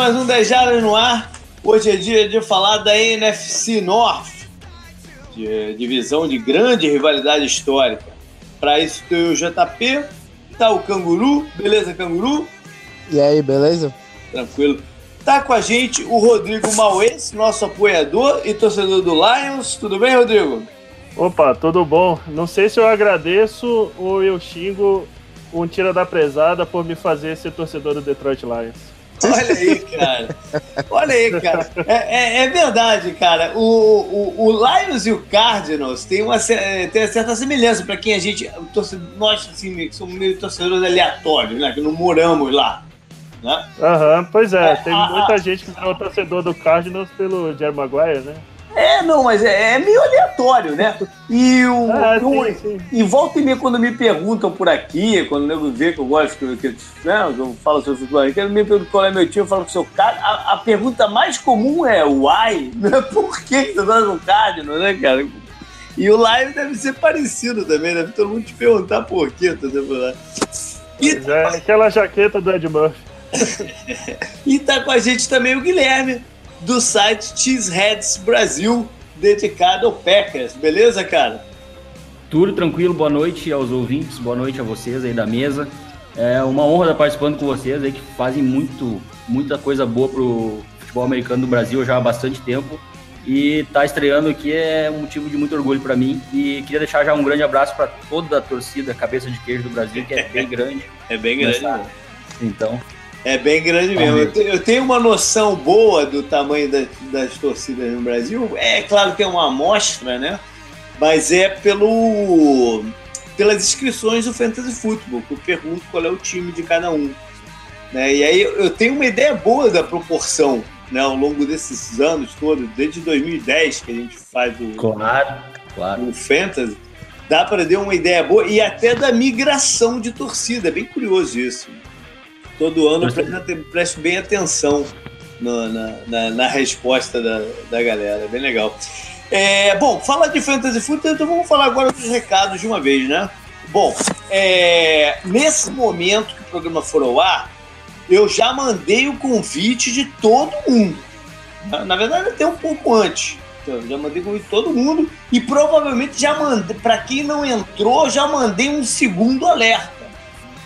mais um 10 Jardas no ar. Hoje é dia de falar da NFC North, de divisão de grande rivalidade histórica. Para isso tem o JP, tá o Canguru, beleza, Canguru? E aí, beleza? Tranquilo. Tá com a gente o Rodrigo Mauês, nosso apoiador e torcedor do Lions. Tudo bem, Rodrigo? Opa, tudo bom? Não sei se eu agradeço ou eu xingo um tira da prezada por me fazer ser torcedor do Detroit Lions. Olha aí, cara. Olha aí, cara. É, é, é verdade, cara. O, o, o, Lions e o Cardinals têm uma, têm uma certa semelhança para quem a gente. Nós, assim, que somos meio torcedores aleatórios, né? Que não moramos lá. Né? Aham, pois é. é tem a, muita a... gente que é torcedor do Cardinals pelo Jerry Maguire, né? É, não, mas é, é meio aleatório, né? E, o, ah, sim, sim. e volta e meia quando me perguntam por aqui, quando o nego vê que eu gosto, que, que, né, eu falo sobre futebol, que me perguntam qual é meu time, eu falo com o seu cara. A, a, pergunta mais comum é why? Né? Por que você tá no Cardinals, né, cara? E o live deve ser parecido também, deve todo mundo te perguntar por quê, tá lá. E é, aquela jaqueta do Ed Murphy. e tá com a gente também o Guilherme do site Cheeseheads Brasil, dedicado ao Packers. Beleza, cara? Tudo tranquilo, boa noite aos ouvintes, boa noite a vocês aí da mesa. É uma honra estar participando com vocês aí que fazem muito, muita coisa boa pro futebol americano do Brasil já há bastante tempo. E tá estreando aqui é um motivo de muito orgulho para mim. E queria deixar já um grande abraço para toda a torcida Cabeça de Queijo do Brasil, que é bem grande. é bem grande. Então, é bem grande mesmo. Eu tenho uma noção boa do tamanho das, das torcidas no Brasil. É claro que é uma amostra, né? Mas é pelo pelas inscrições do Fantasy Football, que eu pergunto qual é o time de cada um. Né? E aí eu tenho uma ideia boa da proporção né, ao longo desses anos todos, desde 2010 que a gente faz o, claro, claro. o Fantasy. Dá para ter uma ideia boa e até da migração de torcida. É bem curioso isso todo ano preste bem atenção no, na, na, na, resposta da, da galera. É bem legal. É, bom, fala de Fantasy Football, então vamos falar agora dos recados de uma vez, né? Bom, é, nesse momento que o programa for ao ar, eu já mandei o convite de todo mundo. Na verdade, até um pouco antes. Então, já mandei convite de todo mundo e provavelmente já mandei, para quem não entrou, já mandei um segundo alerta.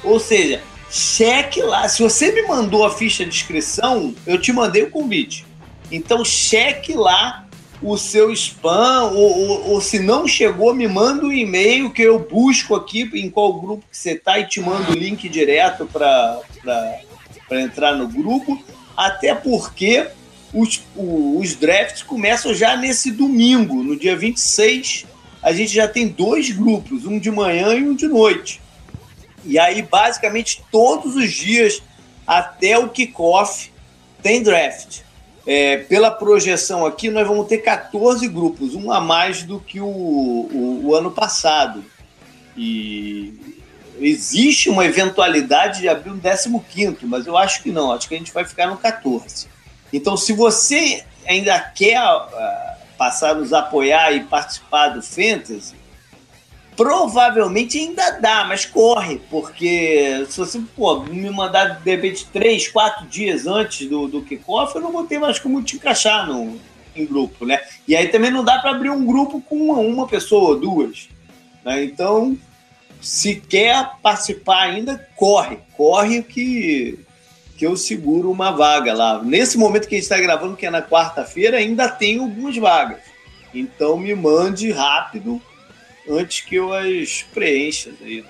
Ou seja, cheque lá. Se você me mandou a ficha de inscrição, eu te mandei o convite. Então cheque lá o seu spam, ou, ou, ou, se não chegou, me manda um e-mail que eu busco aqui em qual grupo que você está e te mando o link direto para entrar no grupo. Até porque os, os drafts começam já nesse domingo, no dia 26. A gente já tem dois grupos, um de manhã e um de noite. E aí, basicamente, todos os dias, até o kickoff, tem draft. É, pela projeção aqui, nós vamos ter 14 grupos, um a mais do que o, o, o ano passado. E existe uma eventualidade de abrir um 15, mas eu acho que não, acho que a gente vai ficar no 14. Então, se você ainda quer uh, passar a nos apoiar e participar do Fantasy, Provavelmente ainda dá, mas corre, porque se você pô, me mandar de repente três, quatro dias antes do, do kickoff, eu não vou ter mais como te encaixar no, em grupo, né? E aí também não dá para abrir um grupo com uma, uma pessoa ou duas. Né? Então, se quer participar ainda, corre, corre que, que eu seguro uma vaga lá. Nesse momento que a gente está gravando, que é na quarta-feira, ainda tem algumas vagas. Então me mande rápido antes que eu as preencha. Daí.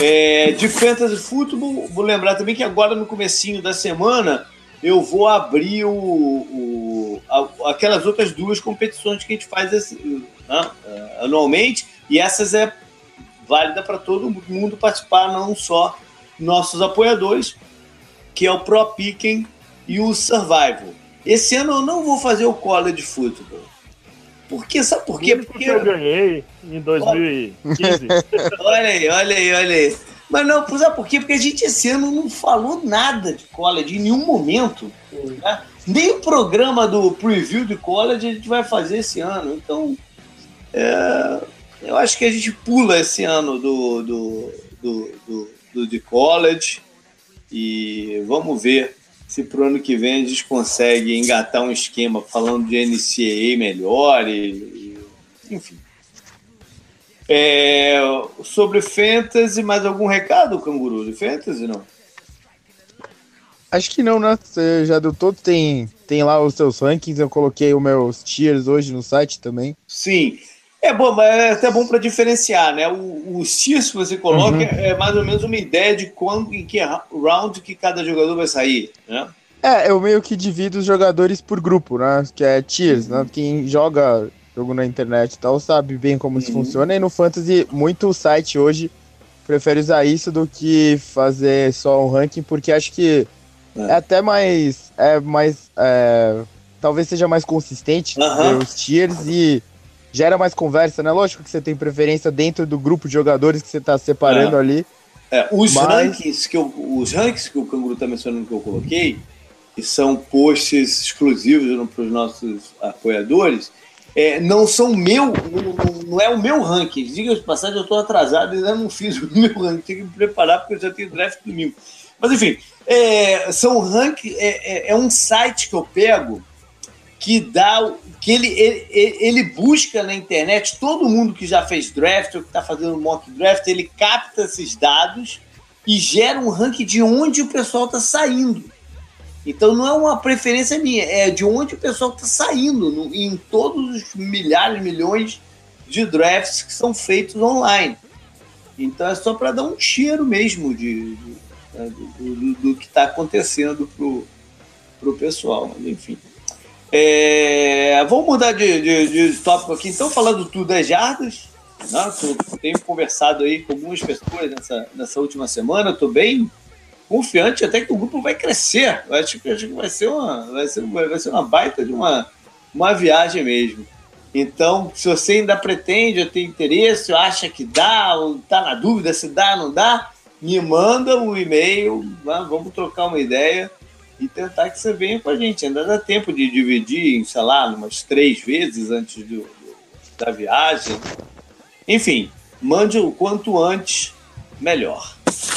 É, de Fantasy Football, vou lembrar também que agora no comecinho da semana eu vou abrir o, o a, aquelas outras duas competições que a gente faz assim, né, anualmente, e essas é válida para todo mundo participar, não só nossos apoiadores, que é o Pro Picking e o Survival. Esse ano eu não vou fazer o College Football. Porque, sabe por quê? Porque eu ganhei em 2015. olha aí, olha aí, olha aí. Mas não, sabe por quê? Porque a gente esse ano não falou nada de college em nenhum momento. Né? Nem o programa do preview de college a gente vai fazer esse ano. Então, é, eu acho que a gente pula esse ano do, do, do, do, do de college e vamos ver se pro ano que vem a gente consegue engatar um esquema falando de NCAA melhor e, e enfim. É, sobre Fantasy, mais algum recado, Canguru, de Fantasy, não? Acho que não, né? Você já deu todo, tem, tem lá os seus rankings, eu coloquei os meus tiers hoje no site também. Sim. É bom, mas é até bom para diferenciar, né? O, os tiers que você coloca uhum. é mais ou menos uma ideia de quando, em que round que cada jogador vai sair, né? É, eu meio que divido os jogadores por grupo, né? Que é tiers, né? Quem joga jogo na internet e tal sabe bem como uhum. isso funciona. E no Fantasy, muito site hoje prefere usar isso do que fazer só um ranking, porque acho que é, é até mais. É mais. É, talvez seja mais consistente uhum. os tiers e gera mais conversa, né? Lógico que você tem preferência dentro do grupo de jogadores que você está separando é. ali. É, os, mas... rankings que eu, os rankings que o Canguru está mencionando que eu coloquei, que são posts exclusivos para os nossos apoiadores, é, não são meu, não, não, é o meu ranking. Diga de passagem, eu estou atrasado e ainda não fiz o meu ranking. Tenho que me preparar porque eu já tenho draft domingo. Mas enfim, é, são ranking, é, é, é, um site que eu pego que dá, que ele, ele, ele busca na internet todo mundo que já fez draft ou que está fazendo mock draft, ele capta esses dados e gera um ranking de onde o pessoal está saindo. Então não é uma preferência minha, é de onde o pessoal está saindo no, em todos os milhares, milhões de drafts que são feitos online. Então é só para dar um cheiro mesmo de, de né, do, do, do, que está acontecendo para o pessoal. Mas, enfim. É, vamos mudar de, de, de, tópico aqui, então, falando tudo das jardas. Né? tenho conversado aí com algumas pessoas nessa, nessa última semana, estou bem confiante até que o grupo vai crescer. Eu acho que, acho que vai, ser uma, vai, ser, vai ser uma baita de uma, uma viagem mesmo. Então, se você ainda pretende, tem interesse, acha que dá, ou está na dúvida se dá ou não dá, me manda um e-mail, né? vamos trocar uma ideia e tentar que você venha com a gente. Ainda dá tempo de dividir, sei lá, umas três vezes antes do, do, da viagem. Enfim, mande o quanto antes, melhor.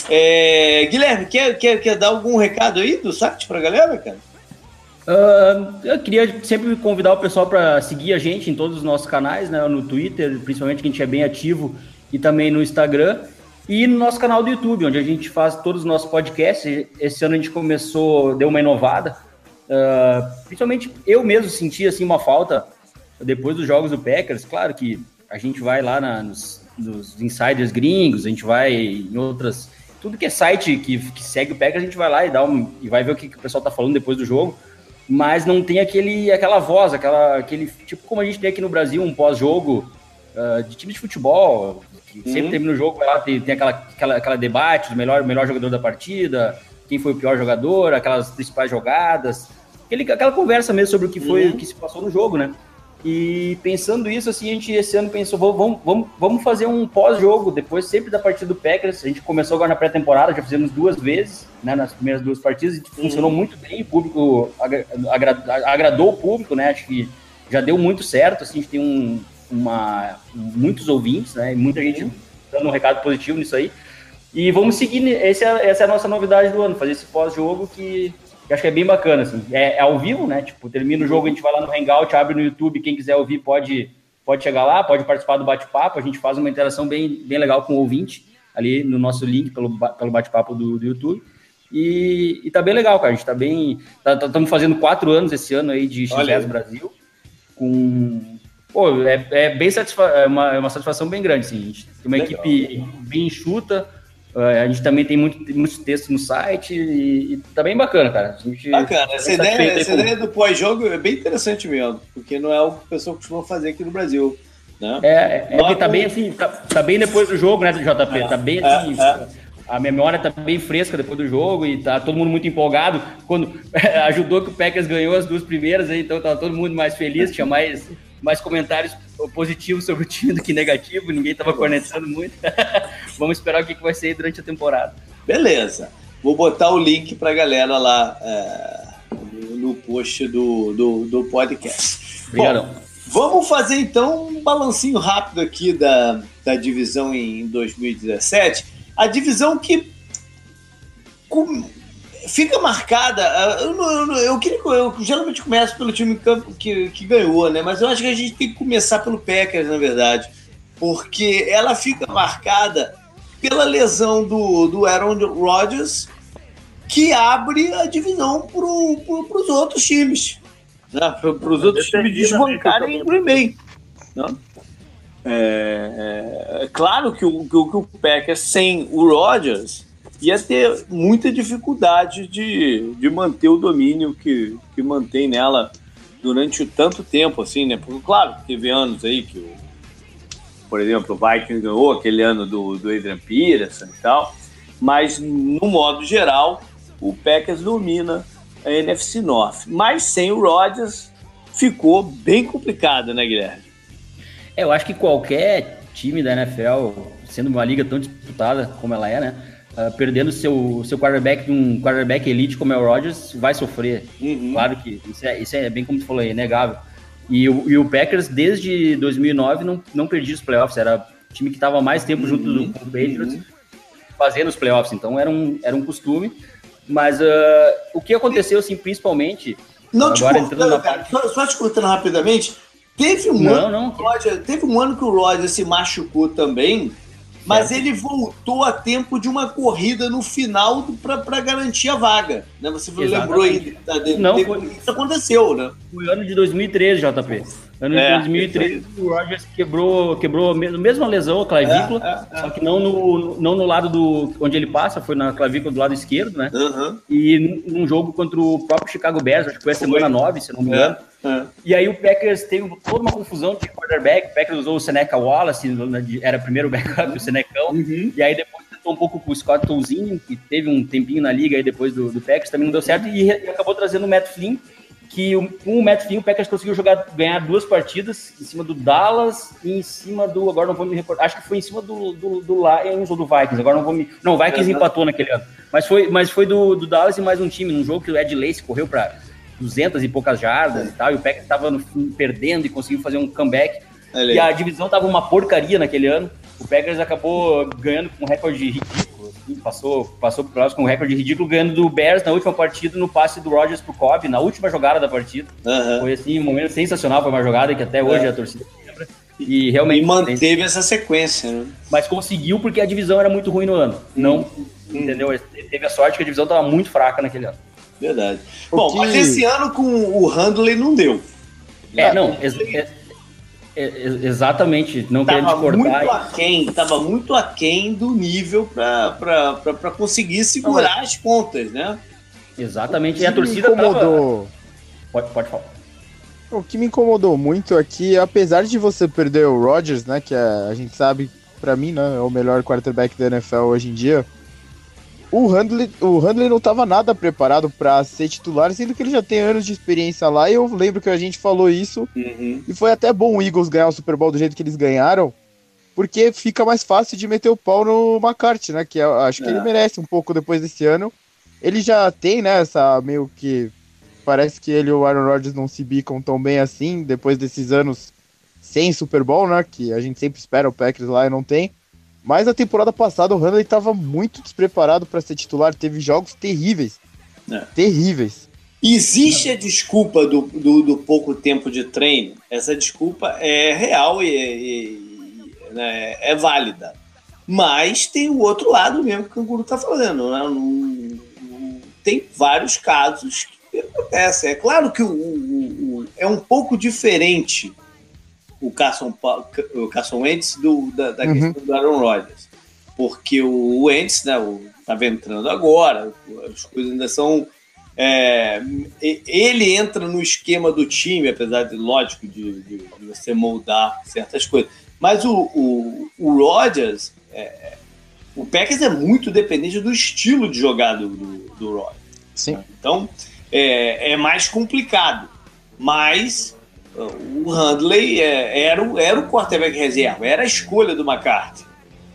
É, Guilherme, quer, quer, quer dar algum recado aí do site para a galera, cara? Uh, eu queria sempre convidar o pessoal para seguir a gente em todos os nossos canais, né, no Twitter, principalmente que a gente é bem ativo, e também no Instagram. E no nosso canal do YouTube, onde a gente faz todos os nossos podcasts. Esse ano a gente começou, deu uma inovada. Uh, principalmente eu mesmo senti assim, uma falta depois dos jogos do Packers. Claro que a gente vai lá na, nos, nos, insiders gringos, a gente vai em outras. Tudo que é site que, que segue o Packers, a gente vai lá e, dá um, e vai ver o que, que o pessoal tá falando depois do jogo. Mas não tem aquele, aquela voz, aquela, aquele. Tipo como a gente tem aqui no Brasil, um pós-jogo uh, de time de futebol, que sempre uhum. termina o jogo, lá tem, tem aquela, aquela, aquela debate do melhor, melhor jogador da partida, quem foi o pior jogador, aquelas principais jogadas, aquele, aquela conversa mesmo sobre o que foi, uhum. o que se passou no jogo, né? E pensando isso, assim, a gente esse ano pensou, vamos, vamos, vamos fazer um pós-jogo, depois sempre da partida do Packers. A gente começou agora na pré-temporada, já fizemos duas vezes, né, nas primeiras duas partidas, e uhum. funcionou muito bem, o público agra, agradou o público, né? Acho que já deu muito certo, assim, a gente tem um, uma, muitos ouvintes, né? Muita gente dando um recado positivo nisso aí. E vamos seguir, esse é, essa é a nossa novidade do ano, fazer esse pós-jogo que, que, acho que é bem bacana, assim. É, é, ao vivo, né? Tipo, termina o jogo, a gente vai lá no Hangout, abre no YouTube, quem quiser ouvir pode, pode chegar lá, pode participar do bate-papo, a gente faz uma interação bem, bem legal com o ouvinte, ali no nosso link, pelo, pelo bate-papo do, do YouTube. E, e tá bem legal, cara. A gente tá bem. Estamos tá, fazendo quatro anos esse ano aí de XS Brasil, com Pô, é, é bem satisfa é uma, é uma satisfação bem grande, gente tem uma Legal. equipe bem enxuta, é, a gente também tem muito, muitos textos no site e, e tá bem bacana, cara. bacana. Essa, ideia, essa ideia do pós-jogo é bem interessante mesmo, porque não é o que o pessoal costuma fazer aqui no Brasil. Né? É, é, é tá bem assim, tá, tá, bem depois do jogo, né, do JP? É, tá bem assim. É, a memória tá bem fresca depois do jogo e tá todo mundo muito empolgado. Quando ajudou que o Packers ganhou as duas primeiras, então tá todo mundo mais feliz, tinha mais mais comentários positivos sobre o time do que negativo, ninguém estava cornetando muito. Vamos esperar o que, vai ser durante a temporada. Beleza. Vou botar o link para a galera lá é, no post do, do, do podcast. Obrigadão. Bom, vamos fazer então um balancinho rápido aqui da, da divisão em 2017. A divisão que com, fica marcada. Eu, eu, eu, queria, eu geralmente começo pelo time que, que ganhou, né? Mas eu acho que a gente tem que começar pelo Packers, na verdade. Porque ela fica marcada pela lesão do, do Aaron Rodgers, que abre a divisão para pro, os outros times. Né? Para os outros times desbancarem em Green Bay. Né? É, é, é, claro que o, que, o, que o Packers sem o Rodgers ia ter muita dificuldade de, de manter o domínio que, que mantém nela durante tanto tempo, assim, né? Porque, claro, teve anos aí que, o, por exemplo, o Vikings ganhou aquele ano do, do Adrian Peterson e tal, mas, no modo geral, o Packers domina a NFC North. Mas sem o Rodgers, ficou bem complicado, né, Guilherme? É, eu acho que qualquer time da NFL, sendo uma liga tão disputada como ela é, né? Uh, perdendo seu, seu quarterback de um quarterback elite como é o Rodgers, vai sofrer. Uhum. Claro que isso é, isso é bem como tu falou, é inegável. E o, e o Packers, desde 2009, não, não perdia os playoffs. Era o time que estava mais tempo junto do, do Patriots uhum. fazendo os playoffs. Então era um, era um costume. Mas uh, o que aconteceu, assim, principalmente. Não agora te cortando, na... cara, só, só te cortando rapidamente. Teve um, não, ano, não. Roger, teve um ano que o Roger se machucou também mas ele voltou a tempo de uma corrida no final para garantir a vaga. Né? Você Exatamente. lembrou aí da, de, Não, de, foi, isso aconteceu, né? Foi ano de 2013, JP. Ano é, de 2013, o Rogers quebrou, quebrou a mesma lesão, a clavícula, é, é, é, só que não no, não no lado do onde ele passa, foi na clavícula do lado esquerdo, né? Uhum. E num jogo contra o próprio Chicago Bears, acho que foi a semana 9, se não me engano. É. E aí o Packers teve toda uma confusão de quarterback. O Packers usou o Seneca Wallace, era primeiro backup, o Senecão. Uhum. E aí depois tentou um pouco com o Scott Tolzinho, que teve um tempinho na liga aí depois do, do Packers, também não deu certo. E, e acabou trazendo o Matt Flynn, que o, com o Matt Flynn o Packers conseguiu jogar, ganhar duas partidas em cima do Dallas e em cima do. Agora não vou me recordar. Acho que foi em cima do, do, do Lions ou do Vikings. Agora não vou me. Não, o Vikings uhum. empatou naquele ano. Mas foi, mas foi do, do Dallas e mais um time, num jogo que o Ed Lace correu para 200 e poucas jardas e tal, e o Packers estava perdendo e conseguiu fazer um comeback. E a divisão estava uma porcaria naquele ano. O Packers acabou ganhando com um recorde ridículo. Assim, passou, passou por próximo com um recorde ridículo, ganhando do Bears na última partida, no passe do Rodgers pro Cobb, na última jogada da partida. Uhum. Foi assim, um momento sensacional, foi uma jogada que até hoje é. a torcida lembra. E realmente. E manteve essa sequência, né? Mas conseguiu porque a divisão era muito ruim no ano. Não, hum. entendeu? Teve a sorte que a divisão estava muito fraca naquele ano. Verdade. Bom, mas esse ano com o Handley não deu. É, não, ex é, é, exatamente. Não tava querendo cortar. Muito aquém, tava muito aquém do nível para conseguir segurar não, as pontas, né? Exatamente. E a torcida incomodou. Tava... Pode, pode falar. O que me incomodou muito aqui, é apesar de você perder o Rodgers, né, que é, a gente sabe, para mim, né, é o melhor quarterback da NFL hoje em dia, o Handley, o Handley não estava nada preparado para ser titular, sendo que ele já tem anos de experiência lá. E eu lembro que a gente falou isso. Uhum. E foi até bom o Eagles ganhar o Super Bowl do jeito que eles ganharam, porque fica mais fácil de meter o pau no McCarthy, né? Que eu acho que é. ele merece um pouco depois desse ano. Ele já tem, né? Essa meio que. Parece que ele e o Aaron Rodgers não se bicam tão bem assim, depois desses anos sem Super Bowl, né? Que a gente sempre espera o Packers lá e não tem. Mas na temporada passada o Handley estava muito despreparado para ser titular, teve jogos terríveis. É. Terríveis. Existe a desculpa do, do, do, pouco tempo de treino. Essa desculpa é real e, e né, é válida. Mas tem o outro lado mesmo que o Canguru está falando. Né? tem vários casos que acontecem. É claro que o, o, o, é um pouco diferente o Carson, o Carson Wentz do, da, da uhum. questão do Aaron Rodgers. Porque o Wentz, né, estava entrando agora, as coisas ainda são. É, ele entra no esquema do time, apesar de, lógico, de, de, você moldar certas coisas. Mas o, o, o Rodgers, é, o Packers é muito dependente do estilo de jogada do, do Rodgers. Sim. Então, é, é mais complicado. Mas o Handley é, era, o, era o quarterback reserva, era a escolha do McCarthy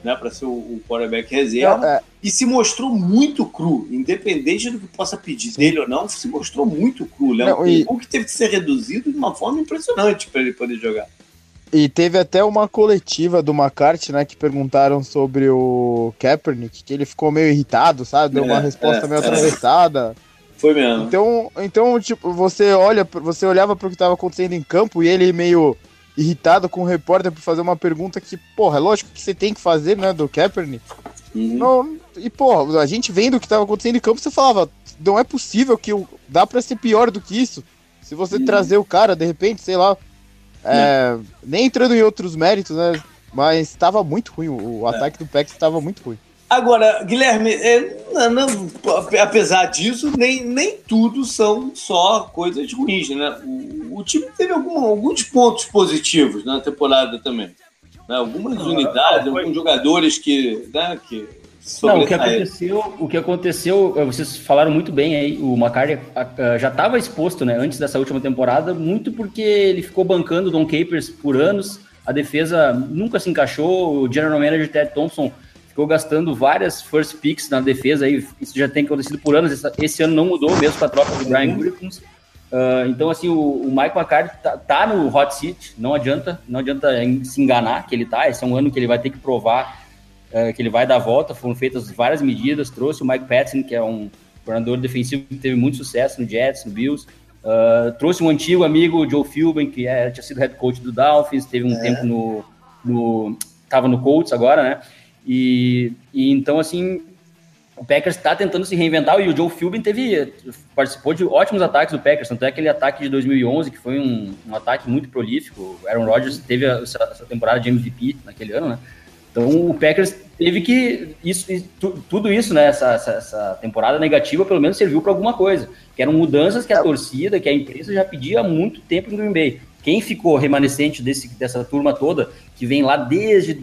né, para ser o, o quarterback reserva é, é. e se mostrou muito cru, independente do que possa pedir Sim. dele ou não, se mostrou muito cru. Né? Não, e... O que teve que ser reduzido de uma forma impressionante para ele poder jogar. E teve até uma coletiva do McCarthy, né, que perguntaram sobre o Kaepernick, que ele ficou meio irritado, sabe? Deu uma É, resposta é, meio é. atravessada. Foi mesmo. Então, então, tipo, você olha, você olhava pro que tava acontecendo em campo e ele meio irritado com o repórter por fazer uma pergunta que, porra, é lógico que você tem que fazer, né, do Kaepernick. Uhum. Não, e, porra, a gente vendo o que tava acontecendo em campo, você falava, não é possível que o- dá pra ser pior do que isso. Se você Uhum. trazer o cara, de repente, sei lá, é, nem entrando em outros méritos, né, mas tava muito ruim, o, o ataque do Pax tava muito ruim. Agora, Guilherme, é, não- não, apesar disso, nem, nem tudo são só coisas ruins, né? O, o time teve algum- alguns pontos positivos na temporada também. né? Algumas Não, unidades, foi- alguns jogadores que, né, que Não, o que aconteceu, o que aconteceu, eh, vocês falaram muito bem aí, o ah, já estava exposto, né, antes dessa última temporada, muito porque ele ficou bancando o Don Capers por anos, a defesa nunca se encaixou, o general manager Ted Thompson ficou gastando várias first picks na defesa, aí isso já tem acontecido por anos, esse ano não mudou, mesmo com a troca do Brian Gutekunst. Ah, então, assim, o, o Mike McCarthy tá, tá no hot seat, não adianta, não adianta se enganar que ele tá, esse é um ano que ele vai ter que provar eh, que ele vai dar a volta. Foram feitas várias medidas. Trouxe o Mike Patson, que é um coordenador defensivo que teve muito sucesso no Jets, no Bills. Ah, trouxe um antigo amigo, Joe Philbin, que é, tinha sido head coach do Dolphins, teve um tempo no, no. Tava no Colts agora, né? E, e então, assim, o Packers está tentando se reinventar e o Joe Philbin teve, participou de ótimos ataques do Packers, tanto é aquele ataque de 2011, que foi um, um ataque muito prolífico. O Aaron Rodgers teve a- essa, temporada de MVP naquele ano, né? Então o Packers teve que. Isso, isso- tu- tudo isso, né? Essa, essa, essa temporada negativa, pelo menos serviu para alguma coisa. Que eram mudanças que a torcida, que a empresa já pedia há muito tempo em Green Bay. Quem ficou remanescente desse, dessa turma toda, que vem lá desde.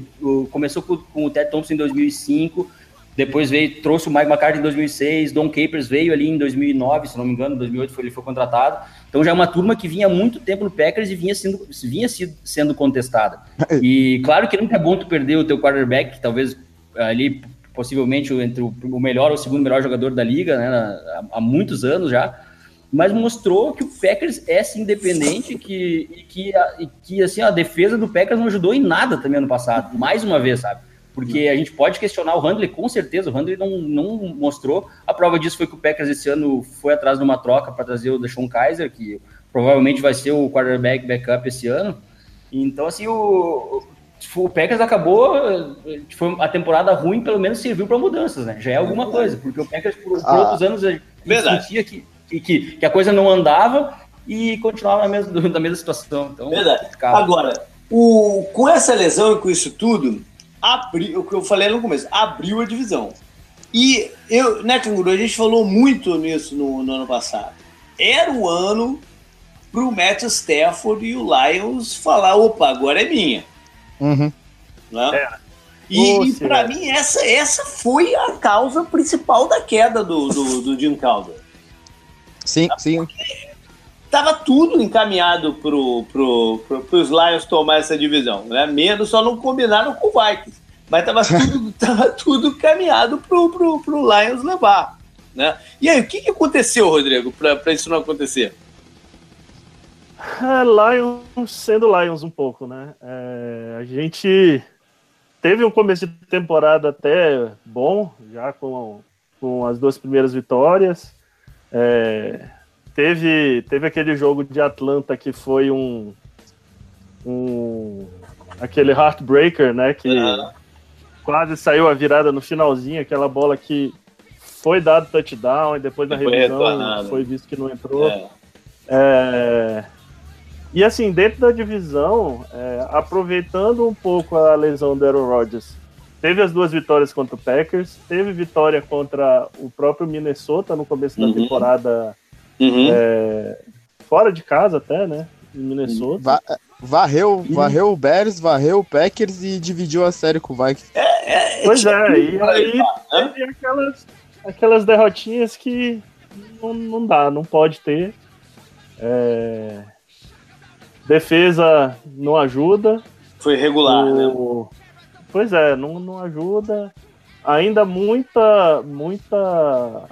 começou com, com o Ted Thompson em 2005, depois veio, trouxe o Mike McCarthy em 2006, Don Capers veio ali em 2009, se não me engano, em 2008 foi, ele foi contratado. Então já é uma turma que vinha há muito tempo no Packers e vinha sendo, vinha sendo contestada. E claro que nunca é bom tu perder o teu quarterback, que talvez ali possivelmente entre o, o melhor ou o segundo melhor jogador da liga, né, há, há muitos anos já, mas mostrou que o Packers é sim independente que, e que, a, e que assim, a defesa do Packers não ajudou em nada também ano passado, mais uma vez, sabe? Porque a gente pode questionar o Handley, com certeza, o Handley não, não mostrou. A prova disso foi que o Packers esse ano foi atrás de uma troca para trazer o Deshaun Kaiser, que provavelmente vai ser o quarterback backup esse ano. Então, assim, o, o Packers acabou. Foi a temporada ruim, pelo menos serviu para mudanças, né? Já é alguma coisa, porque o Packers, por, por Ah, outros anos, a gente verdade. sentia que, que, que, que a coisa não andava e continuava na mesma, na mesma situação. Então, Verdade. complicado. Agora, o, com essa lesão e com isso tudo, abriu, o que eu falei no começo, abriu a divisão. E eu, né, Canguru, a gente falou muito nisso no, no ano passado. Era o ano pro Matt Stafford e o Lions falar, opa, agora é minha. Uhum. Né? E, Ô, e para mim, essa, essa foi a causa principal da queda do, do, do Jim Caldwell. Sim, sim. Tava tudo encaminhado pro, pro, pro, pros Lions tomar essa divisão, né? Menos só não combinaram com o Vikings. Mas tava tudo, tava tudo caminhado pro, pro, pro Lions levar, né? E aí, o que, que aconteceu, Rodrigo, pra, pra isso não acontecer? É, Lions sendo Lions um pouco, né? É, a gente teve um começo de temporada até bom, já com, com as duas primeiras vitórias. É, teve, teve aquele jogo de Atlanta que foi um, um aquele heartbreaker, né? Que Ah. quase saiu a virada no finalzinho, aquela bola que foi dado touchdown e depois na foi revisão foi visto que não entrou. É, É, E assim, dentro da divisão, é, aproveitando um pouco a lesão do Aaron Rodgers, teve as duas vitórias contra o Packers, teve vitória contra o próprio Minnesota no começo da Uhum. temporada, uhum. é, fora de casa até, né? Em Minnesota. Va- varreu, varreu o Bears, varreu o Packers e dividiu a série com o Vikings. Pois é, e Olha aí né? teve aquelas, aquelas derrotinhas que não, não dá, não pode ter. É, Defesa não ajuda. Foi regular, né? Pois é, não, não ajuda. Ainda muita, muita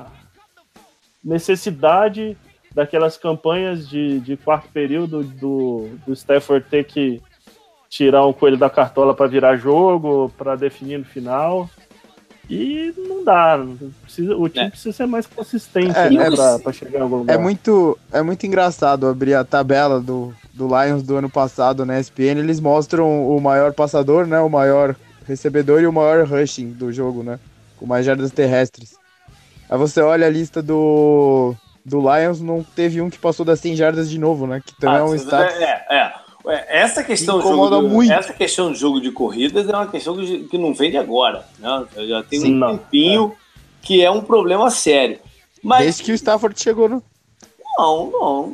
necessidade daquelas campanhas de, de quarto período do, do Stafford ter que tirar um coelho da cartola para virar jogo, para definir no final. E não dá. Precisa, o time é. precisa ser mais consistente é, né, é, para chegar em algum lugar. É muito, é muito engraçado abrir a tabela do, do Lions do ano passado na ESPN. Eles mostram o maior passador, né? O maior recebedor e o maior rushing do jogo, né? Com mais jardas terrestres. Aí você olha a lista do, do Lions, não teve um que passou das 100 jardas de novo, né? Que também ah, é um status. É, é. Essa questão, do, muito. essa questão do jogo de corridas é uma questão que, que não vem de agora. Né? Já tem Sim, um tempinho é. que é um problema sério. Mas... Desde que o Stafford chegou, no... Não, não.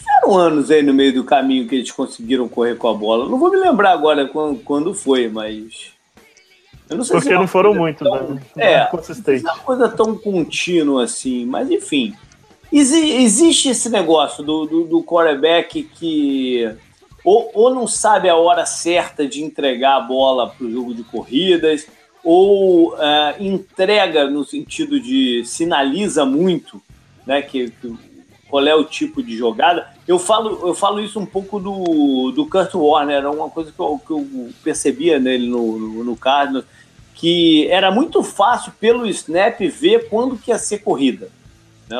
Tiveram anos aí no meio do caminho que eles conseguiram correr com a bola. Não vou me lembrar agora quando, quando foi, mas. Eu não sei Porque se é não foram muito, tão... né? É, consistente. Não é uma coisa tão contínua assim, mas enfim. Existe esse negócio do, do, do quarterback que ou, ou, não sabe a hora certa de entregar a bola para o jogo de corridas, ou uh, entrega no sentido de sinaliza muito né, que, que, qual é o tipo de jogada. Eu falo, eu falo isso um pouco do, do Kurt Warner, era uma coisa que eu, que eu percebia nele no, no, no Cardinals, que era muito fácil pelo snap ver quando que ia ser corrida. Né?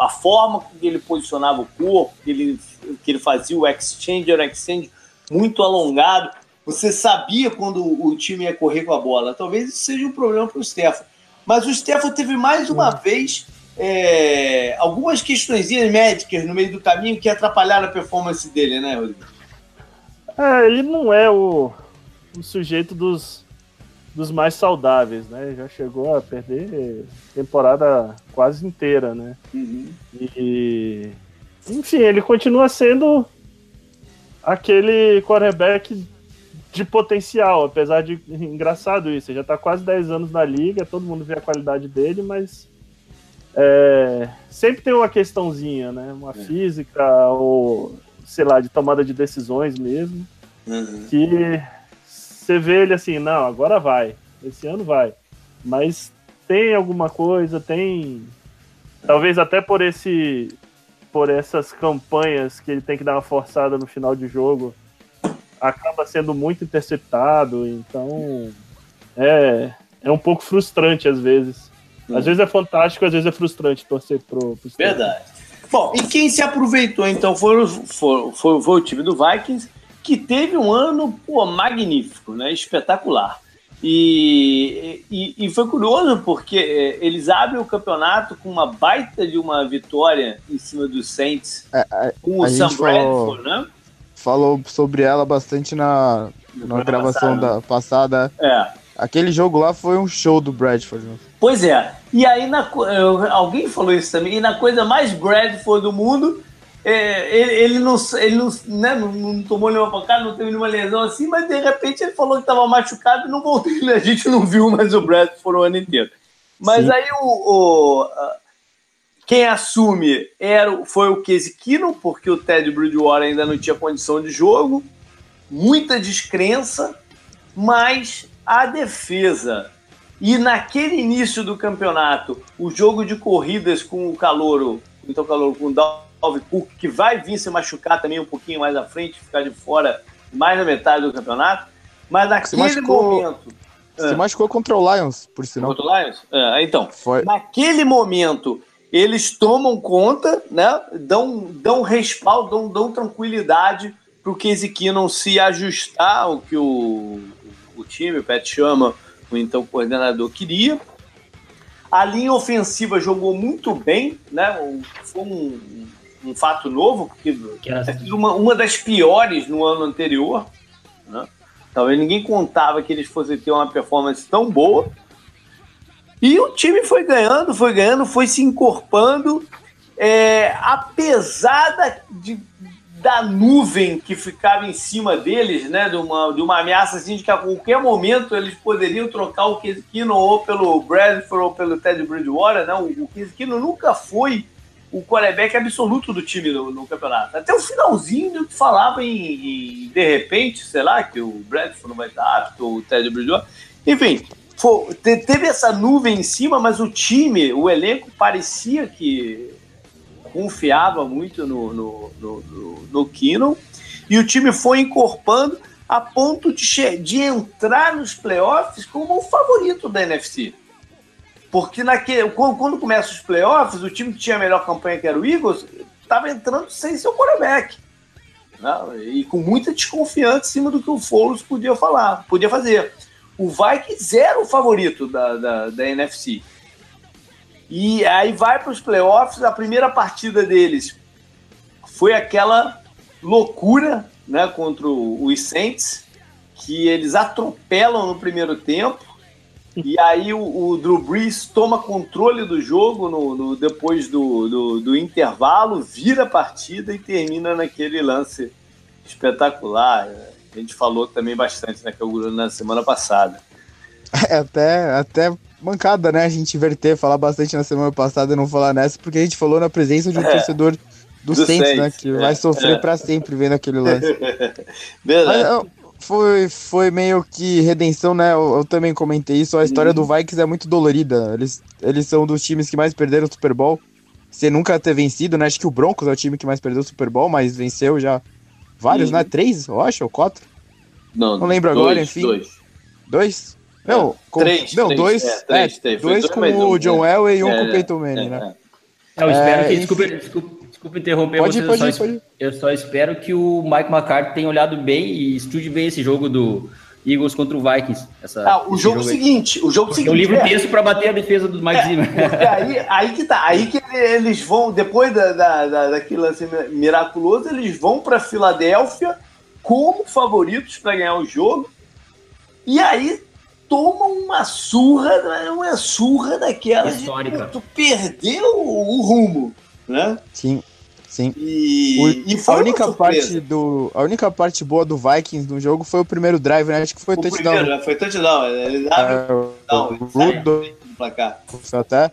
A forma que ele posicionava o corpo, que ele, que ele fazia o exchange, era um exchange muito alongado. Você sabia quando o time ia correr com a bola. Talvez isso seja um problema para o Stefan. Mas o Stefan teve mais uma vez é, algumas questões médicas no meio do caminho que atrapalharam a performance dele, né, Rodrigo? É, ele não é o, o sujeito dos, dos mais saudáveis, né? Já chegou a perder temporada quase inteira, né? Uhum. E enfim, ele continua sendo aquele quarterback de potencial, apesar de engraçado isso, ele já tá quase 10 anos na liga, todo mundo vê a qualidade dele, mas é, sempre tem uma questãozinha, né? Uma é. física ou sei lá, de tomada de decisões mesmo. Uhum. Que você vê ele assim, não, agora vai, esse ano vai. Mas tem alguma coisa, tem. Talvez até por esse. Por essas campanhas que ele tem que dar uma forçada no final de jogo, acaba sendo muito interceptado, então é, é um pouco frustrante às vezes. Às vezes é fantástico, às vezes é frustrante torcer pro, pro Verdade. Bom, e quem se aproveitou então foi, foi, foi, foi o time do Vikings, que teve um ano pô, magnífico, né? espetacular. E, e, e, foi curioso porque é, eles abrem o campeonato com uma baita de uma vitória em cima dos Saints é, a, com o Sam Bradford, né? Falou sobre ela bastante na, na gravação passada. da passada. É. Aquele jogo lá foi um show do Bradford. Pois é. E aí, na, alguém falou isso também, e na coisa mais Bradford do mundo, é, ele, ele, não, ele não, né, não, não, tomou nenhuma pancada, não teve nenhuma lesão assim, mas de repente ele falou que estava machucado e não voltou. A gente não viu mais o Bradford o ano inteiro. Mas Sim. aí o, o, quem assume era, foi o Casey Keenum, porque o Ted Bridgewater ainda não tinha condição de jogo, muita descrença, mas a defesa. E naquele início do campeonato, o jogo de corridas com o Calouro, então o Calouro com o Dalvin Cook, que vai vir se machucar também um pouquinho mais à frente, ficar de fora mais da metade do campeonato. Mas naquele machucou, momento. Se é, machucou contra o Lions, por sinal. Contra o Lions? É, então, Foi. naquele momento, eles tomam conta, né? Dão, dão respaldo, dão, dão tranquilidade para o Casey Keenum se ajustar ao que o time, o Pet chama, o então coordenador, queria. A linha ofensiva jogou muito bem, né? Foi um, um fato novo, porque é uma, uma das piores no ano anterior. Né? Talvez ninguém contava que eles fossem ter uma performance tão boa. E o time foi ganhando, foi ganhando, foi se encorpando. É, apesar de, da nuvem que ficava em cima deles, né, de uma, de uma ameaça assim, de que a qualquer momento eles poderiam trocar o Kino ou pelo Bradford ou pelo Ted Bridgewater, né, o, o nunca foi o quarterback absoluto do time no, no, campeonato. Até o finalzinho falava em, em, de repente, sei lá, que o Bradford não vai estar apto, o Ted Bridgewater. Enfim, foi, teve essa nuvem em cima, mas o time, o elenco parecia que confiava muito no, no, no, no, no Kino. E o time foi encorpando a ponto de, de entrar nos playoffs como o favorito da NFC. Porque naquele, quando, quando começam os playoffs, o time que tinha a melhor campanha, que era o Eagles, estava entrando sem seu quarterback. Né? E com muita desconfiança em cima do que o Foles podia falar, podia fazer. O Vikings era o favorito da, da, da NFC. E aí vai para os playoffs, a primeira partida deles foi aquela loucura né, contra os Saints, que eles atropelam no primeiro tempo, e aí o, o Drew Brees toma controle do jogo no, no depois do, do, do, intervalo, vira a partida e termina naquele lance espetacular. A gente falou também bastante né, na semana passada. É até, até mancada, né? A gente inverter, falar bastante na semana passada e não falar nessa, porque a gente falou na presença de um é, torcedor do, do Saints, Saints, né? Que é, vai sofrer é. para sempre vendo aquele lance. Mas, foi, foi meio que redenção, né? Eu, eu, também comentei isso. A história do Vikings é muito dolorida. Eles, eles são dos times que mais perderam o Super Bowl. Você nunca ter vencido, né? Acho que o Broncos é o time que mais perdeu o Super Bowl, mas venceu já vários, né? Três, eu acho, ou quatro? Não, não lembro dois, agora, enfim. Dois. Dois? Não, é, com, três, não três, dois, é, três, é, dois com o John um, Elway e um é, com o Peyton Manning, né? Eu espero que, desculpa, desculpa, Desculpa interromper pode, você, pode, eu, só, pode. eu só espero que o Mike McCarthy tenha olhado bem e estude bem esse jogo do Eagles contra o Vikings. Essa, ah, o jogo, jogo seguinte, o jogo seguinte. O livro é, texto para bater a defesa do Mike é, Zimmer. Aí, aí que tá, aí que eles vão, depois da, da, da daquele lance miraculoso, eles vão para Filadélfia como favoritos para ganhar o jogo. E aí toma uma surra, uma surra daquela Histórica. De, tu perdeu o, o rumo, né? Sim. Sim. E, o, e a única parte do a única parte boa do Vikings no jogo foi o primeiro drive, né? Acho que foi o touchdown. Primeiro, né? Foi touchdown, ele abre é, o do placar. Até.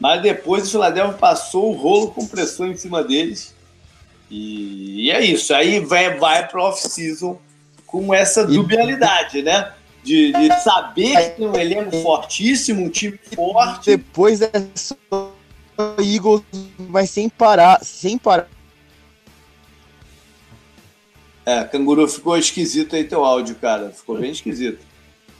Mas depois o Philadelphia passou o rolo com pressão em cima deles. E, e é isso. Aí vai, vai para off-season com essa dubialidade, né? De, de saber que tem um elenco fortíssimo, um time forte. Depois é só Eagles, mas sem parar, sem parar. É, canguru ficou esquisito aí teu áudio, cara. Ficou bem esquisito.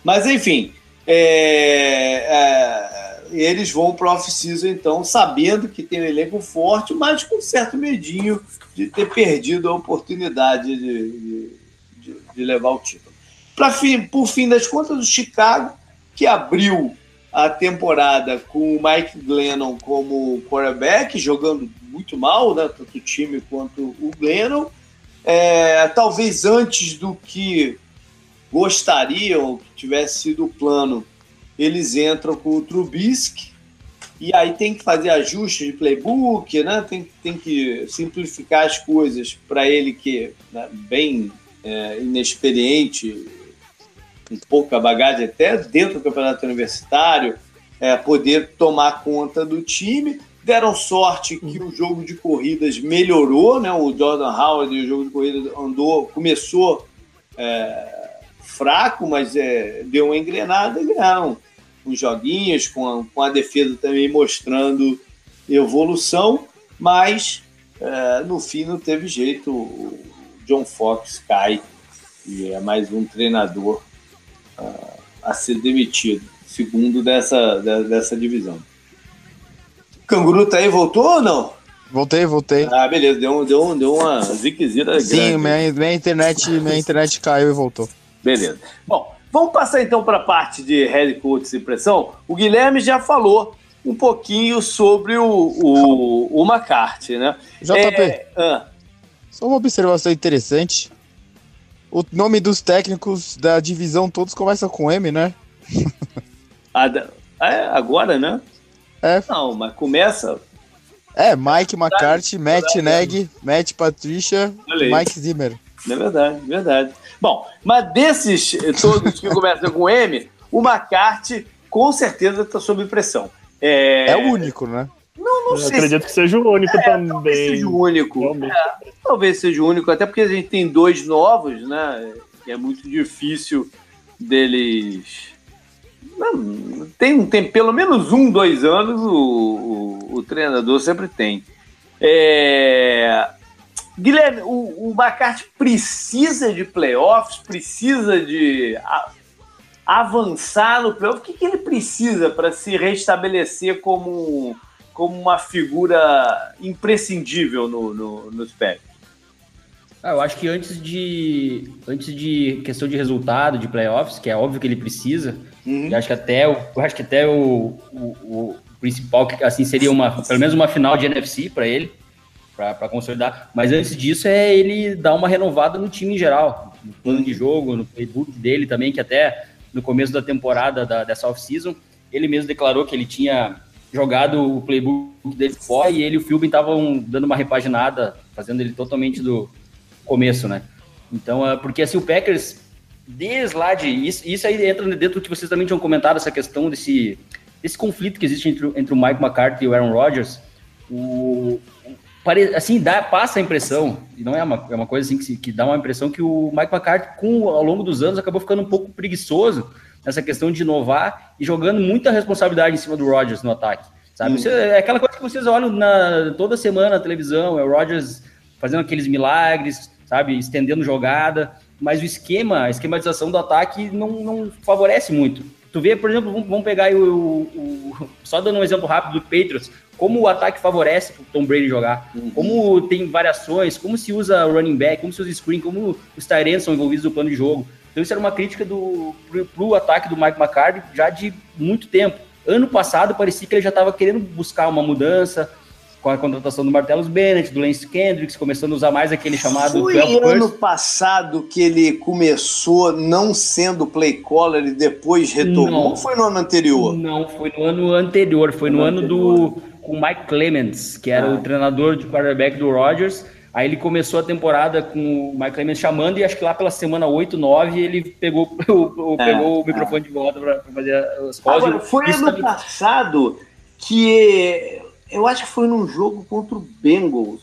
Mas enfim, é, é, eles vão para off-season, então, sabendo que tem um elenco forte, mas com certo medinho de ter perdido a oportunidade de, de, de, de levar o título. Pra fim, por fim das contas, o Chicago, que abriu a temporada com o Mike Glennon como quarterback, jogando muito mal, né, tanto o time quanto o Glennon. É, talvez antes do que gostariam, que tivesse sido o plano, eles entram com o Trubisky, e aí tem que fazer ajustes de playbook, né? tem, tem que simplificar as coisas para ele que é né, bem é, inexperiente com pouca bagagem até dentro do campeonato universitário, é, poder tomar conta do time. Deram sorte que o jogo de corridas melhorou, né? O Jordan Howard e o jogo de corridas andou, começou é, fraco, mas é, deu uma engrenada e ganharam uns joguinhos, com a, com a defesa também mostrando evolução, mas é, no fim não teve jeito. O John Fox cai e é mais um treinador a ser demitido, segundo dessa, dessa divisão. O canguru tá aí, voltou ou não? Voltei, voltei. Ah, beleza, deu, deu, deu uma ziquezira Sim. Minha, minha, internet, minha internet caiu e voltou. Beleza. Bom, vamos passar então para a parte de head coach e pressão. O Guilherme já falou um pouquinho sobre o, o, o McCarthy, né? JP, é, ah. só uma observação interessante. O nome dos técnicos da divisão todos começa com M, né? é, agora, né? É. Não, mas começa. É, Mike McCarthy, Matt Neg, Matt Patricia, Mike Zimmer. É verdade, verdade. Bom, mas desses todos que começam com M, o McCarthy com certeza está sob pressão. É... é o único, né? Não, não Eu sei. acredito se... que seja o único é, também. Talvez seja o único. É, talvez seja o único, até porque a gente tem dois novos, né? E é muito difícil deles. Não, tem, tem pelo menos um, dois anos o, o, o treinador sempre tem. É... Guilherme, o, o precisa de playoffs, precisa de a, avançar no playoff. O que, que ele precisa para se restabelecer como, como uma figura imprescindível no, no, nos Packers? Ah, eu acho que antes de antes de questão de resultado de playoffs, que é óbvio que ele precisa, uhum. eu acho que até eu acho que até o, o, o principal assim seria uma pelo menos uma final de NFC para ele para consolidar. Mas antes disso é ele dar uma renovada no time em geral, no plano de jogo, no playbook dele também, que até no começo da temporada da, dessa off-season, ele mesmo declarou que ele tinha jogado o playbook dele fora e ele e o Philbin estavam dando uma repaginada, fazendo ele totalmente do começo, né? Então, é, porque assim, o Packers, desde lá de. Isso, isso aí entra dentro do que vocês também tinham comentado, essa questão desse, desse conflito que existe entre, entre o Mike McCarthy e o Aaron Rodgers. O, assim, dá, passa a impressão, e não é uma, é uma coisa assim que, que dá uma impressão que o Mike McCarthy, com, ao longo dos anos, acabou ficando um pouco preguiçoso nessa questão de inovar e jogando muita responsabilidade em cima do Rodgers no ataque. Sabe? Você, é aquela coisa que vocês olham na, toda semana na televisão, é o Rodgers fazendo aqueles milagres, sabe, estendendo jogada, mas o esquema, a esquematização do ataque não, não favorece muito. Tu vê, por exemplo, vamos pegar o, o, o, só dando um exemplo rápido do Patriots, como o ataque favorece o Tom Brady jogar, uhum. como tem variações, como se usa running back, como se usa screen, como os Tyrants são envolvidos no plano de jogo. Então isso era uma crítica do pro, pro ataque do Mike McCarthy já de muito tempo. Ano passado parecia que ele já estava querendo buscar uma mudança, com a contratação do Martellus Bennett, do Lance Kendricks, começando a usar mais aquele chamado. Foi ano passado que ele começou não sendo play caller e depois retomou? Não, foi no ano anterior? Não, foi no ano anterior. Foi no, no ano anterior. do com Mike Clements, que era ah. o treinador de quarterback do Rodgers. Aí ele começou a temporada com o Mike Clements chamando, e acho que lá pela semana 8, 9, ele pegou, o, é, pegou o microfone é. de volta para fazer as coisas. Agora, foi ano também... passado que eu acho que foi num jogo contra o Bengals.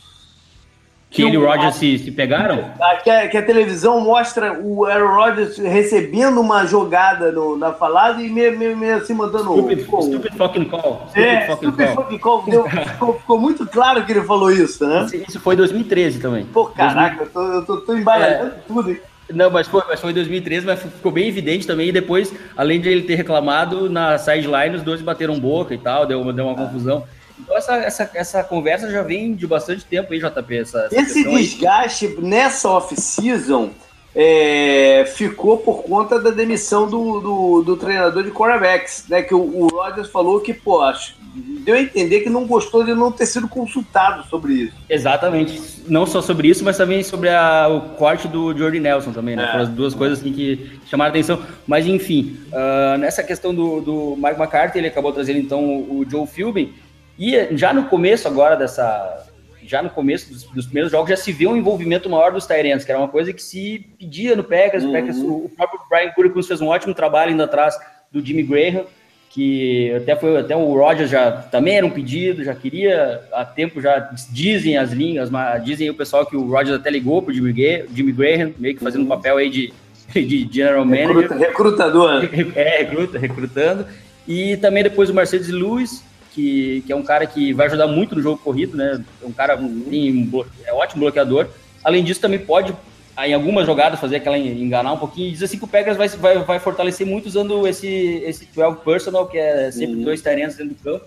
Que, ele e o Rodgers se, se pegaram? Que a, que a, televisão mostra o Aaron Rodgers recebendo uma jogada no, na falada e meio, meio, meio assim mandando. Stupid, um, stupid fucking call. Stupid é, fucking stupid call. Fucking call. Deu, ficou, ficou, muito claro que ele falou isso, né? Isso foi em 2013 também. Pô, caraca, 2000... eu tô, eu tô, tô embaralhando é. tudo, hein? Não, mas foi, mas foi em 2013, mas ficou bem evidente também. E depois, além de ele ter reclamado, na sideline os dois bateram boca e tal, deu, deu uma ah. Então essa, essa, essa conversa já vem de bastante tempo aí, JP. Essa, essa Esse desgaste aí. nessa off-season é, ficou por conta da demissão do, do, do, treinador de quarterbacks, né? Que o, o Rodgers falou que, pô, acho, deu a entender que não gostou de não ter sido consultado sobre isso. Exatamente. Não só sobre isso, mas também sobre a, o corte do Jordi Nelson também, né? É. Foram as duas coisas assim, que chamaram a atenção. Mas enfim, uh, nessa questão do, do Mike McCarthy, ele acabou trazendo então o Joe Philbin. E já no começo agora dessa. Já no começo dos, dos primeiros jogos já se viu um envolvimento maior dos Tyrants, que era uma coisa que se pedia no Packers. Uhum. O, Packers o, próprio Brian Curicus fez um ótimo trabalho indo atrás do Jimmy Graham, que até foi até o Rogers já também era um pedido, já queria há tempo já dizem as linhas, mas dizem o pessoal que o Rogers até ligou pro Jimmy, Jimmy Graham, meio que fazendo um papel aí de, de general manager. Recruta, recrutador. É, recruta, recrutando. E também depois o Mercedes Lewis, que, que é um cara que vai ajudar muito no jogo corrido, né? É um cara tem, é um ótimo bloqueador. Além disso, também pode, em algumas jogadas, fazer aquela enganar um pouquinho. E diz assim que o Pegas vai, vai, vai fortalecer muito usando esse, esse 12 personal, que é sempre uhum. dois talentos dentro do campo.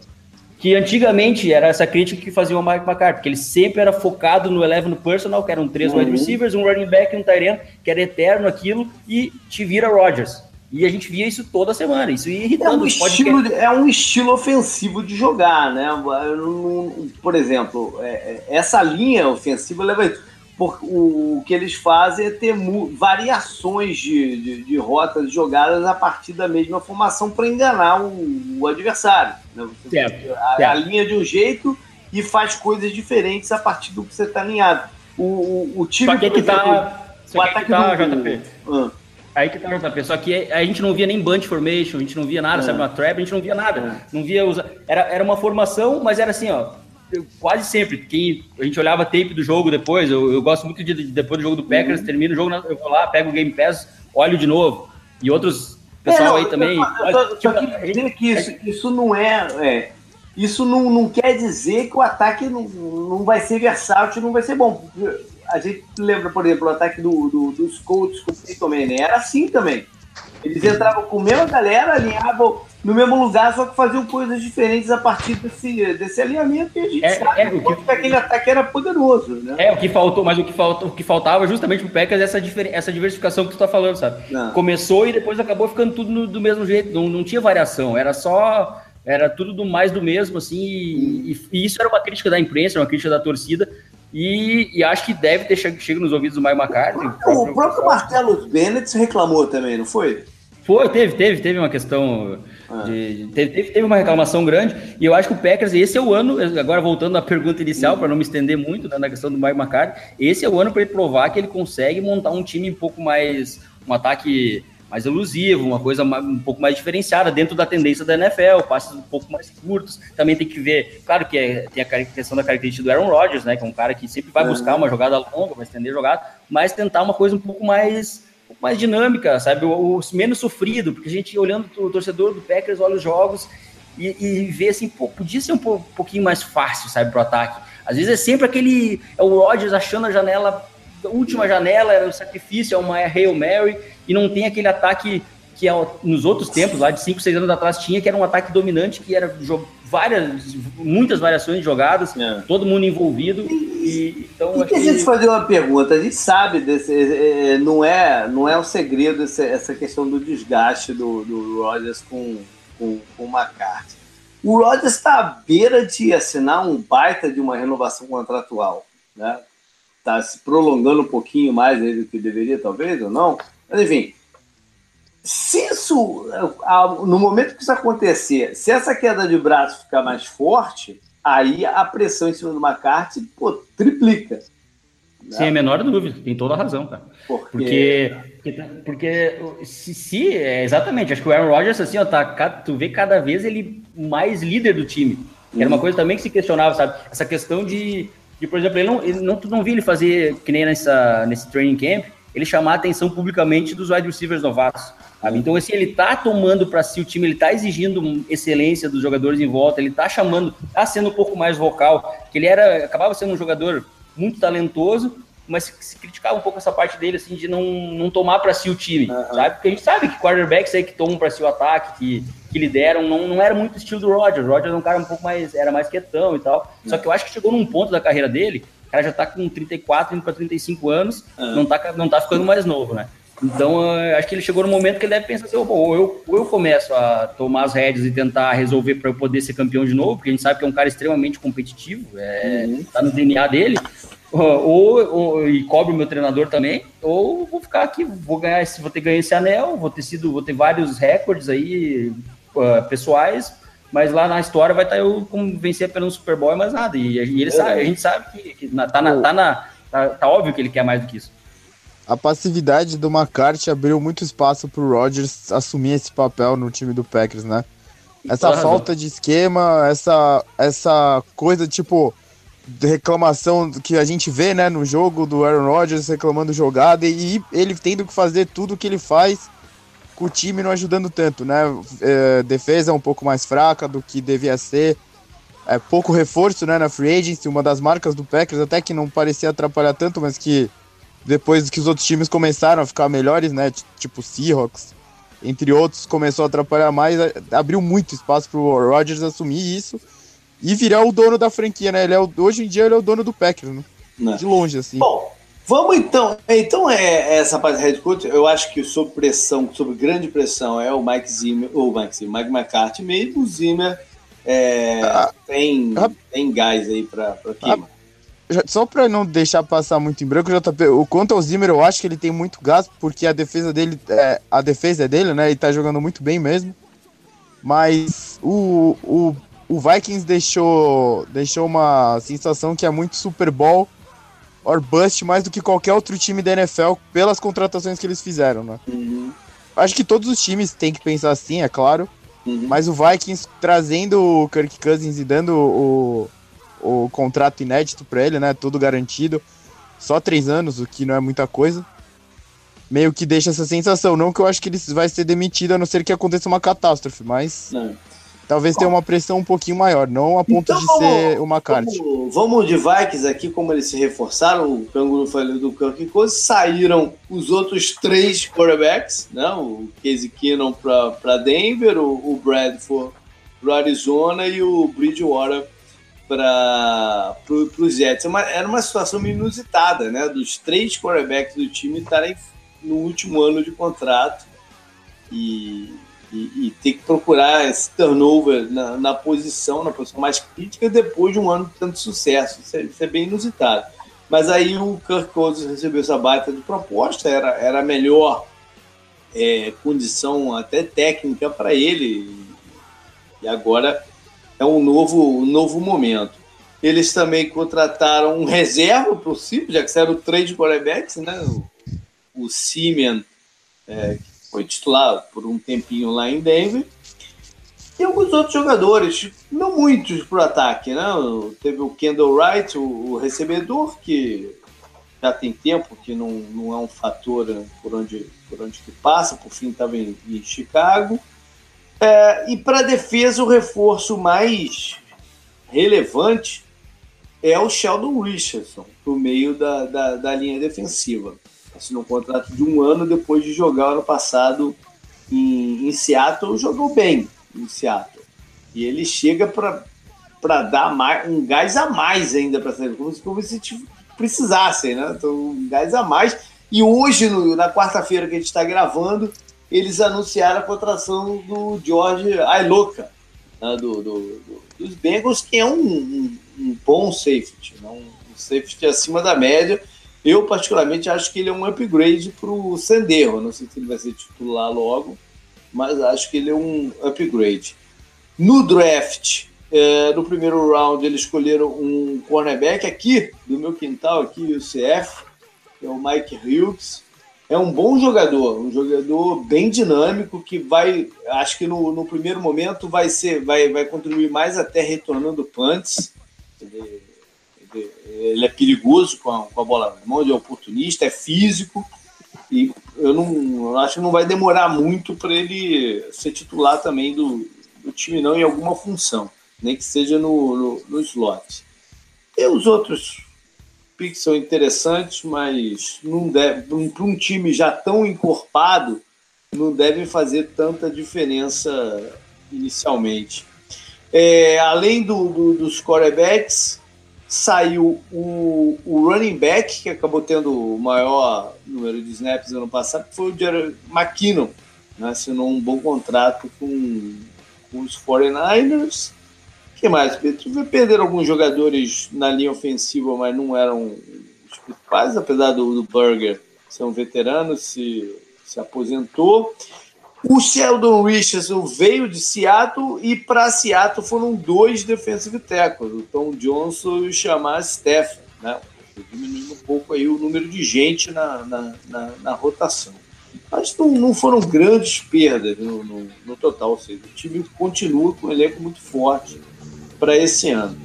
Que antigamente era essa crítica que fazia o Mike McCarthy, que ele sempre era focado no 11 personal, que eram três uhum. wide receivers, um running back e um tight que era eterno aquilo, e te vira Rodgers. E a gente via isso toda semana, isso ia irritando. É um, estilo, é um estilo ofensivo de jogar, né? Por exemplo, é, é, essa linha ofensiva leva por, o, que eles fazem é ter variações de, de, de, rotas jogadas a partir da mesma formação para enganar o, o adversário. Né? Você certo, a, certo. a, linha de um jeito e faz coisas diferentes a partir do que você está alinhado. O, o, o time. Só que, que tá, o ataque que tá, do, JP. Uh, Aí que tá. Só que a gente não via nem bunch formation, a gente não via nada, é. sabe? Uma trap, a gente não via nada. É. Não via era, era uma formação, mas era assim, ó. Quase sempre. Quem, a gente olhava tape do jogo depois. Eu, eu gosto muito de, depois do jogo do Packers, uhum. termina o jogo, eu vou lá, pego o Game Pass, olho de novo. E outros pessoal é, não, aí também. Eu, só, tipo, só que dizer que isso, isso não é, é. isso não, não quer dizer que o ataque não, não vai ser versátil, não vai ser bom a gente lembra, por exemplo, o ataque do, do, dos Colts com o Peyton Manning. Era assim também. Eles entravam com a mesma galera, alinhavam no mesmo lugar, só que faziam coisas diferentes a partir desse, desse alinhamento e a gente é, sabe é, o que, que aquele ataque era poderoso, né? É, o que faltou, mas o que, faltou, o que faltava justamente pro Packers é essa, essa diversificação que tu tá falando, sabe? Não. Começou e depois acabou ficando tudo no, do mesmo jeito, não, não tinha variação, era só era tudo do mais do mesmo, assim, e, e, isso era uma crítica da imprensa, uma crítica da torcida, e, e acho que deve ter chegado nos ouvidos do Mike McCarthy. O próprio, o próprio Martelo Bennett reclamou também, não foi? Foi, teve, teve, teve uma questão. Ah. De, teve, teve, uma reclamação grande, e eu acho que o Packers, esse é o ano, agora voltando à pergunta inicial, uhum. para não me estender muito né, na questão do Mike McCarthy, esse é o ano para ele provar que ele consegue montar um time um pouco mais. um ataque mais elusivo, uma coisa um pouco mais diferenciada dentro da tendência da NFL, passes um pouco mais curtos. Também tem que ver, claro que é, tem a questão da característica do Aaron Rodgers, né, que é um cara que sempre vai uhum. buscar uma jogada longa, vai estender a jogada, mas tentar uma coisa um pouco mais pouco mais dinâmica, sabe? O, o, menos sofrido, porque a gente olhando o torcedor do Packers olha os jogos e, e vê assim, pô, podia ser um, um pouquinho mais fácil, sabe, pro ataque. Às vezes é sempre aquele. É o Rodgers achando a janela, última janela, era o sacrifício, é uma Hail Mary, e não tem aquele ataque que é, nos outros tempos, lá de 5, 6 anos atrás, tinha, que era um ataque dominante, que era várias, muitas variações de jogadas, é. todo mundo envolvido. E, então, e que a gente fazer uma pergunta, a gente sabe desse, é, é, não é, não é um segredo essa, questão do desgaste do, do Rodgers com, com, com o McCarthy. O Rodgers está à beira de assinar um baita de uma renovação contratual, né? Está se prolongando um pouquinho mais do que deveria, talvez, ou não. Mas, enfim, se isso, no momento que isso acontecer, se essa queda de braço ficar mais forte, aí a pressão em cima do McCarthy pô, triplica. Né? Sem a menor dúvida, tem toda a razão, cara. Porque, porque, porque se, se é, exatamente, acho que o Aaron Rodgers, assim, ó, tá, tu vê cada vez ele mais líder do time. Era uma uhum. coisa também que se questionava, sabe? Essa questão de, de por exemplo, ele não, ele não, tu não viu ele fazer, que nem nessa, nesse training camp, ele chamar a atenção publicamente dos wide receivers novatos. Sabe? Então, assim, ele tá tomando para si o time, ele tá exigindo excelência dos jogadores em volta, ele tá chamando, tá sendo um pouco mais vocal, que ele era, acabava sendo um jogador muito talentoso, mas se criticava um pouco essa parte dele, assim, de não, não tomar para si o time, uhum. sabe? Porque a gente sabe que quarterbacks aí que tomam para si o ataque, que, que lideram, não, não era muito o estilo do Rodgers. O Rodgers é um cara um pouco mais, era mais quietão e tal. Uhum. Só que eu acho que chegou num ponto da carreira dele, o cara já tá com 34, indo para 35 anos, uhum. não, tá, não tá ficando mais novo, né? Então, acho que ele chegou no momento que ele deve pensar assim, ou eu, ou eu começo a tomar as rédeas e tentar resolver para eu poder ser campeão de novo, porque a gente sabe que é um cara extremamente competitivo, é, uhum. tá no DNA dele, ou, ou, e cobre o meu treinador também, ou vou ficar aqui, vou ganhar esse, vou ter ganho esse anel, vou ter sido, vou ter vários recordes aí uh, pessoais, mas lá na história vai estar tá eu como vencer pelo Super Bowl e mais nada. E, e ele sabe, a gente sabe que, que na, tá, na, tá, na, tá, tá óbvio que ele quer mais do que isso a passividade do McCarthy abriu muito espaço para o Rodgers assumir esse papel no time do Packers, né? Essa claro. falta de esquema, essa, essa coisa tipo reclamação que a gente vê, né, no jogo do Aaron Rodgers reclamando jogada e ele tendo que fazer tudo que ele faz com o time não ajudando tanto, né? É, defesa um pouco mais fraca do que devia ser. É, pouco reforço, né, na free agency, uma das marcas do Packers, até que não parecia atrapalhar tanto, mas que depois que os outros times começaram a ficar melhores, né? Tipo Seahawks, entre outros, começou a atrapalhar mais, abriu muito espaço pro Rodgers assumir isso e virar o dono da franquia, né? Ele é o, hoje em dia ele é o dono do Packers, né? Não. Né. De longe, assim. Bom, vamos então. Então, é, é essa parte da head coach, eu acho que sob pressão, sob grande pressão, é o Mike Zimmer, ou o Mike Zimmer, Mike McCarthy mesmo, o Zimmer é, ah, tem, ah, tem gás aí pra, pra aqui. Ah, só para não deixar passar muito em branco, JP, o quanto ao Zimmer, eu acho que ele tem muito gasto, porque a defesa dele, é, a defesa é dele, né? E tá jogando muito bem mesmo. Mas o, o, o Vikings deixou, deixou uma sensação que é muito Super Bowl or bust mais do que qualquer outro time da NFL pelas contratações que eles fizeram, né? Uhum. Acho que todos os times têm que pensar assim, é claro. Uhum. Mas o Vikings trazendo o Kirk Cousins e dando o, o contrato inédito para ele, né? Tudo garantido. Só três anos, o que não é muita coisa. Meio que deixa essa sensação. Não que eu acho que ele vai ser demitido, a não ser que aconteça uma catástrofe, mas. Não. Talvez tenha uma pressão um pouquinho maior, não a ponto então, de ser uma McCarthy. Vamos, vamos de Vikings aqui, como eles se reforçaram, o Canguru falou do Kirk Cousins, saíram os outros três quarterbacks, né? o Casey Keenum para Denver, o, o Bradford para Arizona e o Bridgewater para pro, os Jets. É uma, era uma situação inusitada, né? Dos três quarterbacks do time estarem no último ano de contrato e, e, e ter que procurar esse turnover na, na, posição, na posição mais crítica, depois de um ano de tanto sucesso. Isso é, isso é bem inusitado. Mas aí o Kirk Cousins recebeu essa baita de proposta, era, era a melhor é, condição até técnica para ele. E agora é um novo, um novo momento. Eles também contrataram um reserva para o Cip, já que eram três quarterbacks, né? O, o Simeon, é, que foi titular por um tempinho lá em Denver. E alguns outros jogadores, não muitos para o ataque, né? Teve o Kendall Wright, o, o, recebedor, que já tem tempo que não, não é um fator por onde, por onde que passa, por fim estava em, em Chicago. É, e para a defesa, o reforço mais relevante é o Sheldon Richardson, por meio da, da, da linha defensiva. Assinou um contrato de um ano depois de jogar ano passado em, em Seattle, jogou bem em Seattle. E ele chega para dar mais, um gás a mais ainda para a como, como se precisassem, né? Então, um gás a mais. E hoje, no, na quarta-feira que a gente está gravando, eles anunciaram a contratação do George Ailoka, né, do, do, do, dos Bengals, que é um, um, um bom safety, né, um safety acima da média. Eu, particularmente, acho que ele é um upgrade para o Senderro. Não sei se ele vai ser titular logo, mas acho que ele é um upgrade. No draft, é, no primeiro round, eles escolheram um cornerback aqui, do meu quintal, aqui, o CF, que é o Mike Hughes é um bom jogador, um jogador bem dinâmico que vai, acho que no, no primeiro momento vai ser, vai, vai contribuir mais até retornando punts. Ele, ele, é perigoso com a, com a bola na mão, ele é oportunista, é físico e eu não eu acho que não vai demorar muito para ele ser titular também do, do time não em alguma função, nem que seja no, no, no slot. E os outros picks são interessantes, mas não deve, para um time já tão encorpado, não devem fazer tanta diferença inicialmente. É, além do, do, dos quarterbacks, saiu o, o, running back, que acabou tendo o maior número de snaps ano passado, foi o Jared McKinnon, né, assinou um bom contrato com, com os 49ers que mais? Perderam alguns jogadores na linha ofensiva, mas não eram os principais, apesar do, do Burger ser um veterano, se, se aposentou. O Sheldon Richardson veio de Seattle e para Seattle foram dois defensive tackles, o Tom Johnson e o Shamar Stephen, né? diminuindo um pouco aí o número de gente na, na, na, na rotação. Mas não, não foram grandes perdas no, no, no, total, ou seja, o time continua com um elenco muito forte para esse ano.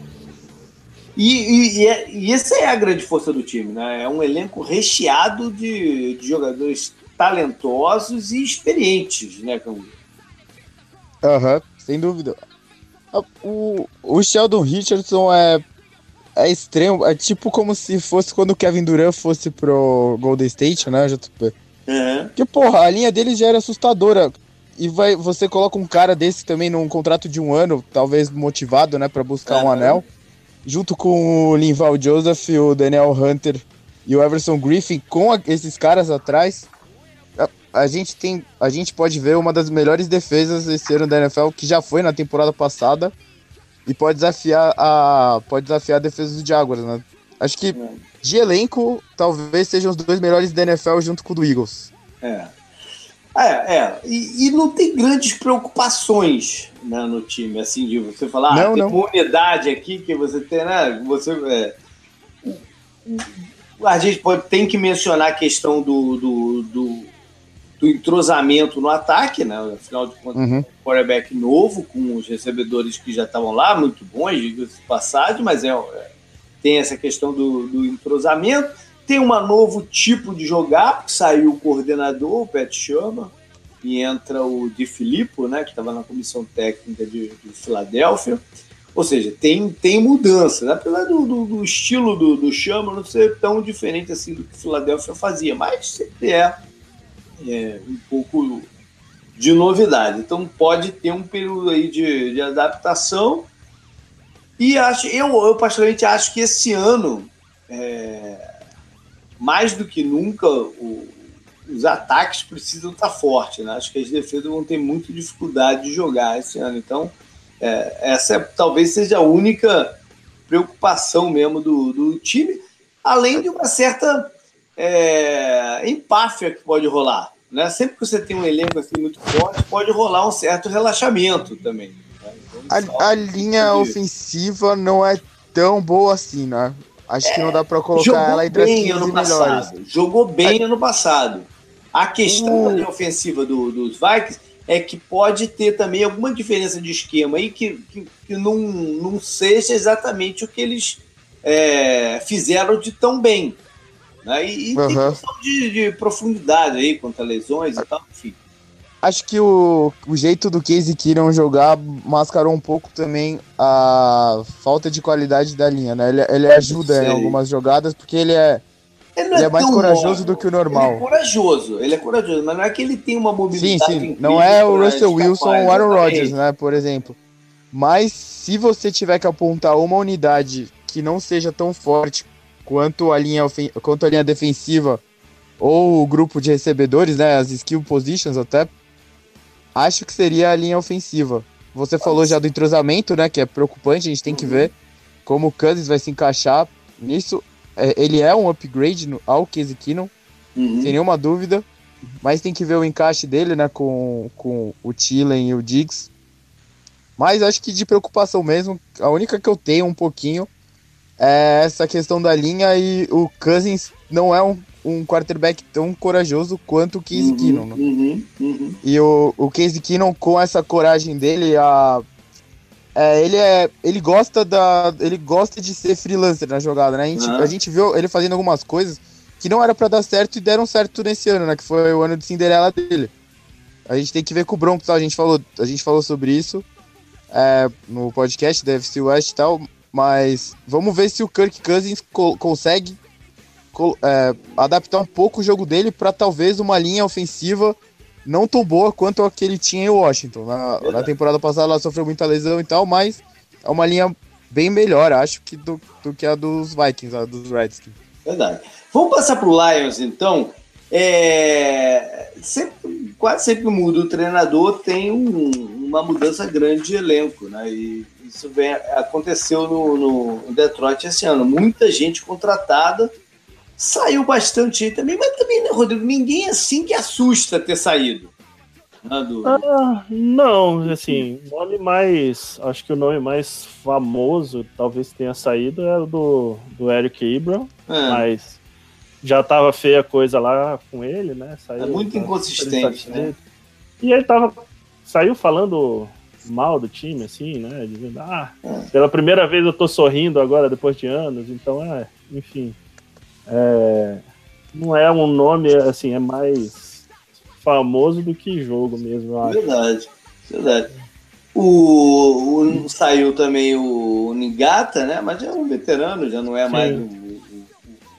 E, e, é, e, essa é a grande força do time, né? É um elenco recheado de, de jogadores talentosos e experientes, né, Camilo? Aham, uhum, sem dúvida. O, o Sheldon Richardson é, é extremo, é tipo como se fosse quando o Kevin Durant fosse pro Golden State, né, JP? Uhum. Que, porra, a linha dele já era assustadora e vai, você coloca um cara desse também num contrato de um ano, talvez motivado, né, para buscar um anel, junto com o Linval Joseph, o Daniel Hunter e o Everson Griffin, com a, esses caras atrás, a, gente tem, a gente pode ver uma das melhores defesas esse ano da NFL, que já foi na temporada passada, e pode desafiar a, pode desafiar a defesa do Jaguars, né? Acho que de elenco, talvez sejam os dois melhores da NFL junto com o do Eagles. É. É, é. E, e, não tem grandes preocupações né, no time, assim, de você falar, ah, não, ah, tem não. uma unidade aqui que você tem, né? Você, é, a gente pode, tem que mencionar a questão do, do, do, do entrosamento no ataque, né? Afinal de contas, uhum. um quarterback novo, com os recebedores que já estavam lá, muito bons, diga-se passagem, mas é, é, tem essa questão do, do entrosamento tem um novo tipo de jogar, saiu o coordenador, o Pat Sherman, e entra o Di Filippo, né, que estava na comissão técnica de, de, Filadélfia. Ou seja, tem, tem mudança, né? apesar do, do, do estilo do, do Chama não ser tão diferente assim do que Filadélfia fazia, mas sempre é, é, um pouco de novidade. Então pode ter um período aí de, de adaptação. E acho, eu, eu particularmente acho que esse ano, é, mais do que nunca, o, os ataques precisam estar fortes. Né? Acho que as defesas vão ter muita dificuldade de jogar esse ano. Então, é, essa é, talvez seja a única preocupação mesmo do, do time, além de uma certa é, empáfia que pode rolar. Né? Sempre que você tem um elenco assim muito forte, pode rolar um certo relaxamento também. Né? Então, a, a, linha ofensiva não é tão boa assim, né? Acho é, que não dá para colocar ela entre as 15 ano melhores. Passado, jogou bem ano passado. A questão uh. da ofensiva do, dos Vikings é que pode ter também alguma diferença de esquema aí que, que, que não, não seja exatamente o que eles é, fizeram de tão bem. Né? E, e uhum. tem questão de, de, profundidade aí quanto a lesões e tal, enfim. Acho que o, o jeito do Casey Keenum jogar mascarou um pouco também a falta de qualidade da linha, né? Ele, ele ajuda em algumas jogadas porque ele é ele, ele é, é, mais corajoso do que o normal. Ele é corajoso, ele é corajoso, mas não é que ele tem uma mobilidade. Sim, sim. Não é o Russell Wilson ou o Aaron Rodgers, né? Por exemplo. Mas se você tiver que apontar uma unidade que não seja tão forte quanto a linha, quanto a linha defensiva ou o grupo de recebedores, né? As skill positions até. Acho que seria a linha ofensiva. Você falou já do entrosamento, né? Que é preocupante, a gente tem que ver como o Cousins vai se encaixar nisso é, ele é um upgrade no, ao Casey Keenum, uhum. sem nenhuma dúvida. Mas tem que ver o encaixe dele, né, com, com o Tillen e o Diggs. Mas acho que de preocupação mesmo, a única que eu tenho um pouquinho é essa questão da linha e o Cousins não é um, um quarterback tão corajoso quanto o Casey uhum, Keenum. Né? Uhum, uhum. E o, o Casey Keenum, com essa coragem dele, a, é, ele é. Ele gosta da. Ele gosta de ser freelancer na jogada, né? A gente, a gente viu ele fazendo algumas coisas que não era para dar certo e deram certo nesse ano, né? Que foi o ano de Cinderela dele. A gente tem que ver com o Broncos, tá? a gente falou, a gente falou sobre isso é, no podcast da FC West e tal, mas vamos ver se o Kirk Cousins co consegue co é, adaptar um pouco o jogo dele para talvez uma linha ofensiva não tão boa quanto a que ele tinha em Washington. Na, na, temporada passada ela sofreu muita lesão e tal, mas é uma linha bem melhor, acho, que do, do que a dos Vikings, a dos Redskins. Verdade. Vamos passar para o Lions, então. É... Sempre, quase sempre muda o treinador, tem um, uma mudança grande de elenco, né? E isso vem, aconteceu no, no Detroit esse ano. Muita gente contratada Saiu bastante também, mas também, né, Rodrigo? Ninguém assim que assusta ter saído. Né, do... ah, não, assim, nome mais. Acho que o nome mais famoso talvez tenha saído é o do, do Eric Ibram, é. mas já tava feia a coisa lá com ele, né? Saiu, é muito inconsistente, né? E ele tava. Saiu falando mal do time, assim, né? Dizendo, ah, é. pela primeira vez eu tô sorrindo agora depois de anos, então é, enfim. É, não é um nome assim, é mais famoso do que jogo mesmo, eu acho. Verdade, verdade. O, o, saiu também o Nigata, né? Mas já é um veterano, já não é Sim. mais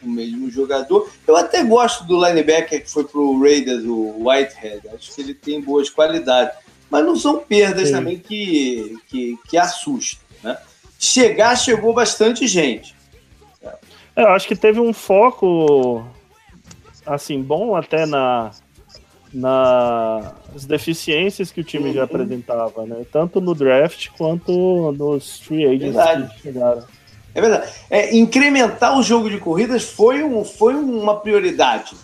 o, mesmo jogador. Eu até gosto do linebacker que foi pro Raiders, o Whitehead. Acho que ele tem boas qualidades. Mas não são perdas Sim. também que, que, que assustam. Né? Chegar, chegou bastante gente. É, eu acho que teve um foco assim bom até na nas deficiências que o time uhum. já apresentava, né? Tanto no draft quanto nos free agents verdade. que chegaram. É verdade. É, incrementar o jogo de corridas foi, um, foi uma prioridade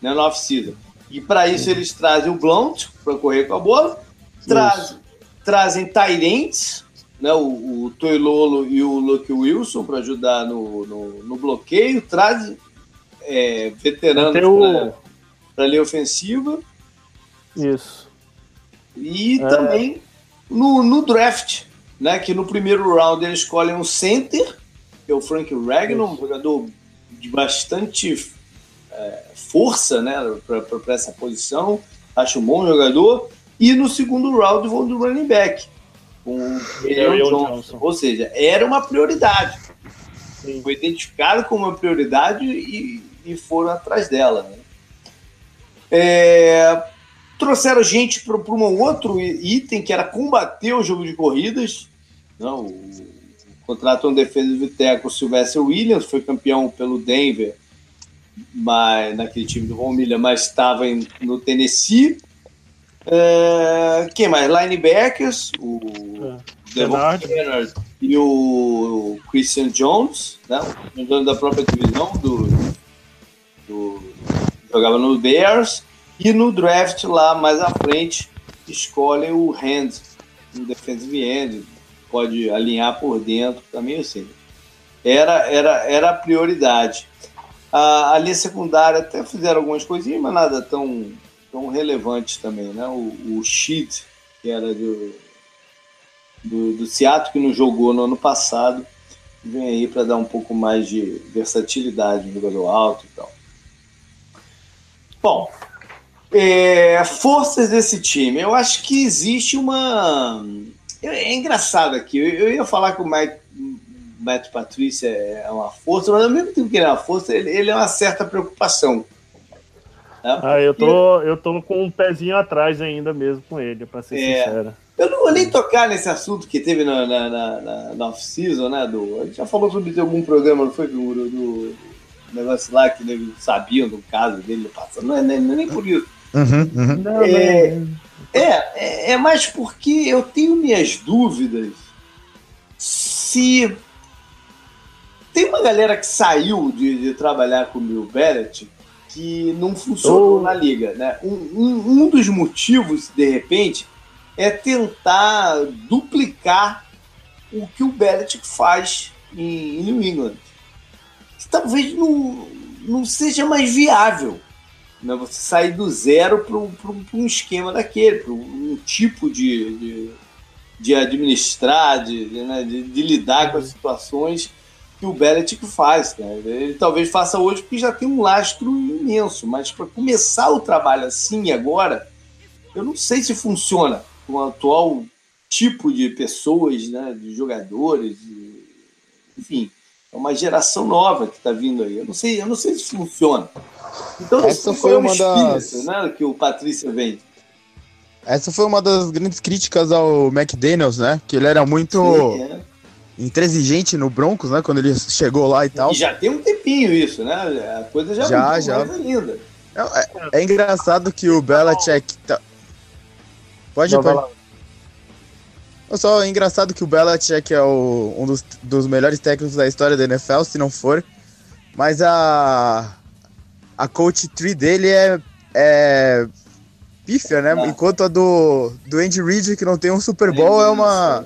né, no off-season. E para isso eles trazem o Blount para correr com a bola, traz, trazem Tyrants né, o, o Toilolo e o Luke Wilson para ajudar no, no, no, bloqueio, traz é, veteranos o... para a linha ofensiva. Isso. E é... também no, no draft, né, que no primeiro round eles escolhem um center, que é o Frank Ragnar, um jogador de bastante é, força né, para essa posição. Acho um bom jogador. E no segundo round vão do running back. Com o Johnson. Johnson. Ou seja, era uma prioridade. Sim. Foi identificado como uma prioridade e, e foram atrás dela. Né? É, trouxeram gente para um outro item que era combater o jogo de corridas. Não, o, o contrato um defesa teco Sylvester Williams, foi campeão pelo Denver, mas, naquele time do Von Miller, mas estava no Tennessee. É, quem mais? Linebackers, o é. Devon Kennard e o Christian Jones, né? um dono da própria divisão do, do jogava no Bears. E no draft lá mais à frente escolhem o Hand, um defensive end, pode alinhar por dentro, também assim. Era, era, era a prioridade. A, a linha secundária até fizeram algumas coisinhas, mas nada tão, tão relevante também, né? O, o Sheet, que era do, do, do Seattle, que não jogou no ano passado, vem aí para dar um pouco mais de versatilidade no jogador alto e tal. Bom, é, forças desse time. Eu acho que existe uma. É engraçado aqui. Eu, eu ia falar que o Mike, Matt Patrícia é uma força, mas ao mesmo tempo que ele é uma força, ele, ele é uma certa preocupação. Né? Ah, eu tô, eu tô com um pezinho atrás ainda mesmo com ele, para ser é, sincero. Eu não vou nem tocar nesse assunto que teve na, na, na, na off-season, né? Do, a gente já falou sobre algum programa, não foi? Do, do negócio lá que eles sabiam do caso dele passando. Não é nem, nem por isso. Uhum, uhum. Não, é, é, é, é mais porque eu tenho minhas dúvidas se tem uma galera que saiu de, de trabalhar com o Bill Barrett que não funcionou oh. na liga. Né? Um, um, um, dos motivos, de repente, é tentar duplicar o que o Belichick faz em, em New England. Que talvez não, não seja mais viável. Né? Você sair do zero para um esquema daquele, para um tipo de, de, de administrar, de, né? de, de, lidar com as situações que o Belichick faz. Né? Ele talvez faça hoje porque já tem um lastro imenso, mas para começar o trabalho assim agora, eu não sei se funciona com o atual tipo de pessoas, né? de jogadores, de... enfim é uma geração nova que está vindo aí. Eu não sei, eu não sei se funciona. Então, essa foi uma das né, que o Patrícia vem. Essa foi uma das grandes críticas ao McDaniels, né? Que ele era muito Sim, é. Intransigente no Broncos, né? Quando ele chegou lá e tal. E já tem um tempinho isso, né? A coisa já, já, já. mais ainda. É, é, é, engraçado que o Belichick tá... Pode, Não, pode. Só é engraçado que o Belichick é o, um dos, dos melhores técnicos da história da NFL, se não for. Mas a, a coach tree dele é, é pífia, né? Enquanto a do, do Andy Reid, que não tem um Super Bowl, é uma.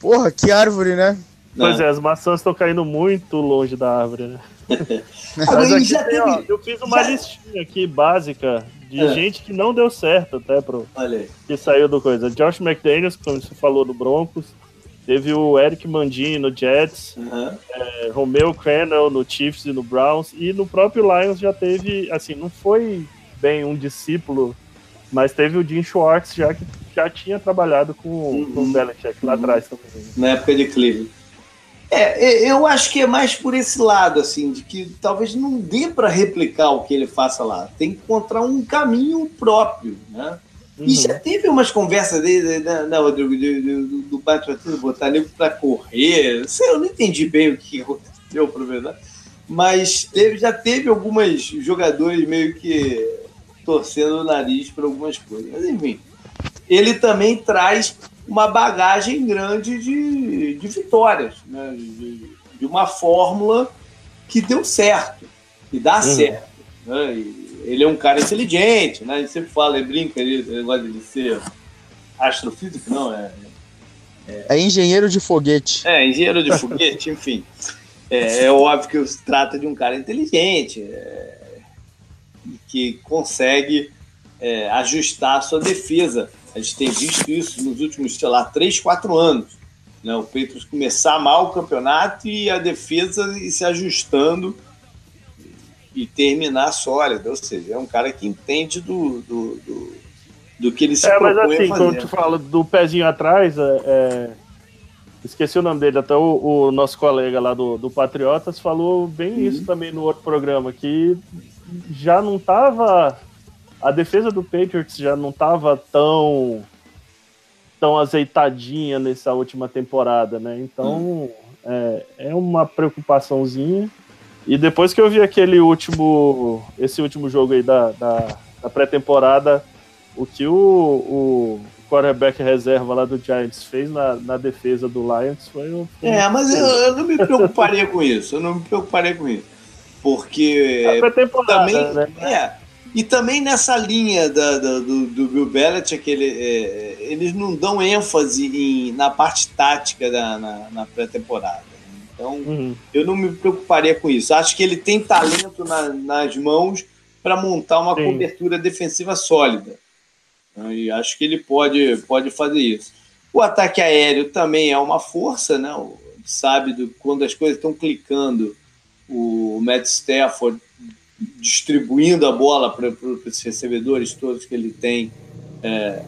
Porra, que árvore, né? Pois é, as maçãs estão caindo muito longe da árvore, né? Mas aqui tem, ó, eu fiz uma já... listinha aqui básica de é. gente que não deu certo até pro que saiu do coisa. Josh McDaniels, como você falou no Broncos, teve o Eric Mandini no Jets, uhum. é, Romeo Crennel no Chiefs e no Browns e no próprio Lions já teve, assim, não foi bem um discípulo, mas teve o Jim Schwartz já que já tinha trabalhado com, uhum. com o Belichick lá uhum. atrás também. Na época de Cleveland. É, eu acho que é mais por esse lado, assim, de que talvez não dê para replicar o que ele faça lá. Tem que encontrar um caminho próprio, né? Uhum. E já teve umas conversas dele, né, né Rodrigo, do, do Patrocínio botar nego para correr. Sei, eu não entendi bem o que aconteceu, para verdade. Mas teve, já teve algumas jogadores meio que torcendo o nariz para algumas coisas. Mas enfim, ele também traz uma bagagem grande de, de vitórias, né? de, de, uma fórmula que deu certo, que dá uhum. certo. Né? ele é um cara inteligente, né? ele sempre fala, ele brinca, ele, ele gosta de ser astrofísico, não, é, é, é engenheiro de foguete. É, engenheiro de foguete, enfim. É, é, óbvio que se trata de um cara inteligente, é, que consegue é, ajustar a sua defesa a gente tem visto isso nos últimos, sei lá, três, quatro anos. Né? O Patriots começar mal o campeonato e a defesa se ajustando e terminar sólido. Ou seja, é um cara que entende do, do, do, do que ele se é, mas assim, quando tu fala do pezinho atrás, é, é, esqueci o nome dele, até o, o, nosso colega lá do, do Patriotas falou bem uhum. isso também no outro programa, que já não tava. A defesa do Patriots já não tava tão tão azeitadinha nessa última temporada, né? Então hum. é, é uma preocupaçãozinha. E depois que eu vi aquele último, esse último jogo aí da, da, da pré-temporada, o que o, o quarterback reserva lá do Giants fez na, na defesa do Lions foi um. É, mas eu, eu, não me preocuparia com isso. Eu não me preocuparia com isso. Porque. É também, né? É, e também nessa linha da, da, do, do Bill Belichick, ele, é, eles não dão ênfase em, na parte tática da, na, na pré-temporada. Então, uhum. eu não me preocuparia com isso. Acho que ele tem talento na, nas mãos para montar uma Sim. cobertura defensiva sólida. E acho que ele pode, pode fazer isso. O ataque aéreo também é uma força, né? Sabe do, quando as coisas estão clicando, o Matt Stafford distribuindo a bola para os recebedores todos que ele tem. É,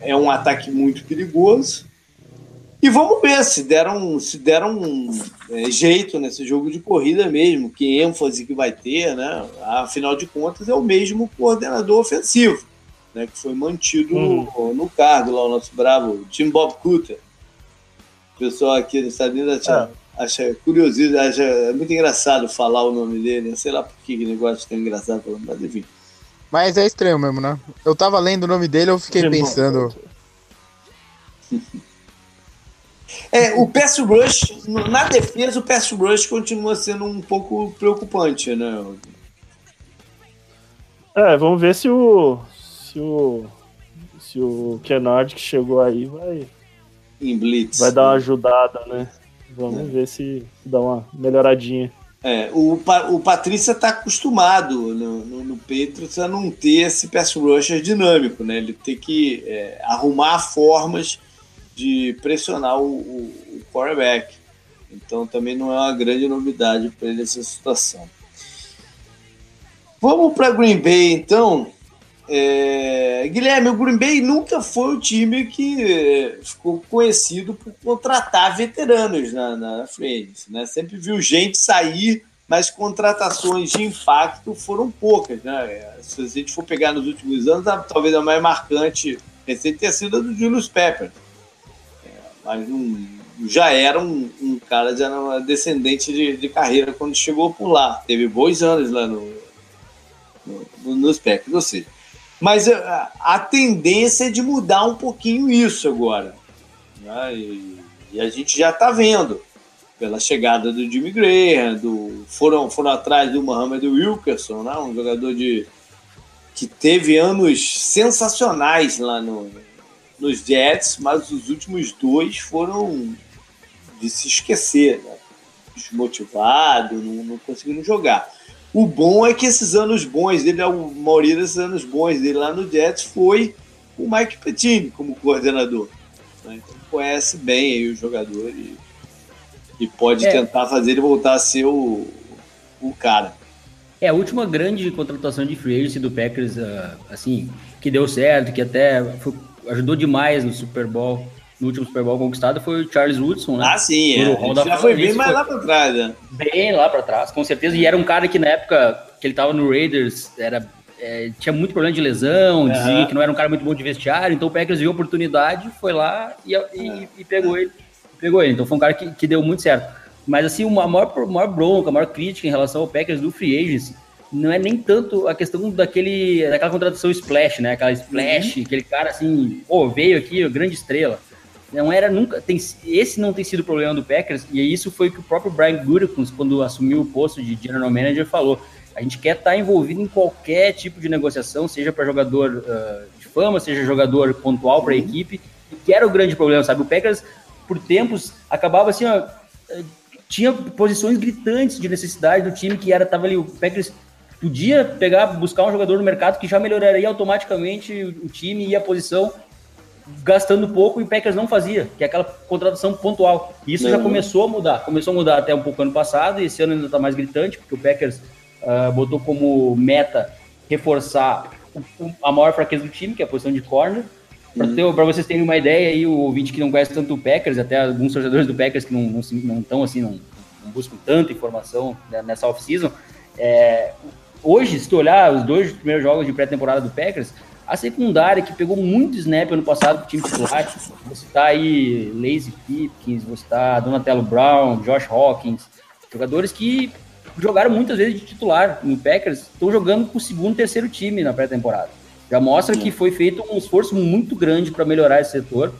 é um ataque muito perigoso. E vamos ver se deram, se deram um é, jeito nesse jogo de corrida mesmo, que ênfase que vai ter, né? Afinal de contas, é o mesmo coordenador ofensivo, né? Que foi mantido uhum. no cargo lá, o nosso bravo Tim Bob Cooter. O pessoal aqui nos Estados Unidos é. Acha curioso, acha é muito engraçado falar o nome dele. Sei lá por que negócio tão engraçado, mas enfim. Mas é estranho mesmo, né? Eu tava lendo o nome dele, eu fiquei pensando. É, o pass rush, na defesa, o pass rush continua sendo um pouco preocupante, né? É, vamos ver se o se o se o Kennard que chegou aí vai em blitz, vai dar uma ajudada, né? Vamos é. ver se dá uma melhoradinha. É, o, o Patrícia está acostumado no, no, no Patriots a não ter esse pass rusher dinâmico, né? Ele tem que é, arrumar formas de pressionar o, o, o quarterback. Então também não é uma grande novidade para ele essa situação. Vamos para Green Bay então. É, Guilherme, o Green Bay nunca foi o time que é, ficou conhecido por contratar veteranos na, na frente. Né? Sempre viu gente sair, mas contratações de impacto foram poucas. Né? Se a gente for pegar nos últimos anos, a, talvez a mais marcante recente tenha sido a do Julius Pepper. É, mas não, já era um, um, cara, já era descendente de, de, carreira quando chegou por lá. Teve bons anos lá no, no, nos Packers. Ou seja, mas a, a tendência é de mudar um pouquinho isso agora. Né? E, e, a gente já está vendo pela chegada do Jimmy Graham, do, foram, foram atrás do Mohamed Wilkerson, né? um jogador de, que teve anos sensacionais lá no, nos Jets, mas os últimos dois foram de se esquecer, né? desmotivado, não, não jogar. O bom é que esses anos bons dele, a maioria desses anos bons dele lá no Jets foi o Mike Pettine como coordenador. Né? Então conhece bem aí o jogador e, e pode é. tentar fazer ele voltar a ser o, o cara. É, a última grande contratação de free agency do Packers, uh, assim, que deu certo, que até foi, ajudou demais no Super Bowl, no último Super Bowl conquistado foi o Charles Woodson, né? Ah, sim, é. já foi bem mais lá para trás, né? Bem lá para trás, com certeza. E era um cara que na época que ele tava no Raiders, era, é, tinha muito problema de lesão, uhum. dizia que não era um cara muito bom de vestiário, então o Packers viu a oportunidade, foi lá e, e, e pegou ele. Pegou ele. Então foi um cara que, que deu muito certo. Mas assim, uma maior, maior bronca, a maior crítica em relação ao Packers do Free Agency não é nem tanto a questão daquele, daquela contratação splash, né? Aquela splash, uhum. aquele cara assim, pô, veio aqui, grande estrela. Não era nunca. Tem, esse não tem sido o problema do Packers, e isso foi o que o próprio Brian Gutekunst, quando assumiu o posto de General Manager, falou. A gente quer estar envolvido em qualquer tipo de negociação, seja para jogador uh, de fama, seja jogador pontual para a uhum. equipe, que era o grande problema, sabe? O Packers, por tempos, acabava assim, ó, tinha posições gritantes de necessidade do time que era, tava ali, o Packers podia pegar, buscar um jogador no mercado que já melhoraria automaticamente o time e a posição gastando pouco e o Packers não fazia, que é aquela contratação pontual. E isso não. já começou a mudar. Começou a mudar até um pouco ano passado, e esse ano ainda está mais gritante, porque o Packers uh, botou como meta reforçar a maior fraqueza do time, que é a posição de corner. Para uhum. vocês terem uma ideia aí, o ouvinte que não conhece tanto o Packers, até alguns torcedores do Packers que não estão não, não assim, não, não, buscam tanta informação né, nessa off-season, é, hoje, se tu olhar os dois primeiros jogos de pré-temporada do Packers, a secundária, que pegou muito snap ano passado pro time titular, você tá aí Lazy Pipkins, você tá Donatello Brown, Josh Hawkins, jogadores que jogaram muitas vezes de titular no Packers, estão jogando com o segundo terceiro time na pré-temporada. Já mostra que foi feito um esforço muito grande para melhorar esse setor,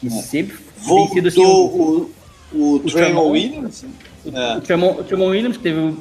que sempre Voltou tem sido assim. O, o, o Tremont Williams? O, é. o, o Tremont Williams, que teve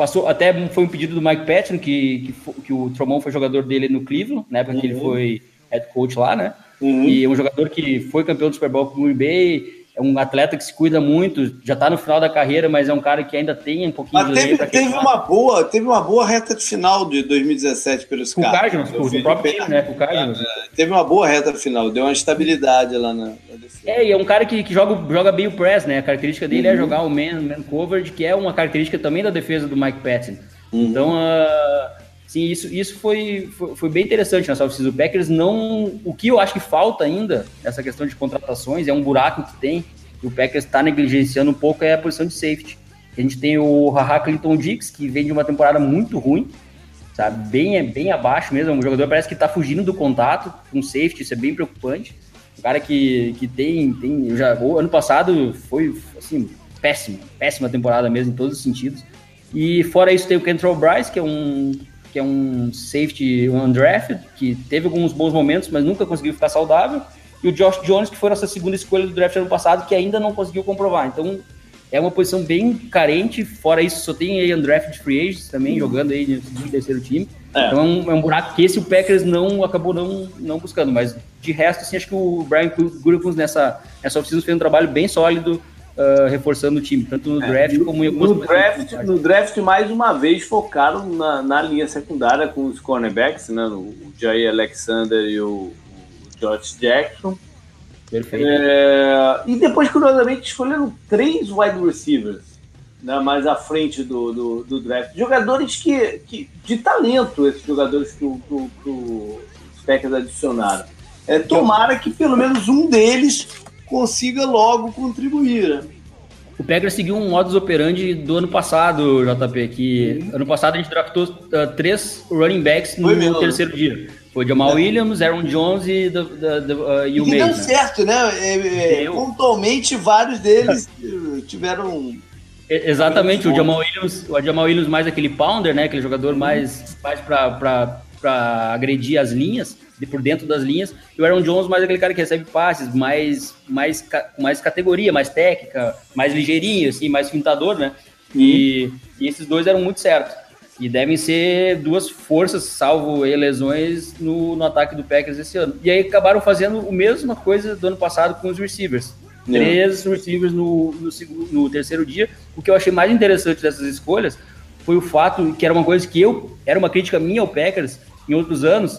passou até foi um pedido do Mike Patton que, que, que o Tremont foi jogador dele no Cleveland, na época uhum. que ele foi head coach lá, né? Uhum. E um jogador que foi campeão do Super Bowl com o Green Bay, é um atleta que se cuida muito, já está no final da carreira, mas é um cara que ainda tem um pouquinho mas de teve, teve uma boa, teve uma boa reta de final de 2017 pelos caras. O Cardinals, o próprio time, né? O Cardinals. É, teve uma boa reta final, deu uma estabilidade lá na, na defesa. É, e é um cara que, que joga, joga bem o press, né? A característica dele é uhum. é jogar o man, man coverage, que é uma característica também da defesa do Mike Patton. Uhum. Então, uh, sim, isso, isso foi, foi, foi bem interessante na South O Packers não. O que eu acho que falta ainda, essa questão de contratações, é um buraco que tem e o Packers está negligenciando um pouco é a posição de safety. A gente tem o Haha Clinton Dix, que vem de uma temporada muito ruim, sabe? Bem, bem abaixo mesmo. Um jogador parece que está fugindo do contato com safety, isso é bem preocupante. Um cara que, que tem. tem já, o ano passado foi assim, péssimo, péssima temporada mesmo em todos os sentidos. E fora isso, tem o Kentrell Bryce, que é um que é um safety undrafted, que teve alguns bons momentos, mas nunca conseguiu ficar saudável e o Josh Jones, que foi nossa segunda escolha do draft ano passado, que ainda não conseguiu comprovar. Então, é uma posição bem carente. Fora isso, só tem aí undrafted free agents também, jogando aí no terceiro time. É. Então, é um, é um, buraco que esse o Packers não acabou não, não buscando. Mas, de resto, assim, acho que o Brian Gutekunst nessa, nessa oficina fez um trabalho bem sólido, uh, reforçando o time, tanto no é, draft como em algumas no draft, no draft, mais uma vez, focaram na, na linha secundária com os cornerbacks, né? O Jair Alexander e o Josh Jackson. Perfeito. É, e depois, curiosamente, escolheram três wide receivers né, mais à frente do, do, do, draft. Jogadores que, que, de talento, esses jogadores que, o, que, os Packers adicionaram. É, tomara que pelo menos um deles consiga logo contribuir. Né? O Packers seguiu um modus operandi do ano passado, JP, que ano passado a gente draftou uh, três running backs no terceiro dia. Foi Jamal é. Williams, Aaron Jones e, the, the, uh, e o Mason. deu certo, né? É, é, pontualmente, vários deles tiveram... Exatamente, o Jamal Williams, o Jamal Williams mais aquele pounder, né? Aquele jogador mais, mais para agredir as linhas, de por dentro das linhas. E o Aaron Jones mais aquele cara que recebe passes, mais, mais, mais categoria, mais técnica, mais ligeirinho, assim, mais fintador, né? E, e esses dois eram muito certos. E devem ser duas forças, salvo lesões, no, no ataque do Packers esse ano. E aí acabaram fazendo a mesma coisa do ano passado com os receivers. É. Três receivers no, no, no, terceiro dia. O que eu achei mais interessante dessas escolhas foi o fato que era uma coisa que eu. Era uma crítica minha ao Packers em outros anos,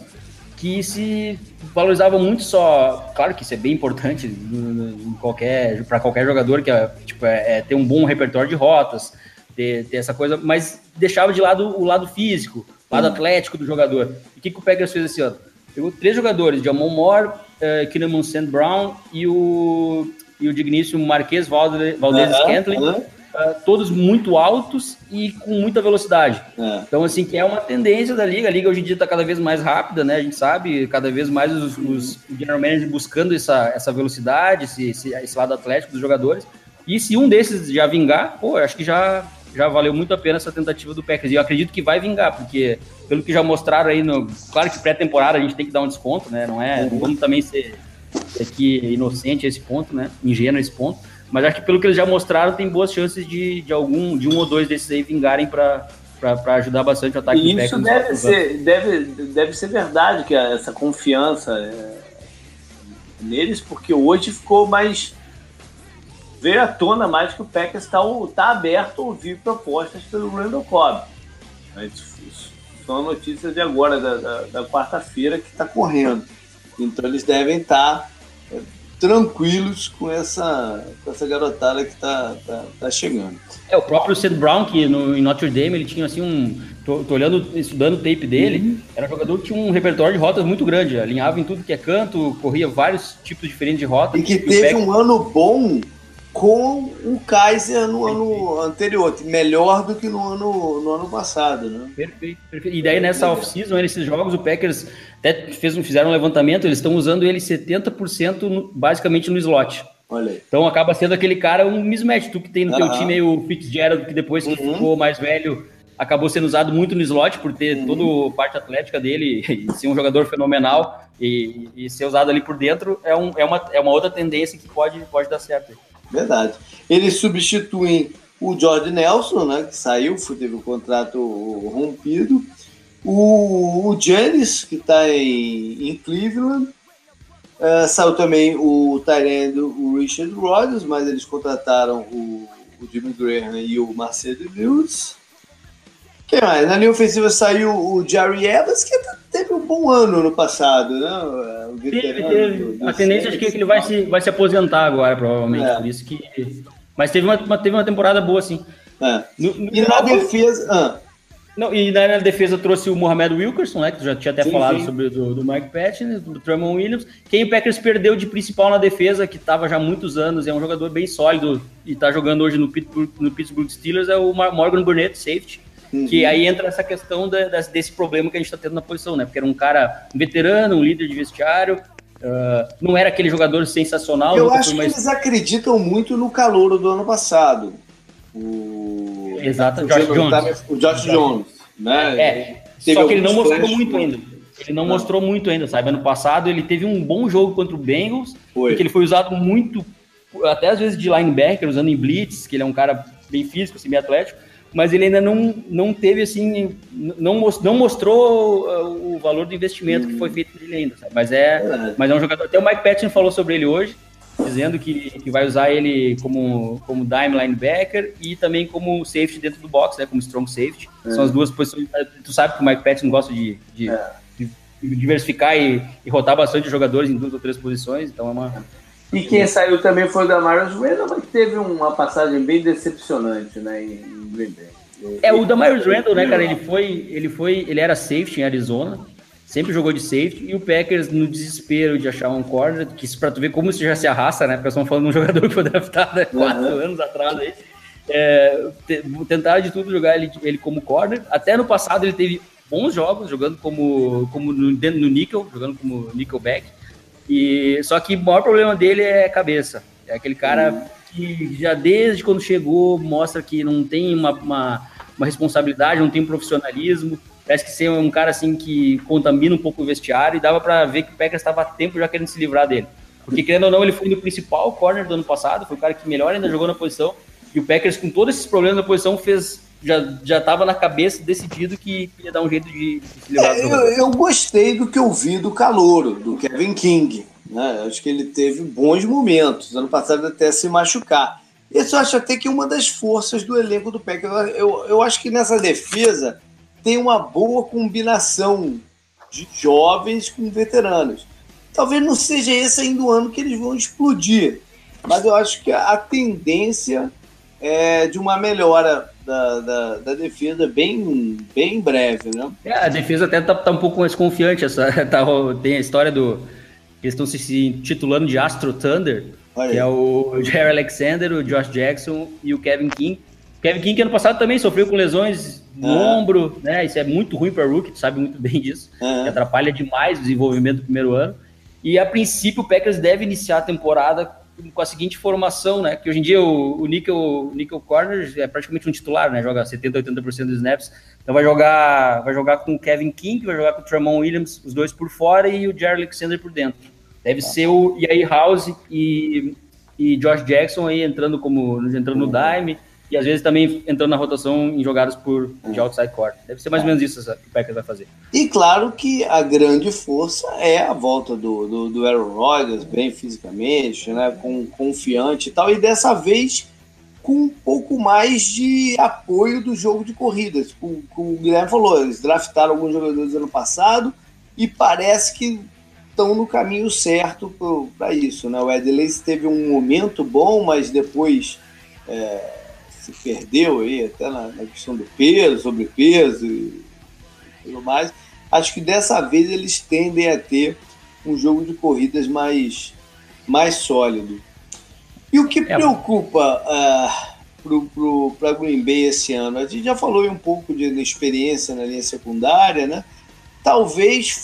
que se valorizava muito só. Claro que isso é bem importante em qualquer para qualquer jogador, que é, tipo, é, é ter um bom repertório de rotas, ter, ter essa coisa, mas deixava de lado o lado físico, o lado atlético do jogador. E o que, que o Packers fez esse ano? Pegou três jogadores, Jamon Moore, uh, Kinnaman Sand Brown e o, e o digníssimo Marquês Valdez, Valdez uhum, Scantling, uhum. Uh, todos muito altos e com muita velocidade. Uhum. Então, assim, que é uma tendência da liga. A liga hoje em dia está cada vez mais rápida, né? A gente sabe, cada vez mais os, os general managers buscando essa, essa velocidade, esse, esse, esse lado atlético dos jogadores. E se um desses já vingar, pô, acho que já já valeu muito a pena essa tentativa do Packers. E eu acredito que vai vingar, porque pelo que já mostraram aí, no, claro que pré-temporada a gente tem que dar um desconto, né? Não é, não vamos também ser aqui inocente a esse ponto, né? Ingênuo a esse ponto. Mas acho que pelo que eles já mostraram, tem boas chances de, de algum, de um ou dois desses aí vingarem para para ajudar bastante o ataque e. Isso deve ser, deve, deve ser verdade que essa confiança é, neles, porque hoje ficou mais veio à tona mais que o Packers está tá aberto a ouvir propostas pelo Randall Cobb. Isso são notícias de agora, da, da, da quarta-feira, que está correndo. Então eles devem estar tá, é, tranquilos com essa, com essa garotada que está tá, tá chegando. É, o próprio Sid Brown, que no, em Notre Dame ele tinha assim um tô, tô, olhando, estudando o tape dele, uhum. era um jogador que tinha um repertório de rotas muito grande, alinhava em tudo que é canto, corria vários tipos diferentes de rotas. E que teve um ano bom com o Kaiser no ano anterior, melhor do que no ano, no ano passado, né? Perfeito, perfeito. E daí nessa off-season, nesses jogos, o Packers até fez, fizeram um levantamento, eles estão usando ele 70% no, basicamente no slot. Olha aí. Então acaba sendo aquele cara um mismatch. Tu que tem no uhum. teu time aí o Fitzgerald, que depois que uhum. ficou mais velho, acabou sendo usado muito no slot por ter uhum. toda a parte atlética dele e ser um jogador fenomenal e, e, ser usado ali por dentro é, um, é, uma, é uma outra tendência que pode, pode dar certo. Verdade. Eles substituem o George Nelson, né, que saiu, teve o contrato rompido. O, o que está em, em Cleveland. Uh, saiu também o Tyrande, o Richard Rodgers, mas eles contrataram o, o Jimmy Graham e o Marcelo Lewis. Quem mais? Na linha ofensiva saiu o Jerry Evans, que teve um bom ano no passado, né? O teve, teve. a tendência é que ele vai se, vai se aposentar agora, provavelmente. É. Por isso que. Mas teve uma, uma, teve uma temporada boa, sim. É. No, no e na defesa. Ah. Não, e na defesa trouxe o Mohamed Wilkerson, né? Que já tinha até sim, falado sim. sobre do, do Mike Patton, do Truman Williams. Quem o Packers perdeu de principal na defesa, que estava já há muitos anos, é um jogador bem sólido e está jogando hoje no Pittsburgh, no Pittsburgh Steelers, é o Morgan Burnett, safety. Uhum. Que aí entra essa questão da, desse problema que a gente está tendo na posição, né? Porque era um cara um veterano, um líder de vestiário, uh, não era aquele jogador sensacional. Eu acho mais... que eles acreditam muito no calor do ano passado. O... Exato, o Josh Jones. O Josh Jones, né? É, só que ele não mostrou muito ainda. Ele não, não, mostrou muito ainda, sabe? Ano passado ele teve um bom jogo contra o Bengals, foi. que ele foi usado muito, até às vezes de linebacker, usando em blitz, que ele é um cara bem físico, assim, bem atlético mas ele ainda não, não teve assim, não, não mostrou uh, o valor do investimento que foi hum. feito nele ainda, sabe? Mas é, é, mas é um jogador. Até o Mike Patton falou sobre ele hoje, dizendo que, que vai usar ele como, como dime linebacker e também como safety dentro do box, né? Como strong safety. É. São as duas posições. Tu sabe que o Mike Patton gosta de, de, é. de diversificar e, e, rotar bastante jogadores em duas ou três posições, então é uma. E quem saiu também foi o Damarius Randall, mas teve uma passagem bem decepcionante, né? Green Bay. É, o Damarius Randall, né, cara, ele foi, ele foi, ele era safety em Arizona, sempre jogou de safety, e o Packers, no desespero de achar um corner, que isso pra tu ver como isso já se arrasta, né, porque estamos falando de um jogador que foi draftado há quatro uhum. anos atrás aí, é, tentaram de tudo jogar ele, ele como corner, até no passado ele teve bons jogos, jogando como, como no, no nickel, jogando como nickelback, e, só que o maior problema dele é cabeça, é aquele cara... Uhum que já desde quando chegou mostra que não tem uma, uma, uma responsabilidade, não tem um profissionalismo. Parece que ser um cara assim que contamina um pouco o vestiário e dava para ver que o Packers estava a tempo já querendo se livrar dele. Porque, querendo ou não, ele foi no principal corner do ano passado, foi o cara que melhor ainda jogou na posição. E o Packers, com todos esses problemas na posição, fez já já estava na cabeça decidido que ia dar um jeito de, de se livrar é, do eu, eu gostei do que eu vi do calouro, do Kevin King. Né? Acho que ele teve bons momentos. Ano passado até se machucar. Esse eu acho até que uma das forças do elenco do PEC. Eu, eu, acho que nessa defesa tem uma boa combinação de jovens com veteranos. Talvez não seja esse ainda o ano que eles vão explodir, mas eu acho que a tendência é de uma melhora da, da, da, defesa bem, bem breve, né? É, a defesa até tá, tá, um pouco mais confiante. Essa, tá, tem a história do, eles estão se titulando de Astro Thunder, que é o Jerry Alexander, o Josh Jackson e o Kevin King. Kevin King, que ano passado também sofreu com lesões no ah. ombro, né? Isso é muito ruim para Rookie, tu sabe muito bem disso. Ah. atrapalha demais o desenvolvimento do primeiro ano. E a princípio o Packers deve iniciar a temporada com a seguinte formação, né? Que hoje em dia o, o Nickel, o Nickel Corner é praticamente um titular, né? Joga 70, 80% dos snaps. Então vai jogar, vai jogar com o Kevin King, vai jogar com o Tramon Williams, os dois por fora e o Jerry Alexander por dentro. Deve ser o Yay House e, e Josh Jackson aí entrando como entrando no dime e às vezes também entrando na rotação em jogadas por de outside court. Deve ser mais ou menos isso que o Packers vai fazer. E claro que a grande força é a volta do, do, do Aaron Rodgers, bem fisicamente, né, com, confiante e tal, e dessa vez com um pouco mais de apoio do jogo de corridas. Como, como o Guilherme falou, eles draftaram alguns jogadores ano passado e parece que estão no caminho certo para isso. Né? O Ed teve um momento bom, mas depois é, se perdeu aí, até na, na questão do peso, sobrepeso e tudo mais. Acho que dessa vez eles tendem a ter um jogo de corridas mais, mais sólido. E o que é. preocupa uh, para Green Bay esse ano? A gente já falou um pouco de, de experiência na linha secundária, né? Talvez,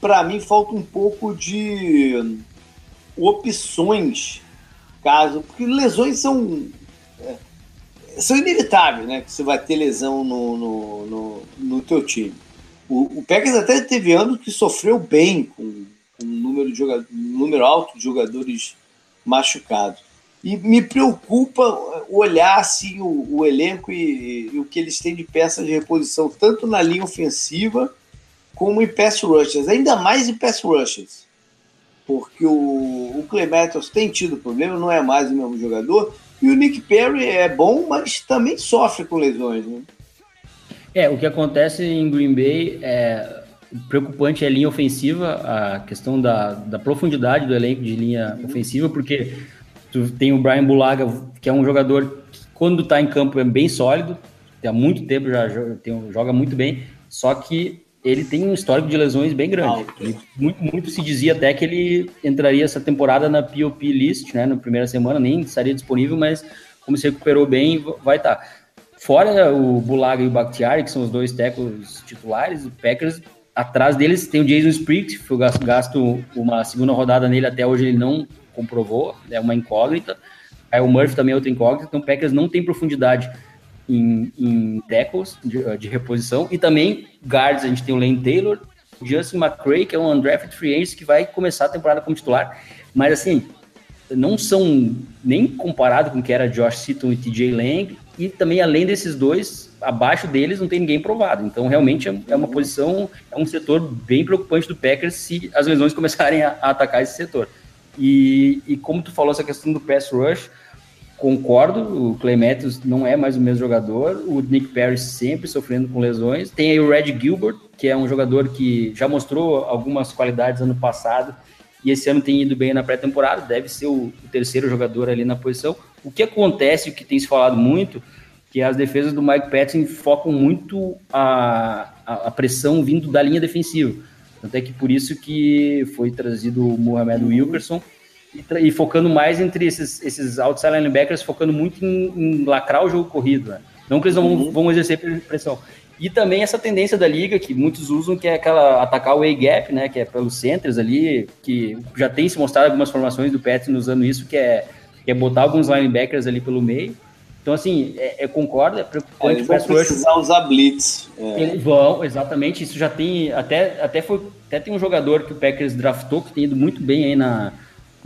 para mim, falta um pouco de opções, caso. Porque lesões são. É, são inevitáveis, né? Que você vai ter lesão no, no, no, no teu time. O, o Packers até teve anos que sofreu bem com, com um número, de jogador, um número alto de jogadores machucados. E me preocupa olhar assim, o, o elenco e, e, o que eles têm de peças de reposição, tanto na linha ofensiva como em pass rushers, ainda mais em pass rushers. Porque o, o Clementos tem tido problema, não é mais o mesmo jogador, e o Nick Perry é bom, mas também sofre com lesões. Né? É, o que acontece em Green Bay é preocupante é a linha ofensiva, a questão da, da profundidade do elenco de linha ofensiva, porque tu tem o Brian Bulaga, que é um jogador que quando está em campo é bem sólido, há muito tempo já tem, joga muito bem, só que ele tem um histórico de lesões bem grande. muito, muito se dizia até que ele entraria essa temporada na POP list, né, na primeira semana, nem estaria disponível, mas como se recuperou bem, vai estar. Tá. Fora o Bulaga e o Bakhtiari, que são os dois tecos titulares, o Packers, atrás deles tem o Jason Spritt, foi gasto uma segunda rodada nele, até hoje ele não comprovou, é uma incógnita. Aí o Murphy também é outra incógnita, então o Packers não tem profundidade em, em tackles de, de, reposição, e também guards, a gente tem o Lane Taylor, Justin McCray, que é um undrafted free agent que vai começar a temporada como titular, mas assim, não são nem comparado com o que era Josh Seaton e TJ Lang, e também além desses dois, abaixo deles não tem ninguém provado. Então realmente é, é uma posição, é um setor bem preocupante do Packers se as lesões começarem a, a atacar esse setor. E, e, como tu falou essa questão do pass rush, concordo, o Clay Matthews não é mais o mesmo jogador, o Nick Perry sempre sofrendo com lesões. Tem aí o Red Gilbert, que é um jogador que já mostrou algumas qualidades ano passado e esse ano tem ido bem na pré-temporada, deve ser o, terceiro jogador ali na posição. O que acontece, o que tem se falado muito, que as defesas do Mike Patton focam muito a, a, a pressão vindo da linha defensiva. Tanto é que por isso que foi trazido o Mohamed Wilkerson e, e, focando mais entre esses, esses outside linebackers, focando muito em, em lacrar o jogo corrido. Né? Não que eles não uhum. vão exercer pressão. E também essa tendência da liga, que muitos usam, que é aquela atacar o A-gap, né? Que é pelos centers ali, que já tem se mostrado algumas formações do Pets usando isso, que é, que é botar alguns linebackers ali pelo meio. Então, assim, é, é concordo, é preocupante. Eles vão precisar rush. usar blitz. É. Eles vão, exatamente. Isso já tem, até, até, foi, até tem um jogador que o Packers draftou, que tem ido muito bem aí na,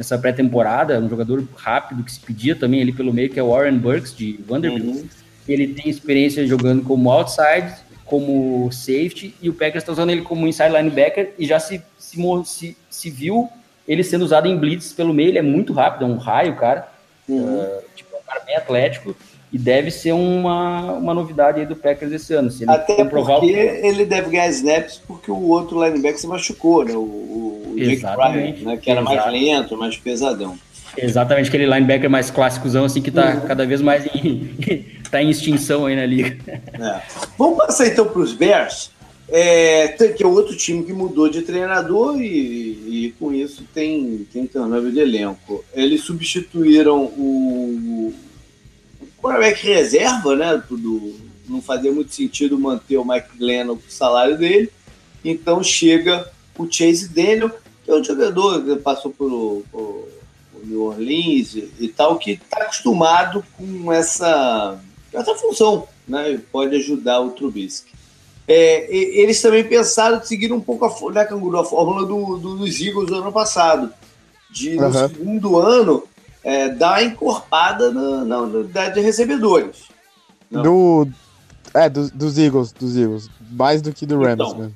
nessa pré-temporada, um jogador rápido que se pedia também ali pelo meio, que é o Warren Burks, de Vanderbilt. Uhum. Ele tem experiência jogando como outside, como safety, e o Packers está usando ele como inside linebacker, e já se, se, se, se viu ele sendo usado em blitz pelo meio, ele é muito rápido, é um raio, cara. Uhum. Uh, tipo, é um cara bem atlético e deve ser uma, uma novidade aí do Packers esse ano. Se ele Até porque o... ele deve ganhar snaps porque o outro linebacker se machucou, né? O, o Jake Pryor, né? que era mais lento, mais pesadão. Exatamente, aquele linebacker mais clássicozão, assim, que tá uhum. cada vez mais em, tá em extinção aí na liga. É. Vamos passar então para os Bears, é, que é outro time que mudou de treinador e, e com isso tem, tem turnover de elenco. Eles substituíram o, quarterback reserva, né? Tudo, não fazia muito sentido manter o Mike Glennon com o salário dele. Então chega o Chase Daniel, que é um jogador que passou por, por, por New Orleans e, e tal, que está acostumado com essa, essa função, né? Pode ajudar o Trubisky. É, eles também pensaram de seguir um pouco a, né, Canguru, a fórmula do, do, dos Eagles do ano passado. De, no uhum. segundo ano, é, dar uma encorpada na, na unidade de recebedores. Não. Do, é, do, dos Eagles, dos Eagles. Mais do que do Rams então, mesmo.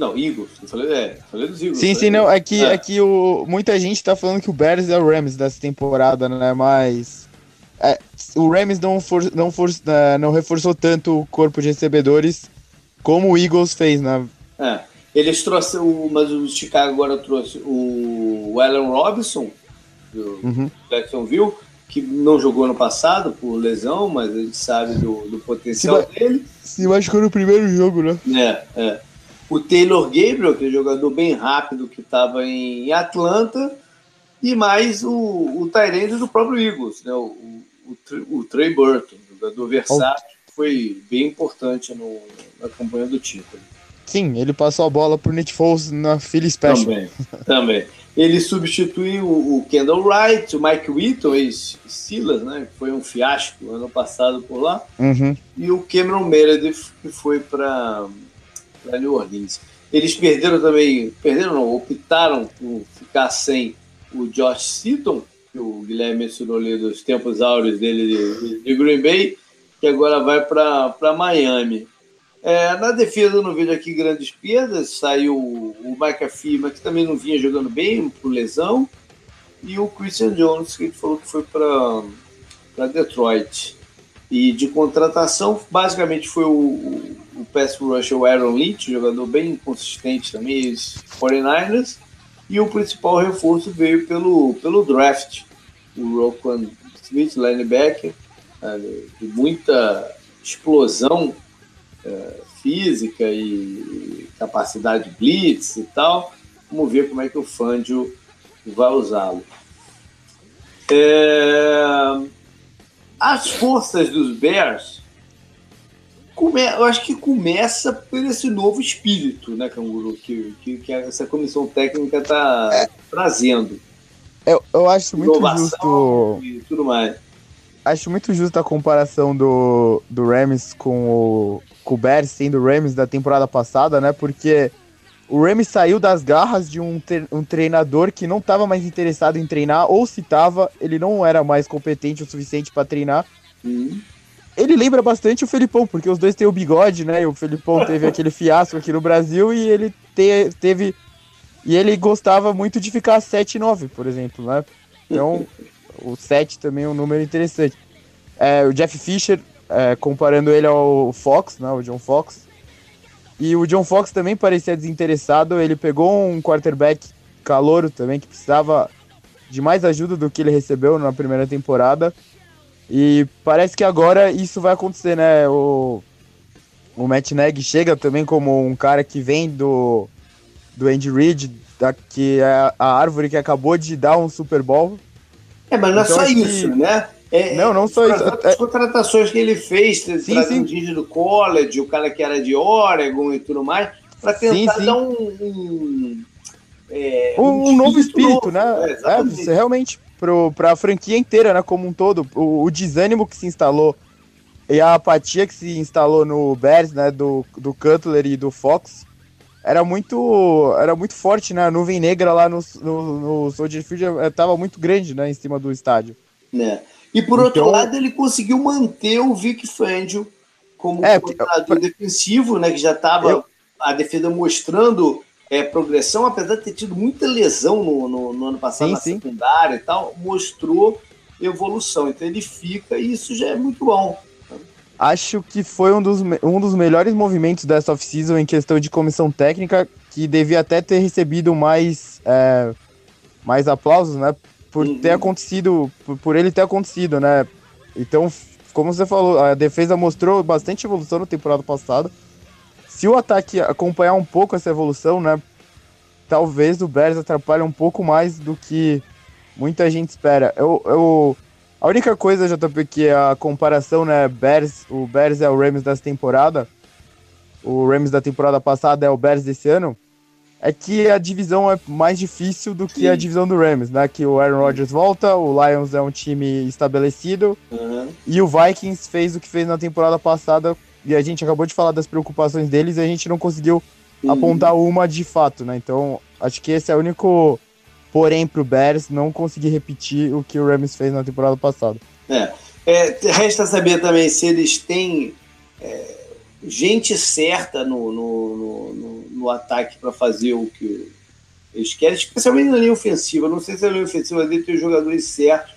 Não, Eagles. Eu falei, é, falei dos Eagles. Sim, sim, não. É que, é. é. que o, muita gente tá falando que o Bears é o Rams dessa temporada, né? Mas. É, o Rams não, for, não, for, é, não reforçou tanto o corpo de recebedores como o Eagles fez, né? É. Eles trouxeram, mas o Chicago agora trouxe o Allen Robinson, do uhum. Jacksonville, que não jogou no passado por lesão, mas a gente sabe do, do potencial se dele. Se machucou no primeiro jogo, né? É, é. O Taylor Gabriel, que é um jogador bem rápido que estava em Atlanta, e mais o, o Tyrande do próprio Eagles, né? o, o, o Trey Burton, jogador versátil, que foi bem importante no, na campanha do título. Sim, ele passou a bola para o Nick Foles na Philly Special. Também, também. Ele substituiu o Kendall Wright, o Mike Whitton, ex-Silas, né, que foi um fiasco ano passado por lá, uhum. e o Cameron Meredith, que foi para New Orleans. Eles perderam também, perderam não, optaram por ficar sem o Josh Seaton, que o Guilherme mencionou ali dos tempos áureos dele de, de Green Bay, que agora vai para Miami. É, na defesa, não vejo aqui grandes perdas. Saiu o McAfee, mas que também não vinha jogando bem por lesão. E o Christian Jones, que gente falou que foi para Detroit. E de contratação, basicamente foi o, o, pass rusher, o Aaron Lynch, jogador bem consistente também, os 49ers. E o principal reforço veio pelo, pelo draft. O Roquan Smith, linebacker, é, de muita explosão é, física e capacidade de blitz e tal. Vamos ver como é que o Fangio vai usá-lo. É... As forças dos Bears, come... eu acho que começa por esse novo espírito, né, Canguru, que, que, que essa comissão técnica está é. trazendo. Eu, eu acho muito justo. E tudo mais. Acho muito justa a comparação do, do Rams com o, com o Bears sendo o Rams da temporada passada, né? Porque o Rams saiu das garras de um, um treinador que não estava mais interessado em treinar, ou se estava, ele não era mais competente o suficiente para treinar. Uhum. Ele lembra bastante o Felipão, porque os dois têm o bigode, né? E o Felipão teve aquele fiasco aqui no Brasil e ele te, teve. E ele gostava muito de ficar 7-9, por exemplo, né? Então, o 7 também é um número interessante. É, o Jeff Fisher, é, comparando ele ao Fox, né, o John Fox. E o John Fox também parecia desinteressado. Ele pegou um quarterback calouro também, que precisava de mais ajuda do que ele recebeu na primeira temporada. E parece que agora isso vai acontecer, né? O, o Matt Nagy chega também como um cara que vem do, do Andy Reid, da, que é a árvore que acabou de dar um Super Bowl. É, mas não é então, é só isso, né? É, não, não só isso. As contratações que ele fez, trazendo gente do college, o cara que era de Oregon e tudo mais, para tentar sim, sim. dar um. Um, é, um, um novo espírito, novo, né? É, é, realmente, para a franquia inteira, né? Como um todo. O, o, desânimo que se instalou e a apatia que se instalou no Bears, né? Do, do Cutler e do Fox era muito era muito forte, né? A nuvem negra lá no, no, no Soldier Field estava muito grande, né? Em cima do estádio. Né? E por então, outro lado, ele conseguiu manter o Vic Fangio como é, coordenador defensivo, né? Que já estava eu... a defesa mostrando é, progressão, apesar de ter tido muita lesão no, no, no ano passado sim, na sim. secundária e tal, mostrou evolução. Então ele fica e isso já é muito bom acho que foi um dos, um dos melhores movimentos dessa off-season em questão de comissão técnica, que devia até ter recebido mais, é, mais aplausos, né? Por uhum. ter acontecido, por, por, ele ter acontecido, né? Então, como você falou, a defesa mostrou bastante evolução na temporada passada. Se o ataque acompanhar um pouco essa evolução, né? Talvez o Bears atrapalhe um pouco mais do que muita gente espera. Eu, eu a única coisa, JP, que a comparação, né, Bears, o Bears é o Rams dessa temporada, o Rams da temporada passada é o Bears desse ano, é que a divisão é mais difícil do que Sim. a divisão do Rams, né? Que o Aaron Rodgers volta, o Lions é um time estabelecido uhum. e o Vikings fez o que fez na temporada passada e a gente acabou de falar das preocupações deles e a gente não conseguiu uhum. apontar uma de fato, né? Então acho que esse é o único Porém, para o Bears não conseguir repetir o que o Rams fez na temporada passada. É. é resta saber também se eles têm é, gente certa no, no, no, no ataque para fazer o que eles querem, especialmente na linha ofensiva. Não sei se a linha ofensiva dele tem os jogadores certos,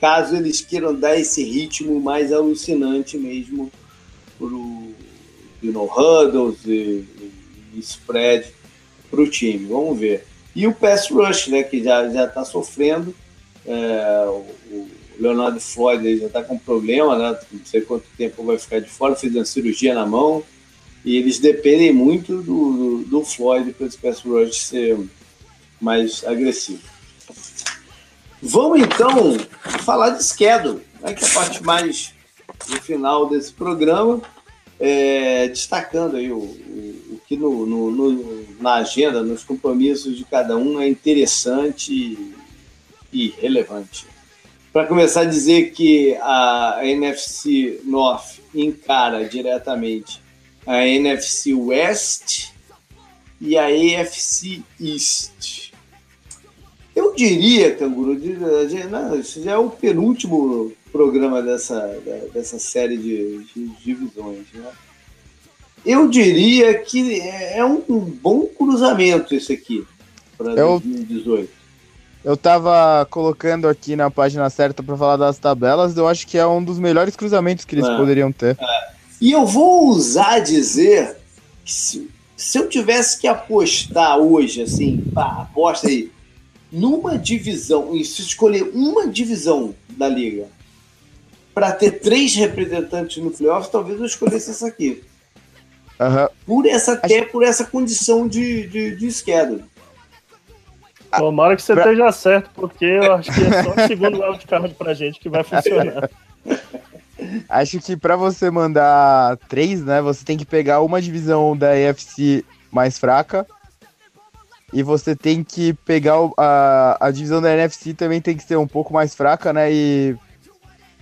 caso eles queiram dar esse ritmo mais alucinante mesmo para o you know, huddles e, e spread para o time. Vamos ver. E o pass rush, né, que já já está sofrendo. É, o, Leonardo Floyd já está com problema, né? Não sei quanto tempo vai ficar de fora, fez uma cirurgia na mão. E eles dependem muito do, do, do Floyd para esse pass rush ser mais agressivo. Vamos então falar de schedule, né, que é a parte mais no final desse programa, é, destacando aí o, o, que no, no, no, na agenda, nos compromissos de cada um é interessante e, relevante. Para começar a dizer que a NFC North encara diretamente a NFC West e a AFC East. Eu diria, Canguru, isso já é o penúltimo programa dessa, dessa série de, de divisões. Né? Eu diria que é um bom cruzamento esse aqui para 2018. Eu tava colocando aqui na página certa para falar das tabelas, eu acho que é um dos melhores cruzamentos que eles é, poderiam ter. É. E eu vou ousar dizer que se, se eu tivesse que apostar hoje, assim, pá, aposta aí, numa divisão, e se escolher uma divisão da liga para ter três representantes no playoff, talvez eu escolhesse essa aqui. Uhum. Por essa, até por essa condição de, de, de schedule. Tomara que você pra... esteja certo, porque eu acho que é só o segundo wildcard pra gente que vai funcionar. Acho que para você mandar três, né, você tem que pegar uma divisão da EFC mais fraca e você tem que pegar a, a divisão da NFC também tem que ser um pouco mais fraca, né? E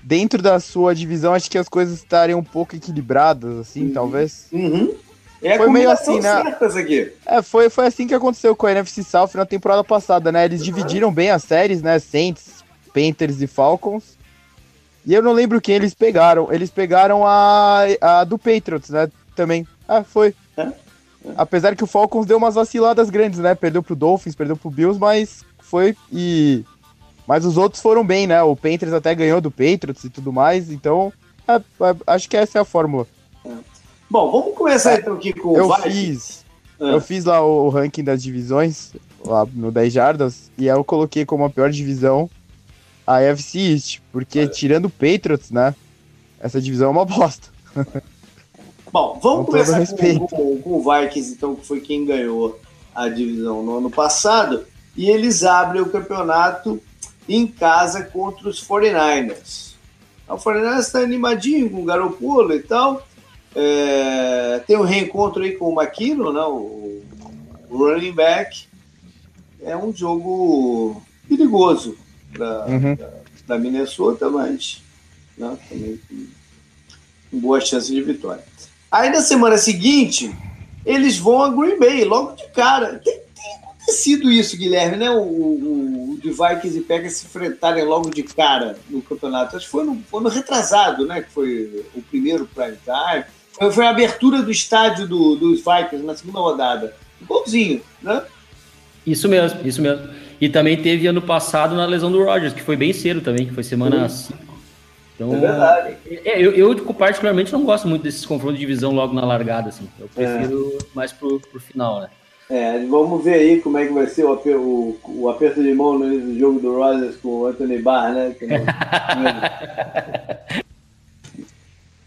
dentro da sua divisão acho que as coisas estariam um pouco equilibradas, assim, uhum. talvez. Uhum. É foi meio assim, né? É, foi, foi assim que aconteceu com a NFC South na temporada passada, né? Eles uhum. dividiram bem as séries, né? Saints, Panthers e Falcons. E eu não lembro quem eles pegaram. Eles pegaram a, a do Patriots, né? Também. Ah, foi. É? Apesar que o Falcons deu umas vaciladas grandes, né? Perdeu pro Dolphins, perdeu pro Bills, mas foi e. Mas os outros foram bem, né? O Panthers até ganhou do Patriots e tudo mais, então é, é, acho que essa é a fórmula. É. Bom, vamos começar é, então aqui com eu o fiz ah. Eu fiz lá o, o, ranking das divisões, lá no 10 jardas, e aí eu coloquei como a pior divisão a AFC East, porque tirando o Patriots, né? Essa divisão é uma bosta. Bom, vamos com começar com, com, com, o Vikings, então, que foi quem ganhou a divisão no ano passado. E eles abrem o campeonato em casa contra os 49ers. O 49ers está animadinho com o Garoppolo e tal. É, tem um reencontro aí com o McKinnon, né, o, o running back. É um jogo perigoso para uhum. Minnesota, mas né, também com boa chance de vitória. Aí na semana seguinte, eles vão a Green Bay, logo de cara. Tem, tem acontecido isso, Guilherme, né? O, o, o de Vikings e Packers se enfrentarem logo de cara no campeonato. Acho que foi no, foi no retrasado, né? Que foi o primeiro prime time. Foi, foi a abertura do estádio do, dos Vikings na segunda rodada. Igualzinho, né? Isso mesmo, isso mesmo. E também teve ano passado na lesão do Rogers, que foi bem cedo também, que foi semana 5 então, é verdade. É, eu, eu, particularmente, não gosto muito desses confrontos de divisão logo na largada, assim. Eu prefiro é. mais pro, pro final, né? É, vamos ver aí como é que vai ser o, o, o aperto de mão no jogo do Rogers com o Anthony Barr, né? Que não...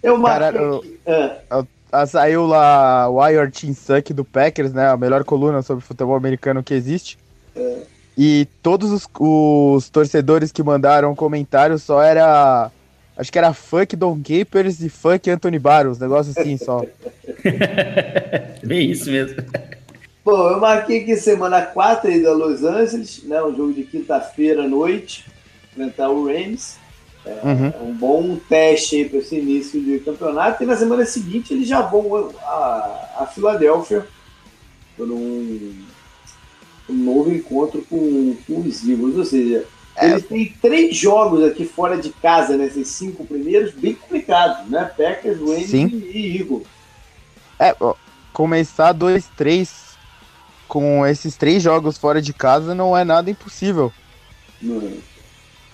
eu marquei... Cara, eu, é. saiu lá o Wire Team Suck do Packers, né? A melhor coluna sobre futebol americano que existe. É. E todos os, os torcedores que mandaram comentários só era Acho que era Funk Don Capers e Funk Anthony Barros, negócio assim só. Bem isso mesmo. Bom, eu marquei aqui semana 4 aí da Los Angeles, né? Um jogo de quinta-feira à noite, enfrentar o Rams. É, uhum. um bom teste aí para esse início de campeonato. E na semana seguinte eles já vão a, a Filadélfia por um, um novo encontro com, com os Eagles. Ou seja, é. Eles têm três jogos aqui fora de casa, nesses né, cinco primeiros, bem complicados, né? Packers, Rams e Eagles. É, ó, começar 2-3 com esses três jogos fora de casa não é nada impossível. Não.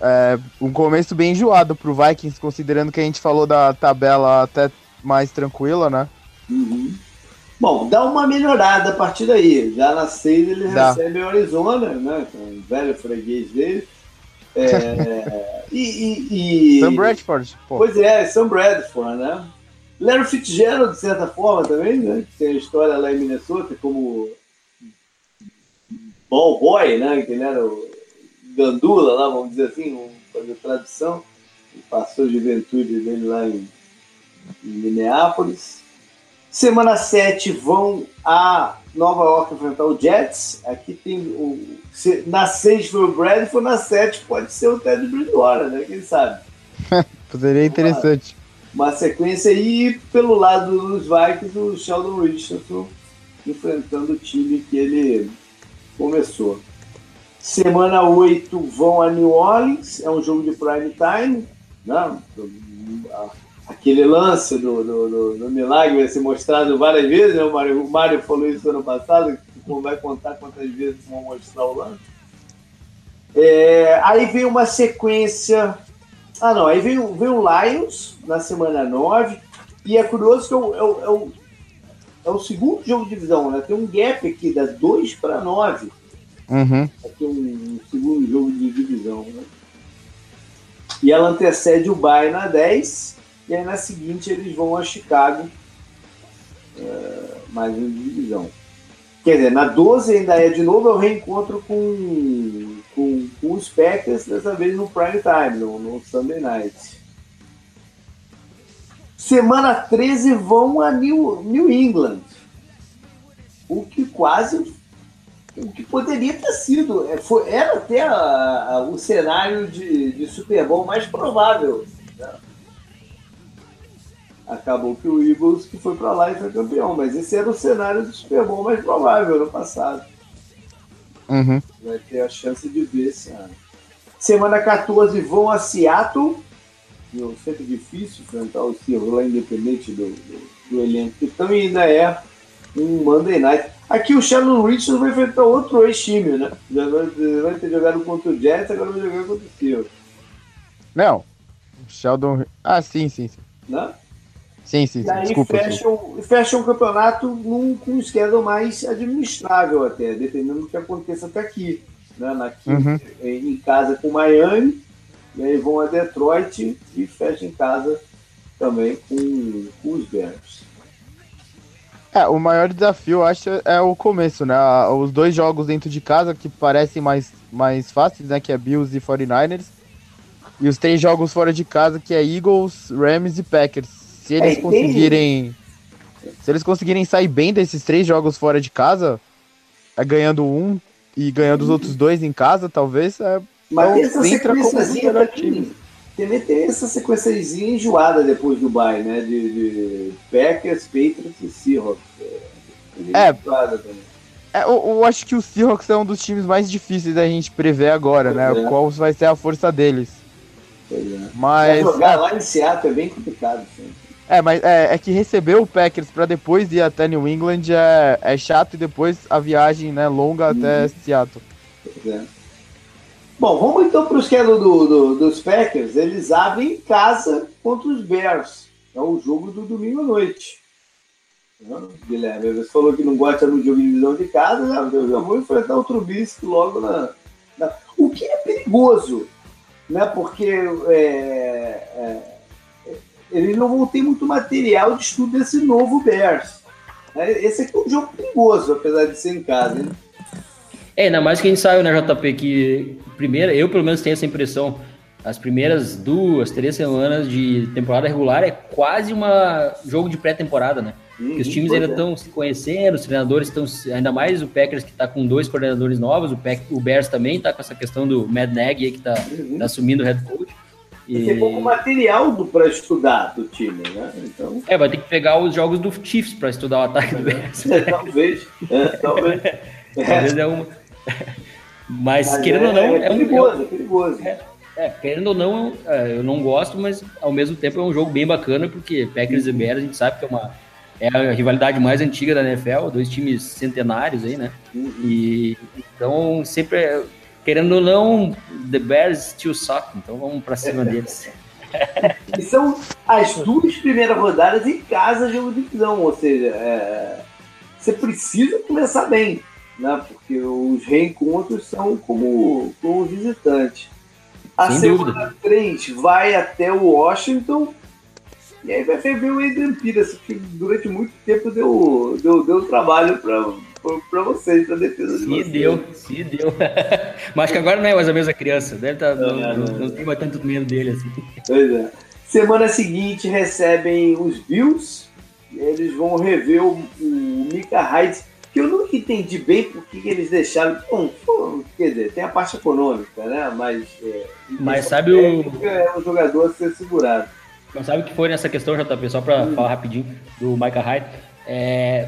É um começo bem enjoado pro Vikings, considerando que a gente falou da tabela até mais tranquila, né? Uhum. Bom, dá uma melhorada a partir daí. Já na 6 eles dá. recebem o Arizona, né? Com o velho freguês dele. É, e, e, e, Sam Bradford. Pô. Pois é, Sam Bradford, né? Larry Fitzgerald, de certa forma, também, né? Tem a história lá em Minnesota como ball boy, né? Que ele era o gandula lá, vamos dizer assim, vamos fazer tradução. Ele passou a juventude dele lá em, em Minneapolis. Semana 7 vão a Nova York enfrentar o Jets. Aqui tem o. Na 6 foi o Bradford, na 7 pode ser o Ted Bridgewater, né? Quem sabe? Poderia interessante. Uma, uma, sequência aí, pelo lado dos Vikings, o Sheldon Richardson enfrentando o time que ele começou. Semana 8 vão a New Orleans, é um jogo de prime time. Né? Aquele lance do, do, do, do milagre vai ser mostrado várias vezes, né? o, Mário, o Mário falou isso ano passado, vai contar quantas vezes vão mostrar o lance. É, aí vem uma sequência. Ah, não, aí vem, vem o Lions na semana 9. E é curioso que o, é o, é o, é segundo jogo de divisão, né? Tem um gap aqui da 2 para 9. Uhum. Aqui um, um, segundo jogo de divisão, né? E ela antecede o Bayern na 10. E aí na seguinte eles vão a Chicago. É, mais uma divisão. Quer dizer, na 12 ainda é de novo é o reencontro com, com, com os Packers, dessa vez no prime time, no, no Sunday night. Semana 13 vão a New, New England. O que quase. O que poderia ter sido. É, foi, era até a, a, o cenário de, de Super Bowl mais provável. Né? Acabou que o Eagles que foi para lá e foi campeão, mas esse era o cenário do Super Bowl mais provável no passado. Uhum. Vai ter a chance de ver esse ano. Semana 14 vão a Seattle. Eu sempre difícil enfrentar o lá, independente do, do, do elenco que estão, e ainda é um Monday Night. Aqui o Shannon Richards vai enfrentar outro ex-time, né? Já vai, vai, ter jogado contra o Jets, agora vai jogar contra o Seahawks. Não. Sheldon. Ah, sim, sim, sim. Né? Sim, sim, sim. E aí Desculpa, fecham o campeonato num, com um schedule mais administrável até, dependendo do que aconteça até aqui. Né? Na Uhum. Em casa com Miami, e aí vão a Detroit e fecham em casa também com, com os Bears. É, o maior desafio, eu acho, é o começo, né? Os dois jogos dentro de casa que parecem mais, mais fáceis, né? Que é Bills e 49ers. E os três jogos fora de casa, que é Eagles, Rams e Packers. Se eles É, conseguirem. Se eles conseguirem sair bem desses três jogos fora de casa, é ganhando um e ganhando os outros dois em casa, talvez. É, Mas Então, tem essa sequenciazinha também. Também tem essa sequenciazinha enjoada depois do bye, né? De, de Packers, Patriots e Seahawks. É. enjoada também. é, eu, eu acho que o Seahawks é um dos times mais difíceis da gente prever agora, né? Pois é. Qual vai ser a força deles. Pois é. Pra Mas. jogar é, lá em Seattle é bem complicado. Sempre. É, mas é, é que receber o Packers pra depois ir até New England é, é chato e depois a viagem né, longa até Seattle. Pois é. Bom, vamos então para o schedule do, do, dos Packers. Eles abrem em casa contra os Bears. É o jogo do domingo à noite. Né, Guilherme, você falou que não gosta do jogo de divisão de casa, eu já vou enfrentar o Trubisky logo na, na- O que é perigoso, né? Porque é, é, eles não vão ter muito material de estudo desse novo Bears. né? Esse aqui é um jogo perigoso, apesar de ser em casa. Hein? É, ainda mais que a gente sabe, né, JP, que primeira, eu pelo menos tenho essa impressão, as primeiras duas, três semanas de temporada regular é quase uma jogo de pré-temporada, né? Porque os times ainda é. estão se conhecendo, os treinadores estão, ainda mais o Packers que está com dois coordenadores novos, o, Pack, o Bears também está com essa questão do Mad Nagy aí que está Uhum. tá assumindo o head coach. E, Tem pouco material para estudar do time, né? Então, é, vai ter que pegar os jogos do Chiefs para estudar o ataque do Bears. talvez. É, talvez. É, Talvez é uma. Mas, mas querendo é, ou não, é é, um perigoso, é perigoso. É, querendo ou não, é, eu não gosto, mas ao mesmo tempo é um jogo bem bacana, porque Packers e Bears a gente sabe que é uma é a rivalidade mais antiga da NFL, dois times centenários aí, né? Uhum. E então sempre, é- querendo ou não, the Bears still suck, então vamos pra cima deles. E são as duas primeiras rodadas em casa, jogo de divisão, ou seja, é, você precisa começar bem, né? Porque os reencontros são como, como visitante. A Sem semana dúvida. 3 vai até o Washington. E aí vai ver o Adrian Peterson, que durante muito tempo deu, deu, deu trabalho para vocês, para defesa de se vocês. Se deu, se deu. Mas que agora não é mais a mesma criança. Deve tá, não, não, não, não, tem mais tanto medo dele assim. Pois é. Semana seguinte recebem os Bills. Eles vão rever o, o Mika Hyde que eu nunca entendi bem por que eles deixaram. Bom, quer dizer, tem a parte econômica, né? Mas. É, Mas sabe o. É um jogador a ser segurado. Mas sabe o que foi nessa questão, JP? Só para hum. falar rapidinho do Micah Hyde. É,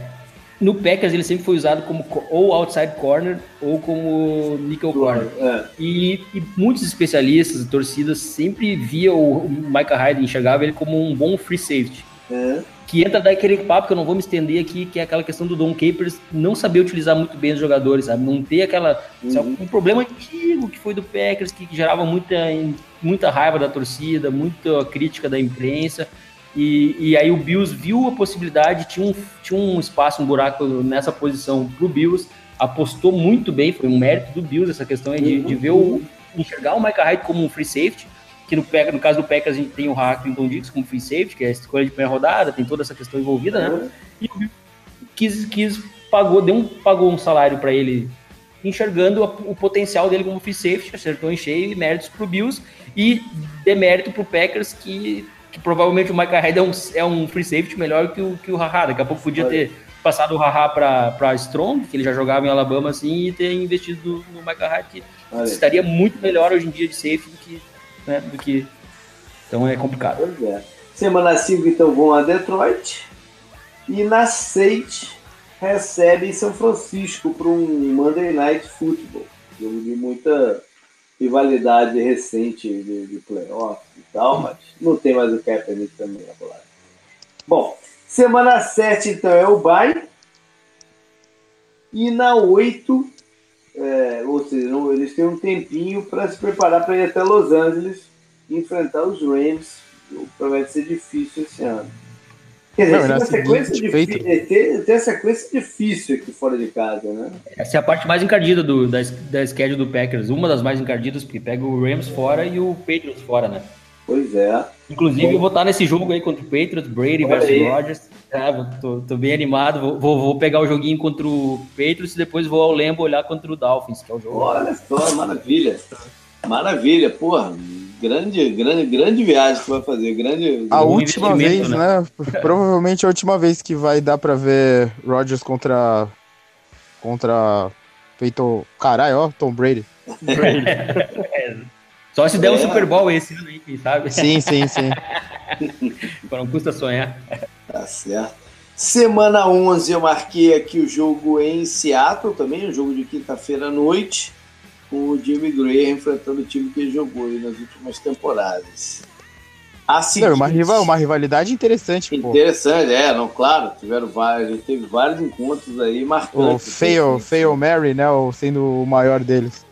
no Packers ele sempre foi usado como ou outside corner ou como nickel corner. É. E, e, muitos especialistas e torcidas sempre via o, o Micah Hyde, enxergava ele como um bom free safety. É que entra daquele papo que eu não vou me estender aqui, que é aquela questão do Don Capers não saber utilizar muito bem os jogadores, sabe? Não ter aquela. Uhum. Um problema antigo que foi do Packers, que, que, gerava muita, muita raiva da torcida, muita crítica da imprensa. E, e aí o Bills viu a possibilidade, tinha um, tinha um espaço, um buraco nessa posição pro Bills, apostou muito bem, foi um mérito do Bills essa questão de, de ver o. enxergar o Micah Hyde como um free safety que no, no caso do Packers a gente tem o Hackington Dix como free safety, que é a escolha de primeira rodada, tem toda essa questão envolvida, né? E o quis, quis pagou, deu um, pagou um salário para ele enxergando a, o potencial dele como free safety, acertou em cheio e méritos pro Bills e demérito pro Packers que, que provavelmente o Micah Hyde é um, é um free safety melhor que o, que o Haha, daqui a pouco podia ter passado o Haha para Strong, que ele já jogava em Alabama assim, e ter investido no Micah Hyde, que Olha. estaria muito melhor hoje em dia de safety né, do que. Então é complicado. Pois é. Semana 5, então, vão a Detroit. E na 6, recebe São Francisco para um Monday Night Football. Jogo de muita rivalidade recente de, de playoff e tal, mas não tem mais o Kaepernick também na bolada. Bom, semana 7, então, é o bye. E na 8, é, ou seja, não, eles têm um tempinho para se preparar para ir até Los Angeles e enfrentar os Rams. Promete ser difícil esse ano. Quer dizer, não, tem, sequência difícil, tem, tem a sequência difícil aqui fora de casa, né? Essa é a parte mais encardida do, da, da schedule do Packers. Uma das mais encardidas, porque pega o Rams fora e o Patriots fora, né? Pois é. Inclusive, Bom, eu vou estar nesse jogo aí contra o Patriots, Brady versus Rodgers. É, tô, tô, bem animado. Vou, vou, vou, pegar o joguinho contra o Patriots e depois vou ao Lembo olhar contra o Dolphins, que é o jogo. Olha só, maravilha. Maravilha, porra. Grande, grande, grande viagem que vai fazer. Grande, a última vez, né? né? Provavelmente a última vez que vai dar pra ver Rodgers contra. Contra. Feito. Caralho, ó, Tom Brady. Brady. Só se der é. um Super Bowl esse ano aí, sabe? Sim, sim, sim. não custa sonhar. Tá certo. Semana 11 eu marquei aqui o jogo em Seattle também, um jogo de quinta-feira à noite, com o Jimmy Graham enfrentando o time que ele jogou aí nas últimas temporadas. A seguinte, não, uma, rival, uma rivalidade interessante. Interessante, pô. é, não, claro, tiveram vários, teve vários encontros aí marcantes. O Fail, Fail Mary, né, sendo o maior deles.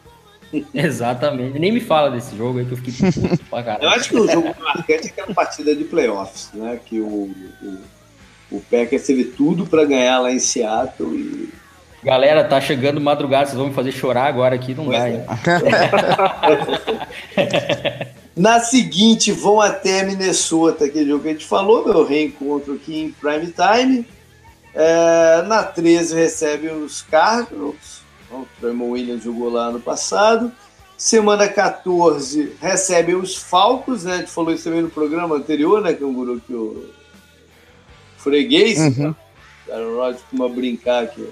Exatamente. Nem me fala desse jogo aí que eu fiquei pra caralho. Eu acho que o jogo marcante é aquela partida de playoffs, né? Que o, o, o Packers teve tudo para ganhar lá em Seattle e. Galera, tá chegando madrugada, vocês vão me fazer chorar agora aqui, não vai. É. Na seguinte, vão até Minnesota, aquele jogo que a gente falou, meu reencontro aqui em prime time. É, na 13 recebe os Cardinals. O Tremon Williams jogou lá ano passado. Semana 14 recebe os Falcos, né? A gente falou isso também no programa anterior, né, Canguru? Que o freguês, uhum. né? Aaron Rodgers costuma brincar aqui.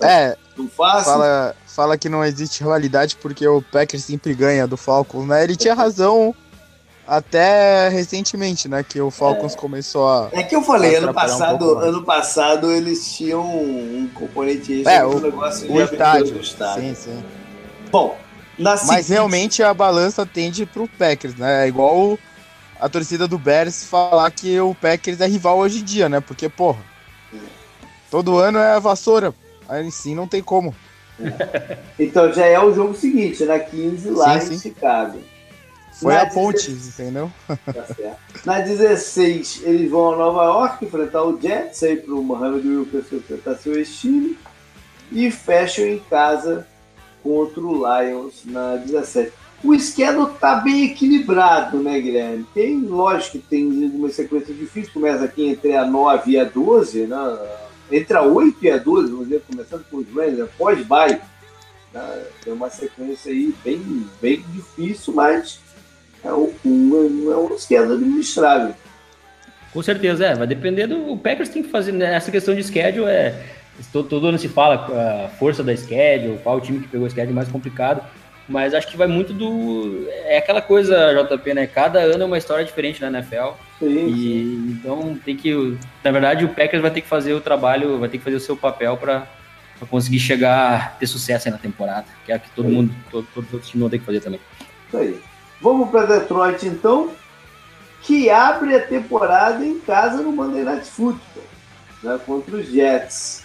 É, não Fala, fala que não existe rivalidade porque o Packers sempre ganha do Falcons, né? Ele tinha razão até recentemente, né? Que o Falcons é. começou a. É que eu falei, ano passado, um ano passado eles tinham um componente é, o, negócio o estádio. estádio. Sim, sim. Bom, Mas seguinte... realmente a balança tende pro Packers, né? É igual a torcida do Bears falar que o Packers é rival hoje em dia, né? Porque, porra, todo ano é a vassoura. Aí sim não tem como. Então já é o jogo seguinte, na né? 15 lá sim, em sim. Chicago. Foi na a ponte, 16... entendeu? Tá certo. Na 16, eles vão a Nova York enfrentar o Jets, aí para o Mohamed Wilkerson enfrentar seu estilo. E fecham em casa contra o Lions na 17. o schedule tá bem equilibrado, né, Guilherme? Tem, lógico que tem uma sequência difícil, começa aqui entre a 9 e a 12, né? entre a 8 e a 12, vamos dizer, começando com os Rams, após bye. Né? Tem uma sequência aí bem, bem difícil, mas é um, é um schedule administrável. Com certeza, é. Vai depender do. O Packers tem que fazer. Né? Essa questão de schedule é. Todo, todo ano se fala a força da schedule, qual o time que pegou o schedule mais complicado. Mas acho que vai muito do. É aquela coisa, JP, né? Cada ano é uma história diferente na NFL. Sim, e então tem que. Na verdade, o Packers vai ter que fazer o trabalho, vai ter que fazer o seu papel para conseguir chegar, ter sucesso aí na temporada. Que é que todo mundo, todo, todo, todo time vão ter que fazer também. Isso aí. Vamos para Detroit então, que abre a temporada em casa no Night Football, né, contra os Jets.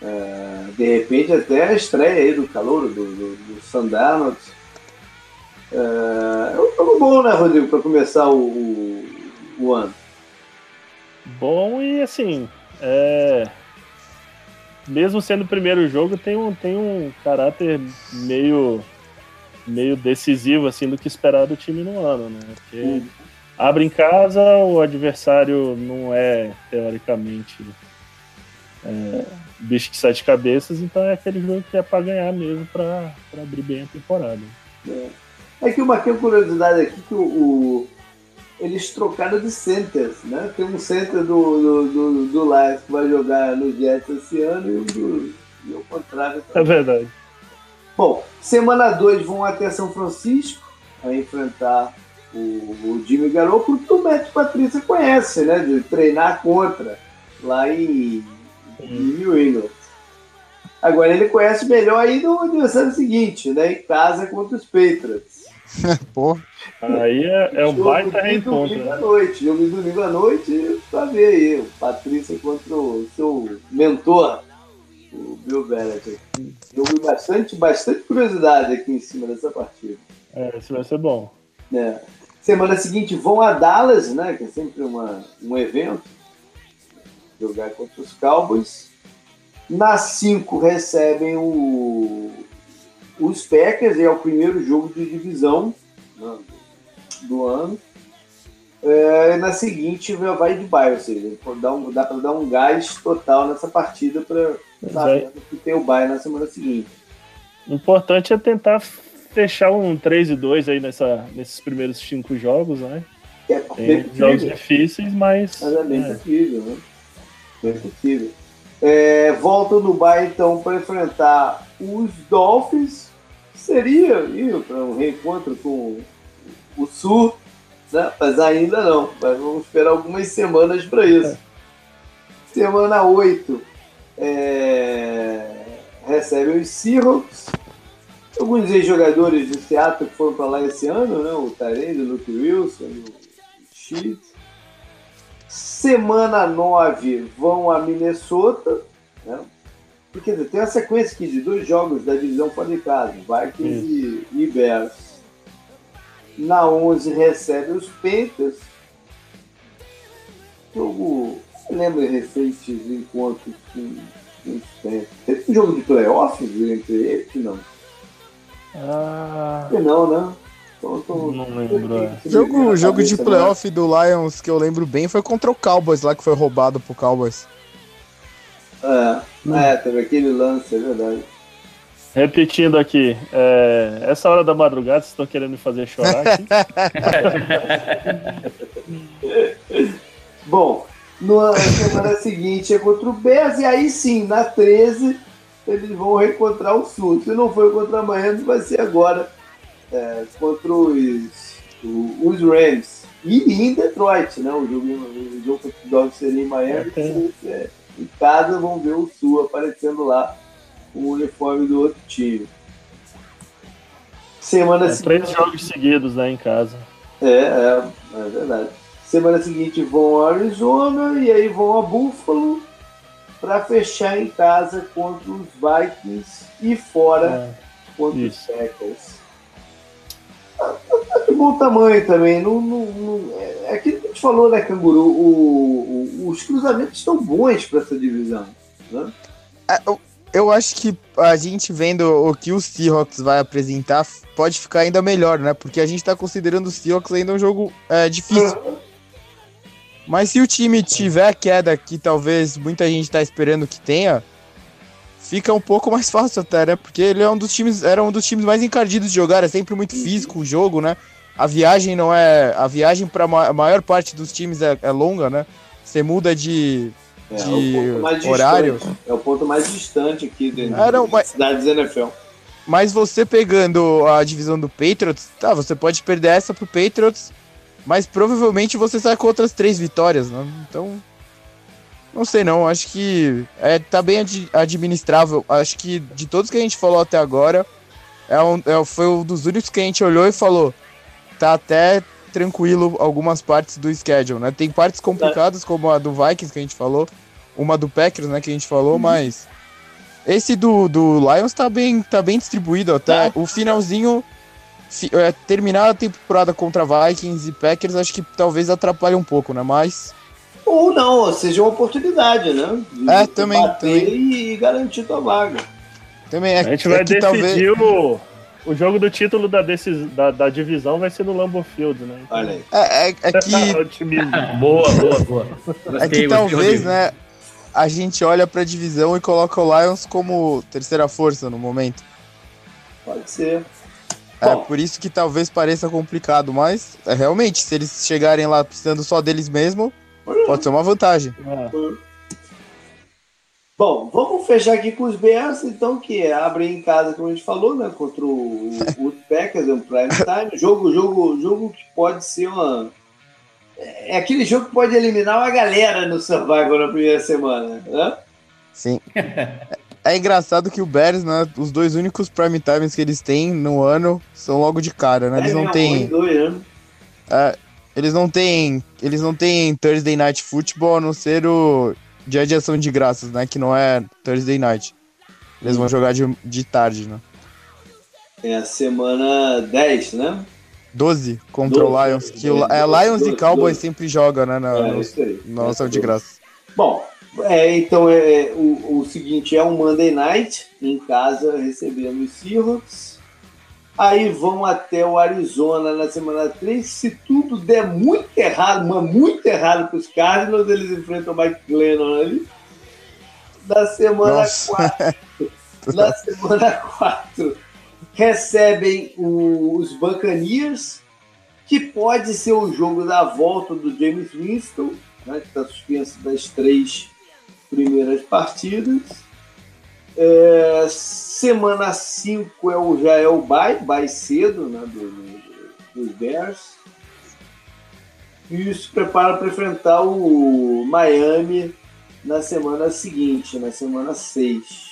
É, de repente até a estreia aí do calor do, do, do. É, é um jogo bom, né, Rodrigo, para começar o, o, o, ano. Bom e assim, é... mesmo sendo o primeiro jogo, tem um, tem um caráter meio, meio decisivo assim do que esperar do time no ano, né? Porque uhum. abre em casa, o adversário não é teoricamente é, bicho de sete cabeças, então é aquele jogo que é para ganhar mesmo, para abrir bem a temporada. É, é que uma curiosidade aqui que o, o, eles trocaram de centers, né? Tem um center do, do, do, do Lions que vai jogar no Jets esse ano e o, do, e o contrário. Também. É verdade. Bom, semana 2 vão até São Francisco a enfrentar o, o Jimmy Garoppolo, que o Matt Patrícia conhece, né? De treinar contra lá em em New England. Agora ele conhece melhor aí no adversário seguinte, né? Em casa contra os Patriots. Pô. Aí é, é um baita reencontro. Domingo né? à noite, jogo de domingo à noite, pra ver aí, o Patrícia contra o seu mentor, o Bill Belichick. Jogo bastante, bastante curiosidade aqui em cima dessa partida. É, isso vai ser bom. É. Semana seguinte vão a Dallas, né? Que é sempre uma, um evento jogar contra os Cowboys. Na 5 recebem o, os Packers, é o primeiro jogo de divisão né, do ano. É, na seguinte vai de bye, ou seja, dá, um, dá para dar um gás total nessa partida para saber que tem o bye na semana seguinte. O importante é tentar fechar um 3 e 2 aí nessa, nesses primeiros cinco jogos, né? É, jogos difíceis, mas. Mas é bem é. possível, né? Bem possível. É, voltam no Bay então para enfrentar os Dolphins. Seria para um reencontro com o Sul, né? mas ainda não. Mas vamos esperar algumas semanas para isso. Semana 8 é, recebe os Seahawks. Alguns ex-jogadores de Seattle que foram para lá esse ano, né? o Tarende, o Luke Wilson, o Sheets. Semana 9 vão a Minnesota. Né? Porque tem a sequência aqui de dois jogos da divisão fora de casa, Vikings e, e Bears. Na 11 recebe os Panthers. Jogo, lembra recentes encontros com os Panthers. Teve um jogo de playoffs entre eles? Não. Ah. Não, né? Não lembro. É. Jogo, jogo de playoff do Lions que eu lembro bem foi contra o Cowboys lá que foi roubado pro Cowboys. É, hum. é teve aquele lance, é verdade. Repetindo aqui, é, essa hora da madrugada vocês estão querendo me fazer chorar aqui? Bom, na semana seguinte é contra o Bears e aí sim, na 13, eles vão reencontrar o Sul. Se não for contra amanhã, vai ser agora é, contra os, os Rams. E em Detroit, né? O jogo, o jogo contra Dogs seria em Miami. É, é, em casa vão ver o Sul aparecendo lá o uniforme do outro time. Semana é, seguinte... Três jogos seguidos né, em casa. É, é, é verdade. Semana seguinte vão a Arizona e aí vão a Buffalo para fechar em casa contra os Vikings e fora é, contra isso. os Packers de bom tamanho também. Não, não, não, é aquilo que a gente falou, né, Canguru? O, o, os cruzamentos estão bons para essa divisão. Né? É, eu acho que a gente vendo o que o Seahawks vai apresentar pode ficar ainda melhor, né? Porque a gente tá considerando o Seahawks ainda um jogo é, difícil. Mas se o time tiver a queda que talvez muita gente tá esperando que tenha, fica um pouco mais fácil até, né? Porque ele é um dos times, era um dos times mais encardidos de jogar, é sempre muito físico o jogo, né? A viagem não é, a viagem para a maior parte dos times é, é longa, né? Você muda de, É, de é o ponto mais horário. distante. É o ponto mais distante aqui de, Ah, não, da mas- NFL. Mas você pegando a divisão do Patriots, tá, você pode perder essa pro Patriots, mas provavelmente você sai com outras três vitórias, né? Então, não sei não, acho que é, tá bem ad- administrável. Acho que de todos que a gente falou até agora, é um, é, foi um dos únicos que a gente olhou e falou, tá até tranquilo algumas partes do schedule, né? Tem partes complicadas, como a do Vikings que a gente falou, uma do Packers, né, que a gente falou, mas esse do, do Lions tá bem, tá bem distribuído até. O finalzinho, fi- é, terminar a temporada contra Vikings e Packers, acho que talvez atrapalhe um pouco, né? Mas Ou não, ou seja, uma oportunidade, né? De É, também, bater também. e garantir tua vaga. também é, A gente é vai que decidir talvez. o, o jogo do título da, decis, da, da divisão vai ser no Lambeau Field, né? Olha aí. É, é, é que, Otimismo. Boa, boa, boa. é que talvez, né? A gente olha pra divisão e coloca o Lions como terceira força no momento. Pode ser. É Bom. por isso que talvez pareça complicado, mas é, realmente, se eles chegarem lá precisando só deles mesmo, pode ser uma vantagem. É. Bom, vamos fechar aqui com os Bears, então, que abrem em casa, como a gente falou, né? Contra o, o Packers, é um prime time. Jogo, jogo, jogo que pode ser uma. É aquele jogo que pode eliminar uma galera no Survival na primeira semana, né? Sim. É engraçado que o Bears, né? Os dois únicos prime times que eles têm no ano são logo de cara, né? Eles É não têm. né? é, eles não têm. Eles não têm Thursday Night Football a não ser o dia de ação de graças, né? Que não é Thursday Night. Eles vão jogar de, de tarde, né? É a semana 10, né? 12 contra o Doze, Lions. Que o, doze, é, Lions doze, e Cowboys sempre jogam, né? Na, É, no, aí. na ação de graças. Bom, é, então é, é, o, o seguinte é um Monday Night em casa recebendo os Seahawks. Aí vão até o Arizona na semana 3. Se tudo der muito errado, mas muito errado para os Cardinals, eles enfrentam o Mike Glennon ali. Na semana Nossa. 4, na semana 4 recebem os Buccaneers, que pode ser o jogo da volta do James Winston, né, que está suspenso das três primeiras partidas. É, semana 5 é o, já é o bye, bye cedo né, do- do- dos Bears. E se prepara para enfrentar o Miami na semana seguinte, na semana 6.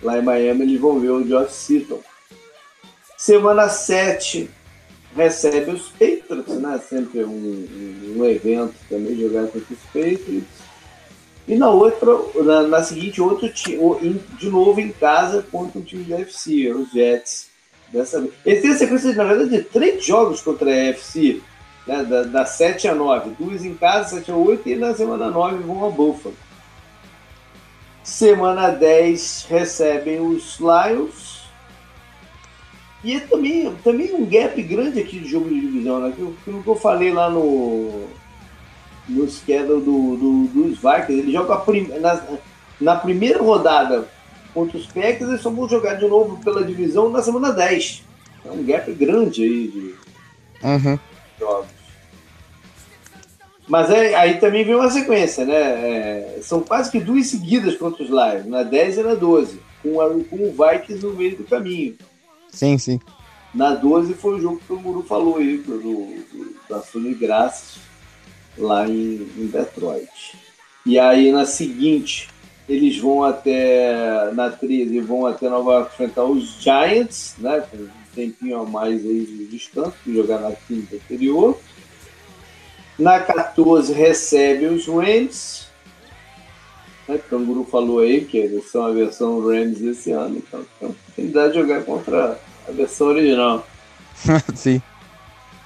Lá em Miami eles vão ver o Josh Seaton. Semana 7 recebe os Patriots, né? Sempre um- um evento também jogar contra os Patriots. E na outra, na, na seguinte, outro time, de novo em casa contra um time da FC, os Jets. Dessa vez. Eles têm a sequência, na verdade, de três jogos contra a FC, né? da, da 7 a 9. Duas em casa, 7 a 8, e na semana 9 vão a Buffalo. Semana 10 recebem os Lions. E é também, também um gap grande aqui de jogo de divisão, né? Aquilo que eu falei lá no, no schedule do, do, dos Vikings. Ele joga prim, na, na primeira rodada contra os Packers, eles só vão jogar de novo pela divisão na semana 10. É um gap grande aí de Uhum. jogos. Mas é- aí também vem uma sequência, né? É, são quase que duas seguidas contra os Lions, na 10 e na 12, com, a, com o Vikings no meio do caminho. Sim, sim. Na 12 foi o jogo que o Muru falou aí, do, do, da de Graças, lá em, em Detroit. E aí na seguinte, eles vão até, na 13, vão até Nova York enfrentar os Giants, né? Com um tempinho a mais aí de descanso, que jogar na quinta anterior. Na 14 recebe os Rams. Né, o Canguru falou aí que eles são a versão Rams esse ano, então tem oportunidade de jogar contra a versão original. sim.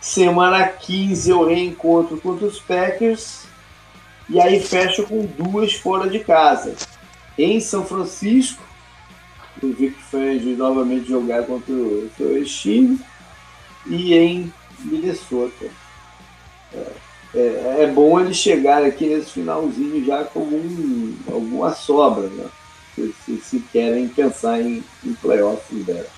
Semana 15 eu reencontro contra os Packers. E aí fecho com duas fora de casa. em São Francisco. O Vic Fangio novamente jogar contra o seu ex-time. E em Minnesota. É, é, é, bom ele chegar aqui nesse finalzinho já com algum, alguma sobra, né? Se, se, se querem pensar em, em playoffs dela.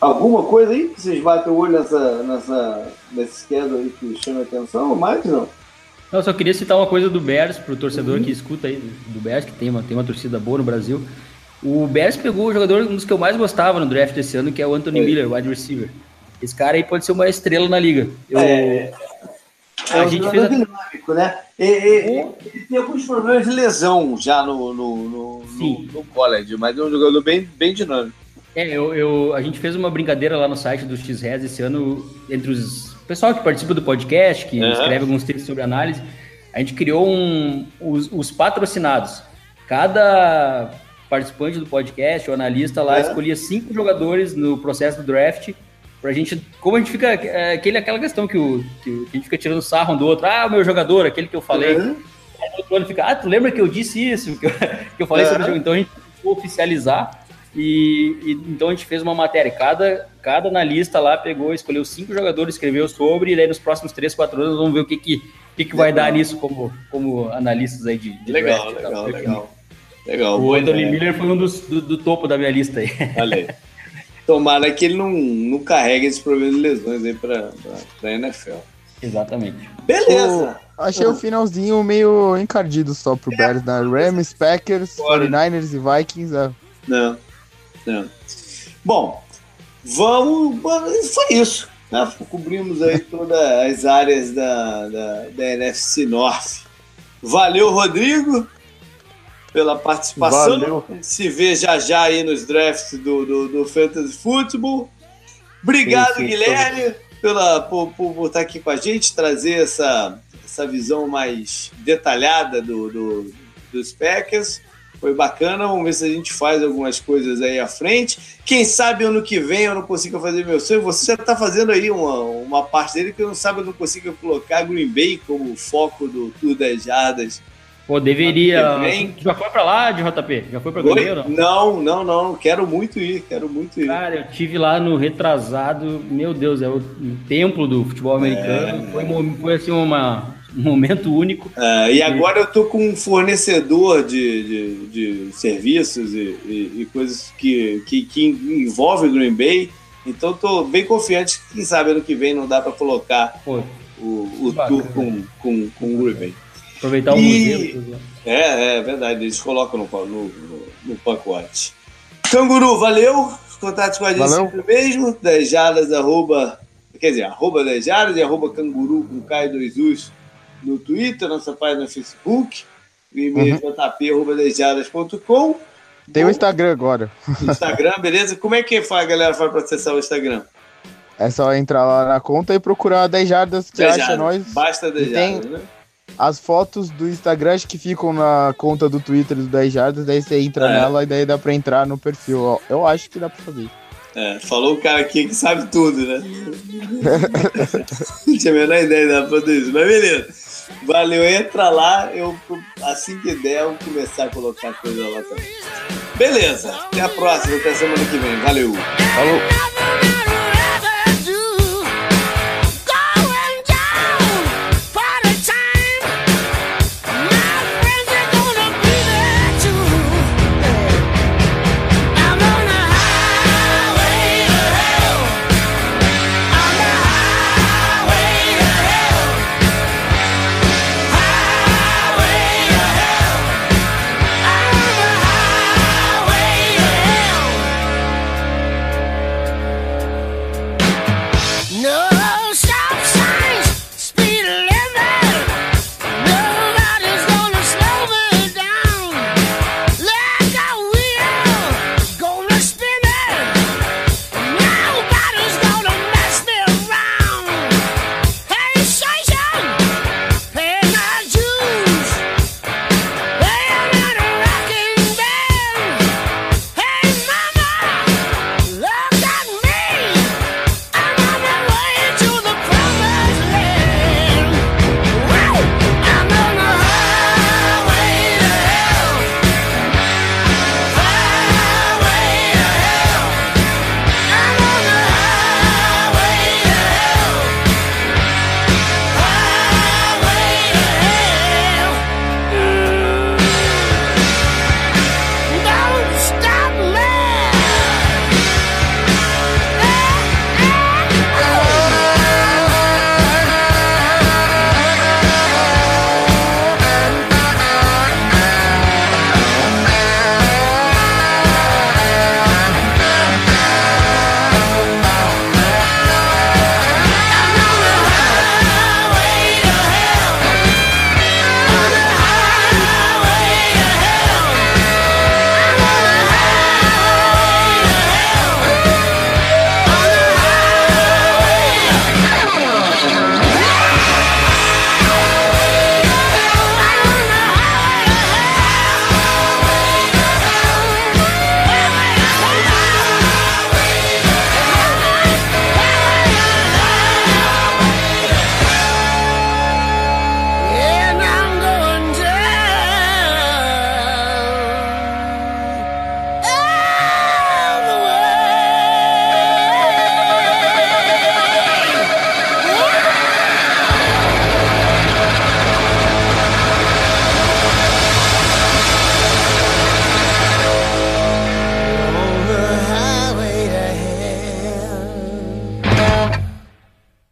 Alguma coisa aí que vocês batem o olho nessa, nessa, nesse schedule aí que chama atenção? Ou mais não? Eu só queria citar uma coisa do Bears, pro torcedor uhum. que escuta aí, do Bears, que tem uma, tem uma torcida boa no Brasil. O Bears pegou o jogador, um dos que eu mais gostava no draft desse ano, que é o Anthony Miller, wide receiver. Esse cara aí pode ser uma estrela na liga. Eu, é, a é gente fez a... dinâmico, né? Ele tem alguns problemas de lesão já no, no, no, no, no college, mas é um jogador bem, bem dinâmico. É, eu, eu, a gente fez uma brincadeira lá no site do X-Res esse ano entre os pessoal que participa do podcast, que uhum. escreve alguns textos sobre análise. A gente criou um, os, os patrocinados. Cada participante do podcast, o analista lá, escolhia cinco jogadores no processo do draft pra gente, como a gente fica, é, aquele, aquela questão que, o, que, a gente fica tirando sarro um do outro, ah, o meu jogador, aquele que eu falei, uhum. aí o outro ano fica, ah, tu lembra que eu disse isso, que eu, que eu falei uhum. sobre o jogo, então a gente oficializar e, e, então a gente fez uma matéria, cada, cada analista lá pegou, escolheu cinco jogadores, escreveu sobre, e daí nos próximos três, quatro anos vamos ver o que que, que, que vai dar nisso como, como analistas aí de, de legal, draft, legal, tá? legal. Legal. O Anthony é. Miller foi um dos do, do, topo da minha lista aí. Valeu. Tomara que ele não, não carregue esse problema de lesões aí para a NFL. Exatamente. Beleza. achei o finalzinho meio encardido só pro é. Bears, né? Rams, Packers, 49ers e Vikings. É. Não, Bom, vamos. Foi isso. Né? Cobrimos aí todas as áreas da, da, da NFC North. Valeu, Rodrigo pela participação. Valeu. Se vê já já aí nos drafts do, do, do Fantasy Football. Obrigado, sim, sim, Guilherme, pela, por, por, estar aqui com a gente, trazer essa, essa visão mais detalhada do, do, dos Packers. Foi bacana, vamos ver se a gente faz algumas coisas aí à frente. Quem sabe ano que vem eu não consiga fazer meu sonho. Você já está fazendo aí uma, uma parte dele que eu não sabe, eu não consigo colocar Green Bay como foco do Tour das Jardas Pô, deveria. Já foi pra lá de JP? Já foi pra Green não? Não, não, não. Quero muito ir, quero muito ir. Cara, eu tive lá no retrasado, meu Deus, é o, templo do futebol americano. É, foi, foi assim uma, um momento único. É, e agora eu tô com um fornecedor de, de, de serviços e, e, e, coisas que, que, que envolve o Green Bay. Então tô bem confiante que, quem sabe, ano que vem não dá para colocar Pô, o, o tour com, com, com o Green Bay. Aproveitar o e... museu. É, é verdade, eles colocam no, no, no, no pacote. Canguru, valeu. Contatos com a gente valeu. sempre mesmo. 10 jardas, arroba. Quer dizer, arroba 10 jardas e arroba canguru com K2Us no Twitter, nossa página no Facebook. E-mail uhum. jp.com. Tem o Instagram agora. Instagram, beleza? Como é que faz, galera faz para acessar o Instagram? É só entrar lá na conta e procurar 10 jardas que 10 acha nós. Basta 10 jardas, tem... né? as fotos do Instagram que ficam na conta do Twitter do 10 Jardas, daí você entra é. nela e daí dá pra entrar no perfil. Eu acho que dá pra fazer. É, falou o cara aqui que sabe tudo, né? Não tinha a menor ideia de fazer isso, mas beleza. Valeu, entra lá, eu assim que der, eu começar a colocar coisa lá também. Beleza, até a próxima, até semana que vem. Valeu. Falou.